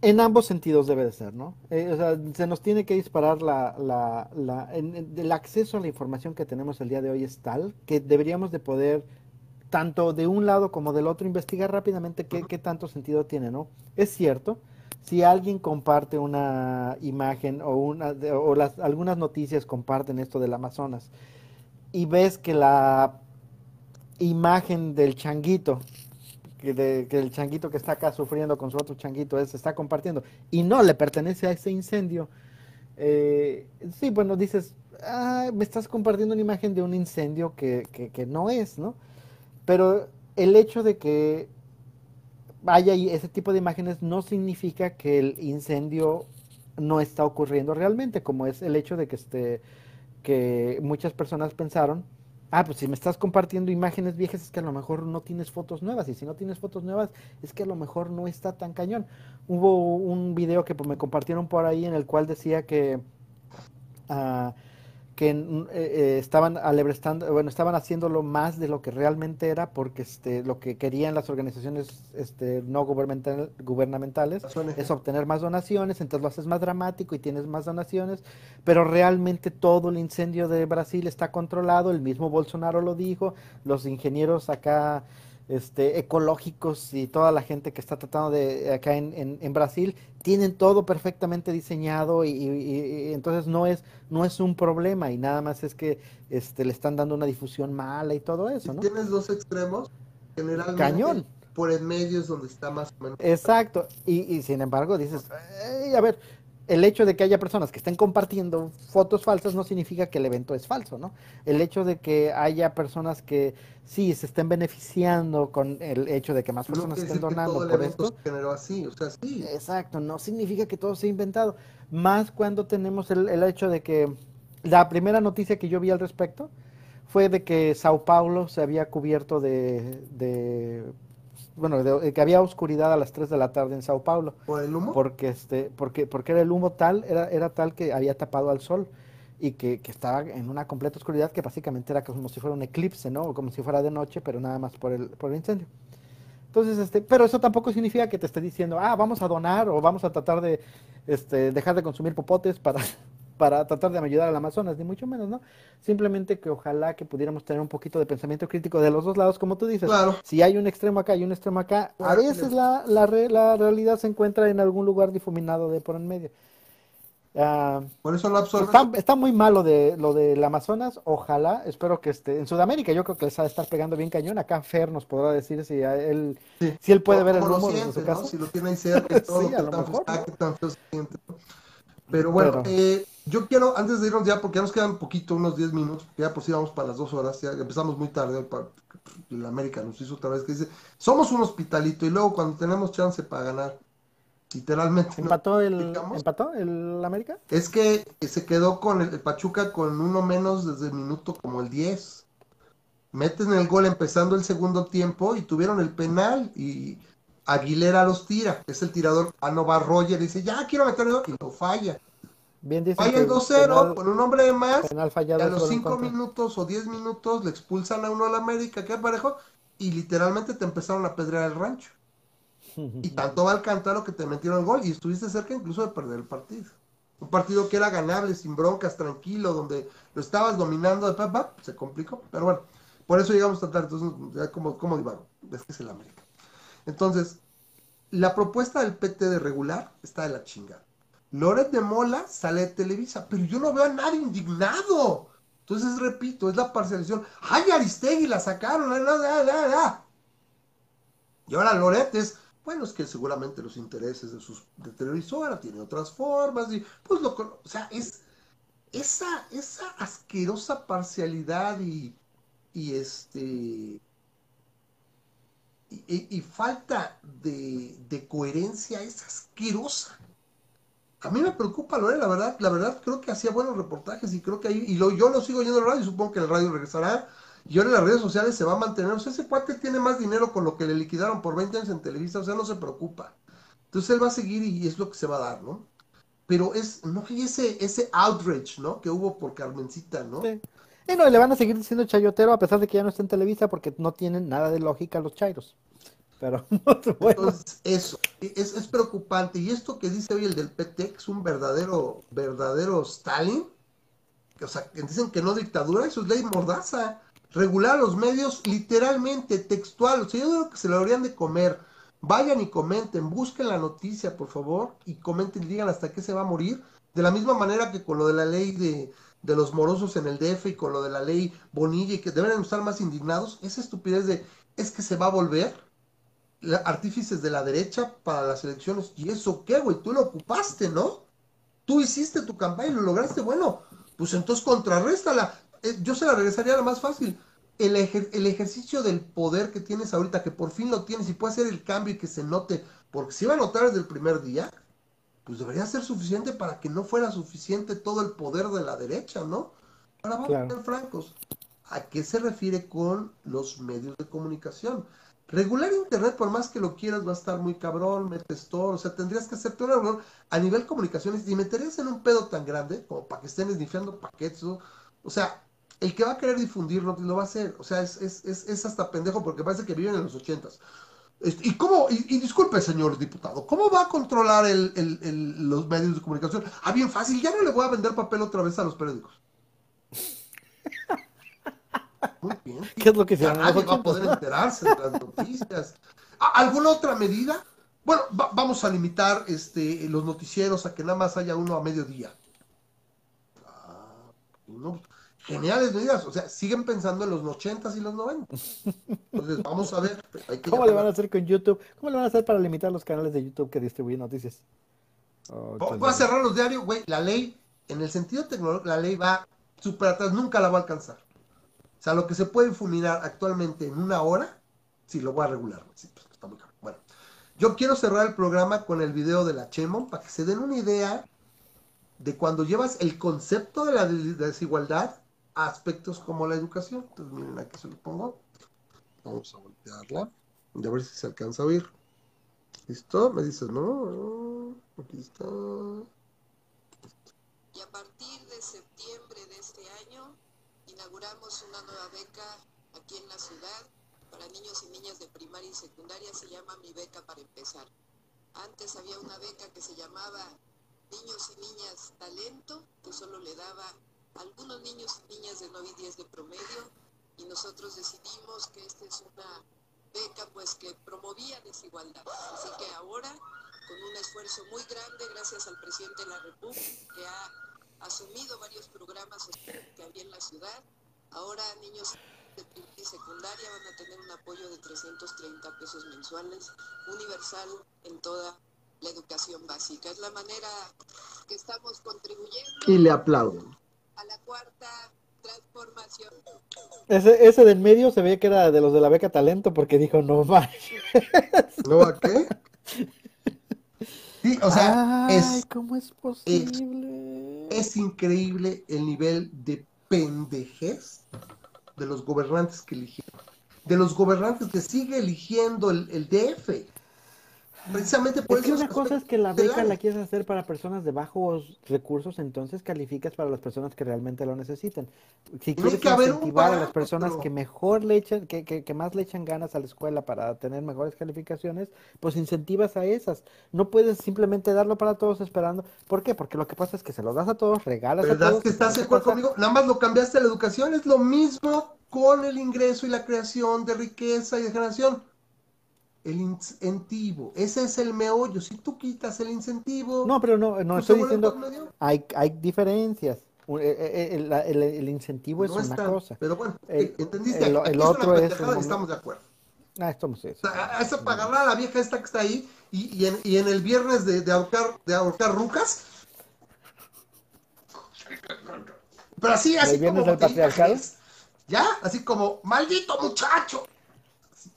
En ambos sentidos debe de ser, ¿no? Eh, o sea, se nos tiene que disparar la, la, la el acceso a la información que tenemos el día de hoy es tal que deberíamos de poder, tanto de un lado como del otro, investigar rápidamente qué, qué tanto sentido tiene, ¿no? Es cierto, si alguien comparte una imagen o, una, o las, algunas noticias comparten esto del Amazonas y ves que la imagen del changuito que, el changuito que está acá sufriendo con su otro changuito se está compartiendo y no le pertenece a ese incendio, eh, sí, bueno, dices, ah, me estás compartiendo una imagen de un incendio que, que, no es, ¿no? Pero el hecho de que haya ese tipo de imágenes no significa que el incendio no está ocurriendo realmente, como es el hecho de que, este, que muchas personas pensaron Ah, pues si me estás compartiendo imágenes viejas es que a lo mejor no tienes fotos nuevas y si no tienes fotos nuevas es que a lo mejor no está tan cañón. Hubo un video que me compartieron por ahí en el cual decía que uh, que eh, eh, estaban alebrestando, bueno, estaban haciéndolo más de lo que realmente era, porque este, lo que querían las organizaciones este, no gubernamental, gubernamentales es obtener más donaciones, entonces lo haces más dramático y tienes más donaciones, pero realmente todo el incendio de Brasil está controlado, el mismo Bolsonaro lo dijo, los ingenieros acá este, ecológicos y toda la gente que está tratando de acá en, en, Brasil tienen todo perfectamente diseñado y, entonces no es no es un problema y nada más es que este, le están dando una difusión mala y todo eso, ¿no?
Tienes dos extremos, generalmente
Cañón.
por el medio es donde está más o menos.
Exacto, y, y sin embargo dices, a ver, el hecho de que haya personas que estén compartiendo fotos falsas no significa que el evento es falso, ¿no? El hecho de que haya personas que sí se estén beneficiando con el hecho de que más personas estén donando por esto.
generó así, o sea, sí.
Exacto, no significa que todo sea inventado. Más cuando tenemos el, el hecho de que la primera noticia que yo vi al respecto fue de que Sao Paulo se había cubierto de, de bueno, de, que había oscuridad a las 3 de la tarde en Sao Paulo.
¿Por el humo?
Porque, este, porque, porque era el humo tal, era, era tal que había tapado al sol y que, que, estaba en una completa oscuridad que básicamente era como si fuera un eclipse, ¿no? Como si fuera de noche, pero nada más por el, por el incendio. Entonces, este, pero eso tampoco significa que te esté diciendo, ah, vamos a donar o vamos a tratar de este, dejar de consumir popotes para, para tratar de ayudar al Amazonas, ni mucho menos, ¿no? Simplemente que ojalá que pudiéramos tener un poquito de pensamiento crítico de los dos lados, como tú dices.
Claro.
Si hay un extremo acá y un extremo acá, a veces la, la, la realidad se encuentra en algún lugar difuminado de por en medio.
Uh, por eso no
está, está, muy malo de lo del Amazonas. Ojalá, espero que esté en Sudamérica. Yo creo que les ha de estar pegando bien cañón. Acá Fer nos podrá decir si él, sí. si él puede ver el humo
desde su casa. Si lo tiene ahí cerca, todo sí, a lo mejor, ¿no? Pero bueno, Eh, yo quiero, antes de irnos ya, porque ya nos quedan un poquito, unos 10 minutos, ya por si vamos para las dos horas, ya empezamos muy tarde, la América nos hizo otra vez que dice, somos un hospitalito y luego cuando tenemos chance para ganar, literalmente.
¿Empató, el, ¿empató el América?
Es que se quedó con el, Pachuca con uno menos desde el minuto como el 10. Meten el gol empezando el segundo tiempo y tuvieron el penal y Aguilera los tira, es el tirador, a no va Roger dice, ya quiero meter el gol y lo falla
Bien
el 2-0 con un hombre de más. y a los 5 minutos o 10 minutos le expulsan a uno al América, que parejo, y literalmente te empezaron a pedrear el rancho. y tanto va al Alcántara que te metieron el gol y estuviste cerca incluso de perder el partido. Un partido que era ganable, sin broncas, tranquilo, donde lo estabas dominando de papá, se complicó. Pero bueno, por eso llegamos a tratar. Entonces, ya como, como digo, es que es el América. Entonces, la propuesta del PT de regular está de la chingada. Loret de Mola sale de Televisa, pero yo no veo a nadie indignado. Entonces, repito, es la parcialización. ¡Ay, Aristegui la sacaron! Y ahora Loret es, bueno, es que seguramente los intereses de sus de televisora tienen otras formas, y pues lo o sea, es esa, esa asquerosa parcialidad y, y este y, falta de, de coherencia es asquerosa a mí me preocupa Lore, la verdad, la verdad creo que hacía buenos reportajes y creo que ahí, y lo, yo lo sigo yendo en radio, supongo que el radio regresará, y ahora en las redes sociales se va a mantener, o sea, ese cuate tiene más dinero con lo que le liquidaron por 20 años en Televisa, o sea, no se preocupa. Entonces él va a seguir y, es lo que se va a dar, ¿no? Pero es, no hay ese, ese outrage, ¿no? Que hubo por Carmencita, ¿no?
Sí. Y no, le van a seguir diciendo chayotero a pesar de que ya no está en Televisa porque no tienen nada de lógica los chairos. Pero bueno.
Entonces, eso, es, es preocupante. Y esto que dice hoy el del PT, es un verdadero, verdadero Stalin, o sea, dicen que no dictadura, eso es ley mordaza. Regular los medios literalmente, textual. O sea, yo creo que se lo deberían de comer. Vayan y comenten, busquen la noticia, por favor, y comenten y digan hasta qué se va a morir. De la misma manera que con lo de la ley de, de los morosos en el DF y con lo de la ley Bonilla y que deben estar más indignados, esa estupidez de es que se va a volver artífices de la derecha para las elecciones. ¿Y eso qué, güey? Tú lo ocupaste, ¿no? Tú hiciste tu campaña y lo lograste. Bueno, pues entonces contrarréstala. Eh, yo se la regresaría a la más fácil. El, el, ejercicio del poder que tienes ahorita, que por fin lo tienes y puede hacer el cambio y que se note, porque se iba a notar desde el primer día, pues debería ser suficiente para que no fuera suficiente todo el poder de la derecha, ¿no? Ahora vamos a ser francos. ¿A qué se refiere con los medios de comunicación? Regular Internet, por más que lo quieras, va a estar muy cabrón, metes todo, o sea, tendrías que hacerte una a nivel comunicaciones y meterías en un pedo tan grande como para que estén esnifiando paquetes, o, sea, el que va a querer difundirlo lo va a hacer, o sea, es, es, es, hasta pendejo porque parece que viven en los ochentas. ¿Y cómo, y, disculpe, señor diputado, cómo va a controlar el, los medios de comunicación? Ah, bien fácil, ya no le voy a vender papel otra vez a los periódicos. Muy bien.
¿Qué es lo que se
Nadie va a poder enterarse de las noticias. ¿Alguna otra medida? Bueno, vamos a limitar este, los noticieros a que nada más haya uno a mediodía. Ah, geniales medidas. O sea, siguen pensando en los ochentas y los noventas. Entonces, vamos a ver.
¿Cómo le van a hacer con YouTube? ¿Cómo le van a hacer para limitar los canales de YouTube que distribuyen noticias?
Oh, Voy a cerrar los diarios, güey. La ley, en el sentido tecnológico, la ley va súper atrás. Nunca la va a alcanzar. O sea, lo que se puede fulminar actualmente en una hora, sí, lo voy a regular. Pues, está muy caro. Bueno, yo quiero cerrar el programa con el video de la Chemon para que se den una idea de cuando llevas el concepto de la desigualdad a aspectos como la educación. Entonces, miren, aquí se lo pongo. Vamos a voltearla y a ver si se alcanza a oír. ¿Listo? Me dices, ¿no? Aquí está.
Y a partir de septiembre de este año una nueva beca aquí en la ciudad para niños y niñas de primaria y secundaria, se llama Mi Beca para Empezar. Antes había una beca que se llamaba Niños y Niñas Talento, que solo le daba a algunos niños y niñas de 9 y 10 de promedio, y nosotros decidimos que esta es una beca pues que promovía desigualdad. Así que ahora, con un esfuerzo muy grande, gracias al presidente de la República, que ha asumido varios programas que había en la ciudad. Ahora niños de primaria y secundaria van a tener un apoyo de 330 pesos mensuales, universal en toda la educación básica. Es la manera que estamos contribuyendo.
Y le aplauden.
A la cuarta transformación.
Ese, ese del medio se ve que era de los de la beca talento porque dijo no va.
¿No a qué? Sí, o sea,
es, ¿cómo es posible?
Es, increíble el nivel de pendejez de los gobernantes que eligieron. De los gobernantes que sigue eligiendo el, el DF. Precisamente por
es que una cosa es que la beca la quieres hacer para personas de bajos recursos, entonces calificas para las personas que realmente lo necesitan. Si quieres incentivar a las personas que mejor le echan, que, que, más le echan ganas a la escuela para tener mejores calificaciones, pues incentivas a esas. No puedes simplemente darlo para todos esperando. ¿Por qué? Porque lo que pasa es que se lo das a todos, regalas a todos.
¿Verdad que estás de acuerdo conmigo? Nada más lo cambiaste a la educación, es lo mismo con el ingreso y la creación de riqueza y de generación el incentivo. Ese es el meollo. Si tú quitas el incentivo.
No, pero no, no estoy diciendo. Hay, hay diferencias. Eh, eh, eh, el, el, incentivo es una cosa.
Pero bueno, ¿entendiste?
El, otro es.
estamos de acuerdo.
Ah, estamos eso.
O para agarrar a la vieja esta que está ahí y, y, en, y en, el viernes de, de, ahorcar, de ahorcar rucas. Pero así, así
¿El viernes del patriarcal?
Ya, así como, maldito muchacho.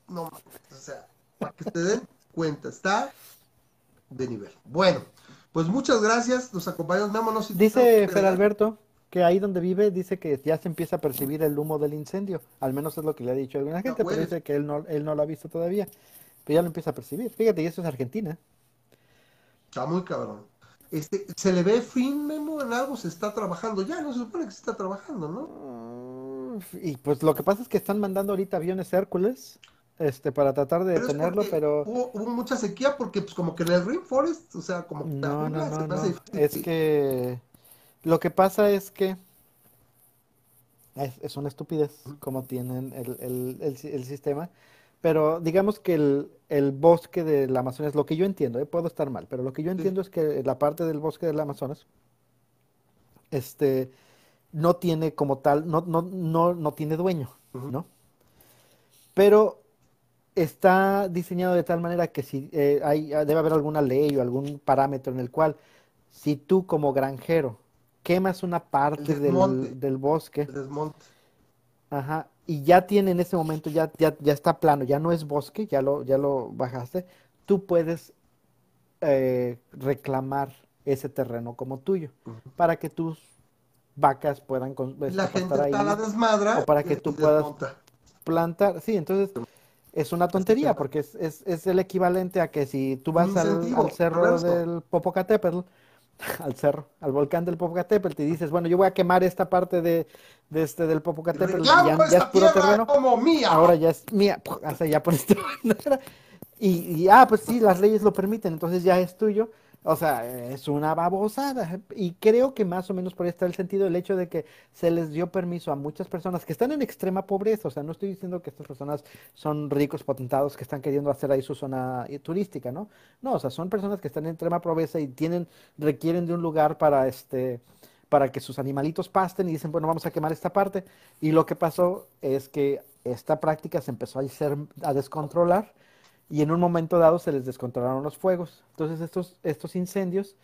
no, o sea, para que se den cuenta, está de nivel. Bueno, pues muchas gracias, nos acompañamos, vámonos.
Dice Fer Alberto que ahí donde vive dice que ya se empieza a percibir el humo del incendio, al menos es lo que le ha dicho alguna gente, pero dice que él no, él no lo ha visto todavía, pero ya lo empieza a percibir. Fíjate, y eso es Argentina.
Está muy cabrón. Este, ¿Se le ve fin, Memo? En algo se está trabajando ya, no se supone que se está trabajando, ¿no?
Mm, y pues lo que pasa es que están mandando ahorita aviones Hércules este, para tratar de
Pero porque
pero
hubo, hubo mucha sequía porque pues como que en el Rainforest, o sea, como que
no, no. Es que lo que pasa es que es, es una estupidez como tienen el, el- el si- el sistema, pero digamos que el, el bosque del Amazonas, lo que yo entiendo, eh, puedo estar mal, pero lo que yo
Sí.
entiendo es que la parte del bosque del Amazonas, este, no tiene como tal, no, no, no, no tiene dueño. ¿no? Pero está diseñado de tal manera que si eh, hay, debe haber alguna ley o algún parámetro en el cual si tú como granjero quemas una parte del, del bosque,
El desmonte.
ajá, y ya tiene en ese momento, ya, ya, ya está plano, ya no es bosque, ya lo, ya lo bajaste, tú puedes eh, reclamar ese terreno como tuyo para que tus vacas puedan con-
Y
este,
la gente
pastar
está la
ahí,
desmadra
o para que tú puedas plantar. Sí, entonces es una tontería porque es, es, es el equivalente a que si tú vas al, cerro del Popocatépetl, al cerro, al volcán del Popocatépetl, y dices, bueno, yo voy a quemar esta parte de, de este, del Popocatépetl, ya, ya es puro terreno,
como mía.
ahora ya es mía, hasta ya pones tu bandera. Y, y, ah, pues sí, las leyes lo permiten, entonces ya es tuyo. O sea, es una babosada. Y creo que más o menos por ahí está el sentido del hecho de que se les dio permiso a muchas personas que están en extrema pobreza. O sea, no estoy diciendo que estas personas son ricos potentados que están queriendo hacer ahí su zona eh, turística, ¿no? No, o sea, son personas que están en extrema pobreza y tienen, requieren de un lugar para este, para que sus animalitos pasten y dicen, bueno, vamos a quemar esta parte. Y lo que pasó es que esta práctica se empezó a a descontrolar y en un momento dado se les descontrolaron los fuegos. Entonces estos, estos incendios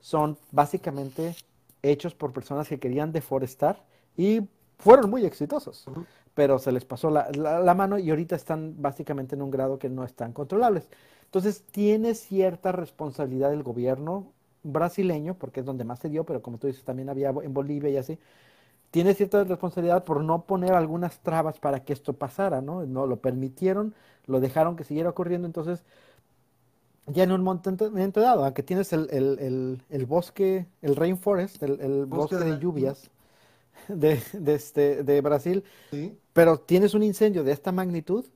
son básicamente hechos por personas que querían deforestar y fueron muy exitosos, pero se les pasó la, la- la mano y ahorita están básicamente en un grado que no están controlables. Entonces tiene cierta responsabilidad el gobierno brasileño, porque es donde más se dio, pero como tú dices, también había en Bolivia y así, tiene cierta responsabilidad por no poner algunas trabas para que esto pasara, ¿no? No lo permitieron, lo dejaron que siguiera ocurriendo, entonces ya en un momento dado, aunque tienes el, el- el- el bosque, el rainforest, el,
Bosque
bosque
de
lluvias de, de, este, de Brasil,
Sí.
pero tienes un incendio de esta magnitud,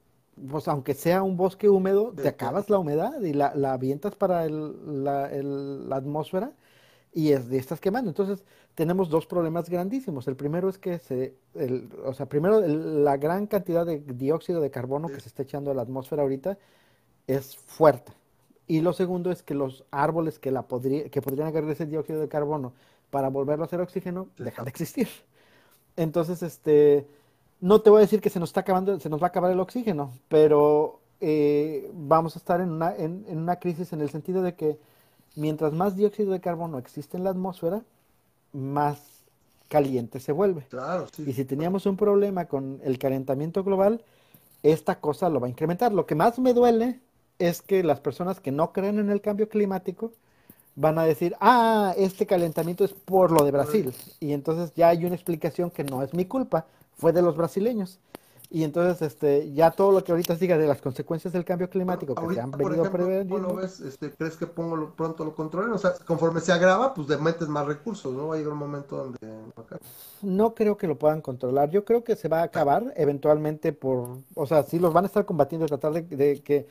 pues aunque sea un bosque húmedo,
De-
te acabas la humedad y la, la avientas para el- la, el- la atmósfera y es de estás quemando. Entonces, tenemos dos problemas grandísimos. El primero es que se, el- o sea, primero el- la gran cantidad de dióxido de carbono que se está echando a la atmósfera ahorita es fuerte. Y lo segundo es que los árboles que la podría, que podrían agarrar ese dióxido de carbono para volverlo a hacer oxígeno dejan de existir. Entonces, este, no te voy a decir que se nos está acabando, se nos va a acabar el oxígeno, pero eh, vamos a estar en una, en, en una crisis en el sentido de que mientras más dióxido de carbono existe en la atmósfera, más caliente se vuelve.
Claro, sí.
Y si teníamos un problema con el calentamiento global, esta cosa lo va a incrementar. Lo que más me duele es que las personas que no creen en el cambio climático van a decir, ah, este calentamiento es por lo de Brasil. Y entonces ya hay una explicación que no es mi culpa, fue de los brasileños. Y entonces este, ya todo lo que ahorita diga de las consecuencias del cambio climático que se
Ahorita,
han venido
¿cómo lo
preveniendo,
ves? Este, ¿crees que pongo lo- pronto lo controlen? O sea, conforme se agrava, pues le metes más recursos, ¿no? Va a llegar un momento donde...
No creo que lo puedan controlar. Yo creo que se va a acabar eventualmente por, o sea, sí los van a estar combatiendo tratar de, de que,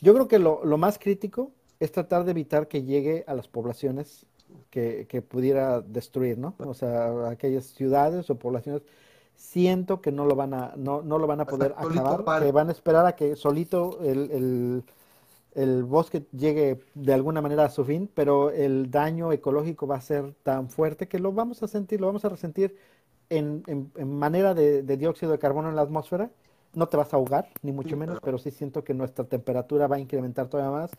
yo creo que lo, lo más crítico es tratar de evitar que llegue a las poblaciones que, que pudiera destruir, ¿no? O sea, aquellas ciudades o poblaciones. Siento que no lo van a, no, no lo van a poder acabar, que van a esperar a que solito el, el, el bosque llegue de alguna manera a su fin, pero el daño ecológico va a ser tan fuerte que lo vamos a sentir, lo vamos a resentir en, en- en manera de, de dióxido de carbono en la atmósfera. No te vas a ahogar, ni mucho
Sí,
menos,
pero
sí siento que nuestra temperatura va a incrementar todavía más.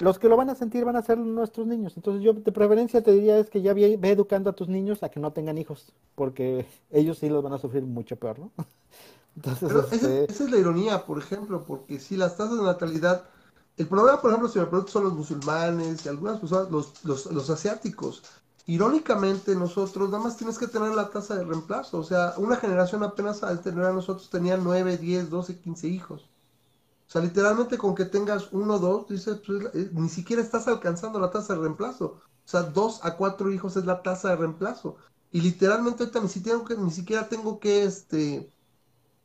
Los que lo van a sentir van a ser nuestros niños. Entonces yo de preferencia te diría es que ya ve, ve educando a tus niños a que no tengan hijos, porque ellos sí los van a sufrir mucho peor, ¿no? Entonces,
Pero
este,
esa es la ironía, por ejemplo, porque si las tasas de natalidad, el problema, por ejemplo, si me preguntas, son los musulmanes y algunas personas, los, los, los asiáticos. Irónicamente, nosotros nada más tienes que tener la tasa de reemplazo. O sea, una generación apenas al tener a nosotros tenía 9, 10, 12, 15 hijos. O sea, literalmente con que tengas uno o dos, dices, pues, eh, ni siquiera estás alcanzando la tasa de reemplazo. O sea, dos a cuatro hijos es la tasa de reemplazo. Y literalmente ahorita ni siquiera, ni siquiera tengo que, este,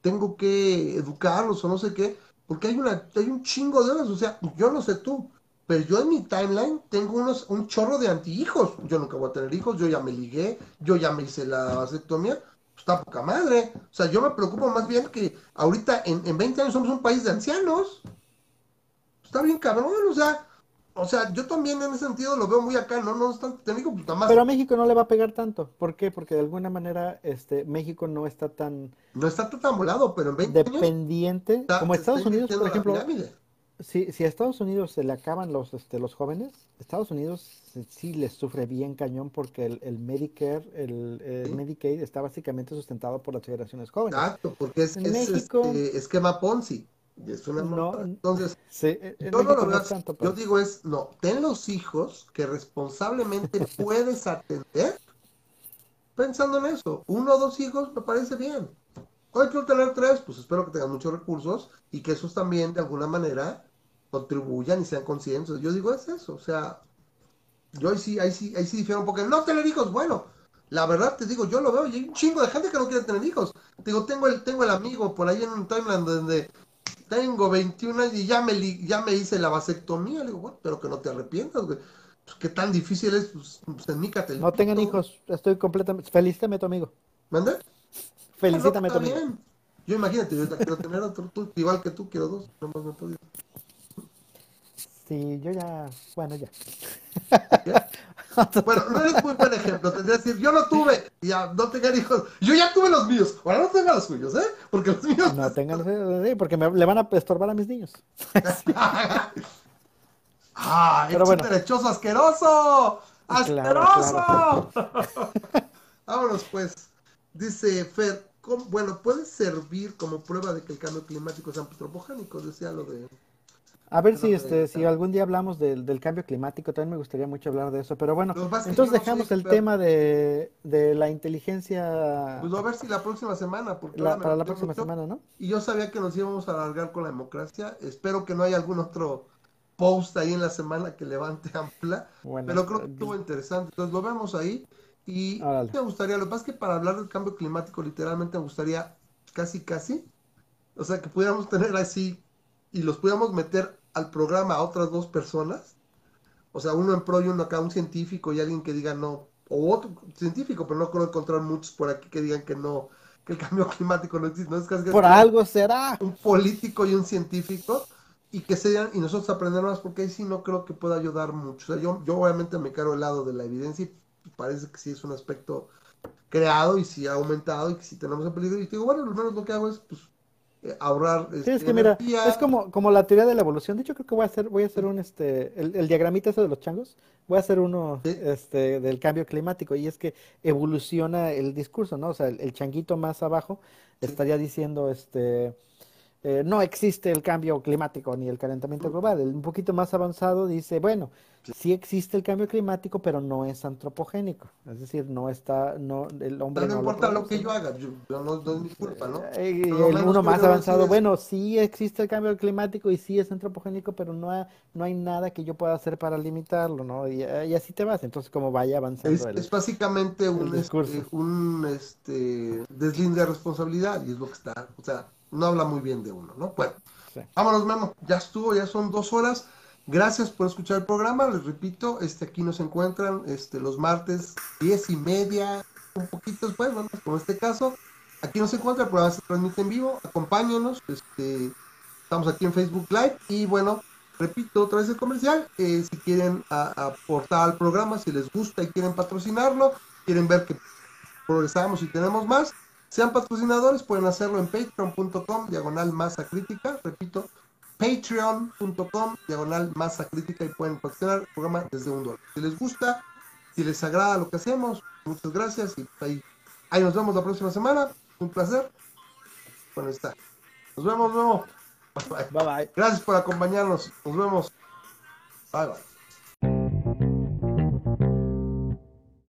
tengo que educarlos o no sé qué, porque hay, una, hay un chingo de horas, o sea, yo no sé tú, pero yo en mi timeline tengo unos, un chorro de antihijos. Yo nunca voy a tener hijos, yo ya me ligué, yo ya me hice la vasectomía. Está poca madre. O sea, yo me preocupo más bien que ahorita en, en 20 años somos un país de ancianos. Está bien cabrón, o sea, o sea, yo también en ese sentido lo veo muy acá, no, no es tanto técnico, pues nada más.
Pero a México no le va a pegar tanto. ¿Por qué? Porque de alguna manera este, México no está tan
No está tan volado, pero en 20 años
dependiente como Estados Unidos, por ejemplo.
pirámide.
Si, si a Estados Unidos se le acaban los, este, los jóvenes, Estados Unidos sí- les sufre bien cañón porque el, el Medicare, el,
Sí.
Medicaid está básicamente sustentado por las generaciones jóvenes.
Exacto, porque es,
En
es,
México-
este, esquema Ponzi. Y es una
No.
Entonces,
Sí, en- en
yo no lo veo
tanto,
Yo digo es, no, ten los hijos que responsablemente puedes atender pensando en eso. Uno o dos hijos me parece bien. Hoy quiero tener tres, pues espero que tengan muchos recursos y que esos también de alguna manera contribuyan y sean conscientes. Yo digo es eso, o sea, yo ahí sí, ahí sí, ahí sí difiero un poco. No tener hijos, bueno, la verdad te digo, yo lo veo y hay un chingo de gente que no quiere tener hijos. Te digo, tengo el, tengo el amigo por ahí en un timeline donde tengo 21 años y ya me, li- ya me hice la vasectomía. Le digo, bueno, pero que no te arrepientas, güey. Pues, qué tan difícil es, pues, pues
No tengan hijos, estoy completamente... Felicítame tu amigo.
¿Mande?
Felicítame
Ah,
tu
no, está
amigo.
Yo imagínate, yo quiero tener otro, tú, igual que tú, quiero dos, no más me he podido.
Sí, yo ya... Bueno, ya.
Bueno, no eres muy buen ejemplo, tendría que decir, yo no tuve, ya, no tengan hijos, yo ya tuve los míos, ahora no tengan los suyos, ¿eh? Porque los míos...
No tengan... sí, porque me, le van a estorbar a mis niños.
¡Ah,
Pero
es
bueno.
derechoso asqueroso!
Claro,
¡Asqueroso! Vámonos pues. Dice Fer, ¿cómo- bueno, puede servir como prueba de que el cambio climático es antropogénico, decía lo de...
A ver si este, si algún día hablamos del, del cambio climático, también me gustaría mucho hablar de eso. Pero bueno, entonces
no
dejamos el tema de, de la inteligencia
Pues a ver si la próxima semana, porque
la- para la próxima
mucho,
semana, ¿no?
Y yo sabía que nos íbamos a alargar con la democracia. Espero que no haya algún otro post ahí en la semana que levante ampla.
Bueno,
Pero creo que
eh,
estuvo interesante. Entonces lo vemos ahí. Y
Órale.
me gustaría, lo que pasa es que para hablar del cambio climático, literalmente me gustaría casi, casi, o sea, que pudiéramos tener así y los pudiéramos meter al programa a otras dos personas. O sea, uno en pro y uno acá, un científico y alguien que diga no, o otro científico, pero no creo encontrar muchos por aquí que digan que no, que el cambio climático no existe. No es casi,
Por algo será.
un político y un científico y que sean y nosotros aprender más porque ahí sí no creo que pueda ayudar mucho. O sea, yo, yo obviamente me cargo el lado de la evidencia y parece que sí es un aspecto creado y sí ha aumentado y que sí tenemos en peligro. Y digo, bueno, al menos lo que hago es pues ahorrar
Sí,
este,
es que mira, es como, como la teoría de la evolución. De hecho, creo que voy a hacer, voy a hacer un este, el, el diagramita ese de los changos, voy a hacer uno
Sí.
este del cambio climático, y es que evoluciona el discurso, ¿no? O sea, el, el changuito más abajo estaría diciendo este eh, no existe el cambio climático ni el calentamiento global. El un poquito más avanzado dice, bueno, sí existe el cambio climático, pero no es antropogénico. Es decir, no está, no, el hombre
no
no
importa lo que yo haga, yo, no, no es mi culpa, ¿no?
eh, el uno más avanzado,
es-
bueno, sí existe el cambio climático y sí es antropogénico, pero no, ha- no hay nada que yo pueda hacer para limitarlo, ¿no? Y, y así te vas. Entonces, como vaya
Es,
avanzando el...
es básicamente un, este, un este, deslinde de responsabilidad y es lo que está, o sea, no habla muy bien de uno, ¿no? Bueno,
Sí.
vámonos, Memo, ya estuvo, ya son dos horas. Gracias por escuchar el programa, les repito, este, aquí nos encuentran este, los martes, diez y media, un poquito después, bueno, como este caso. Aquí nos encuentra, el programa se transmite en vivo, acompáñenos, este, estamos aquí en Facebook Live. Y bueno, repito otra vez el comercial, eh, si quieren aportar al programa, si les gusta y quieren patrocinarlo, quieren ver que progresamos y tenemos más, sean patrocinadores, pueden hacerlo en patreon.com, diagonal masa crítica, repito, patreon.com, diagonal masa crítica y pueden patrocinar el programa desde un dólar. Si les gusta, si les agrada lo que hacemos, muchas gracias y ahí, ahí nos vemos la próxima semana, un placer. Bueno, está. Nos vemos, vemos. Bye, bye.
Bye bye.
Gracias por acompañarnos. Nos vemos. Bye bye.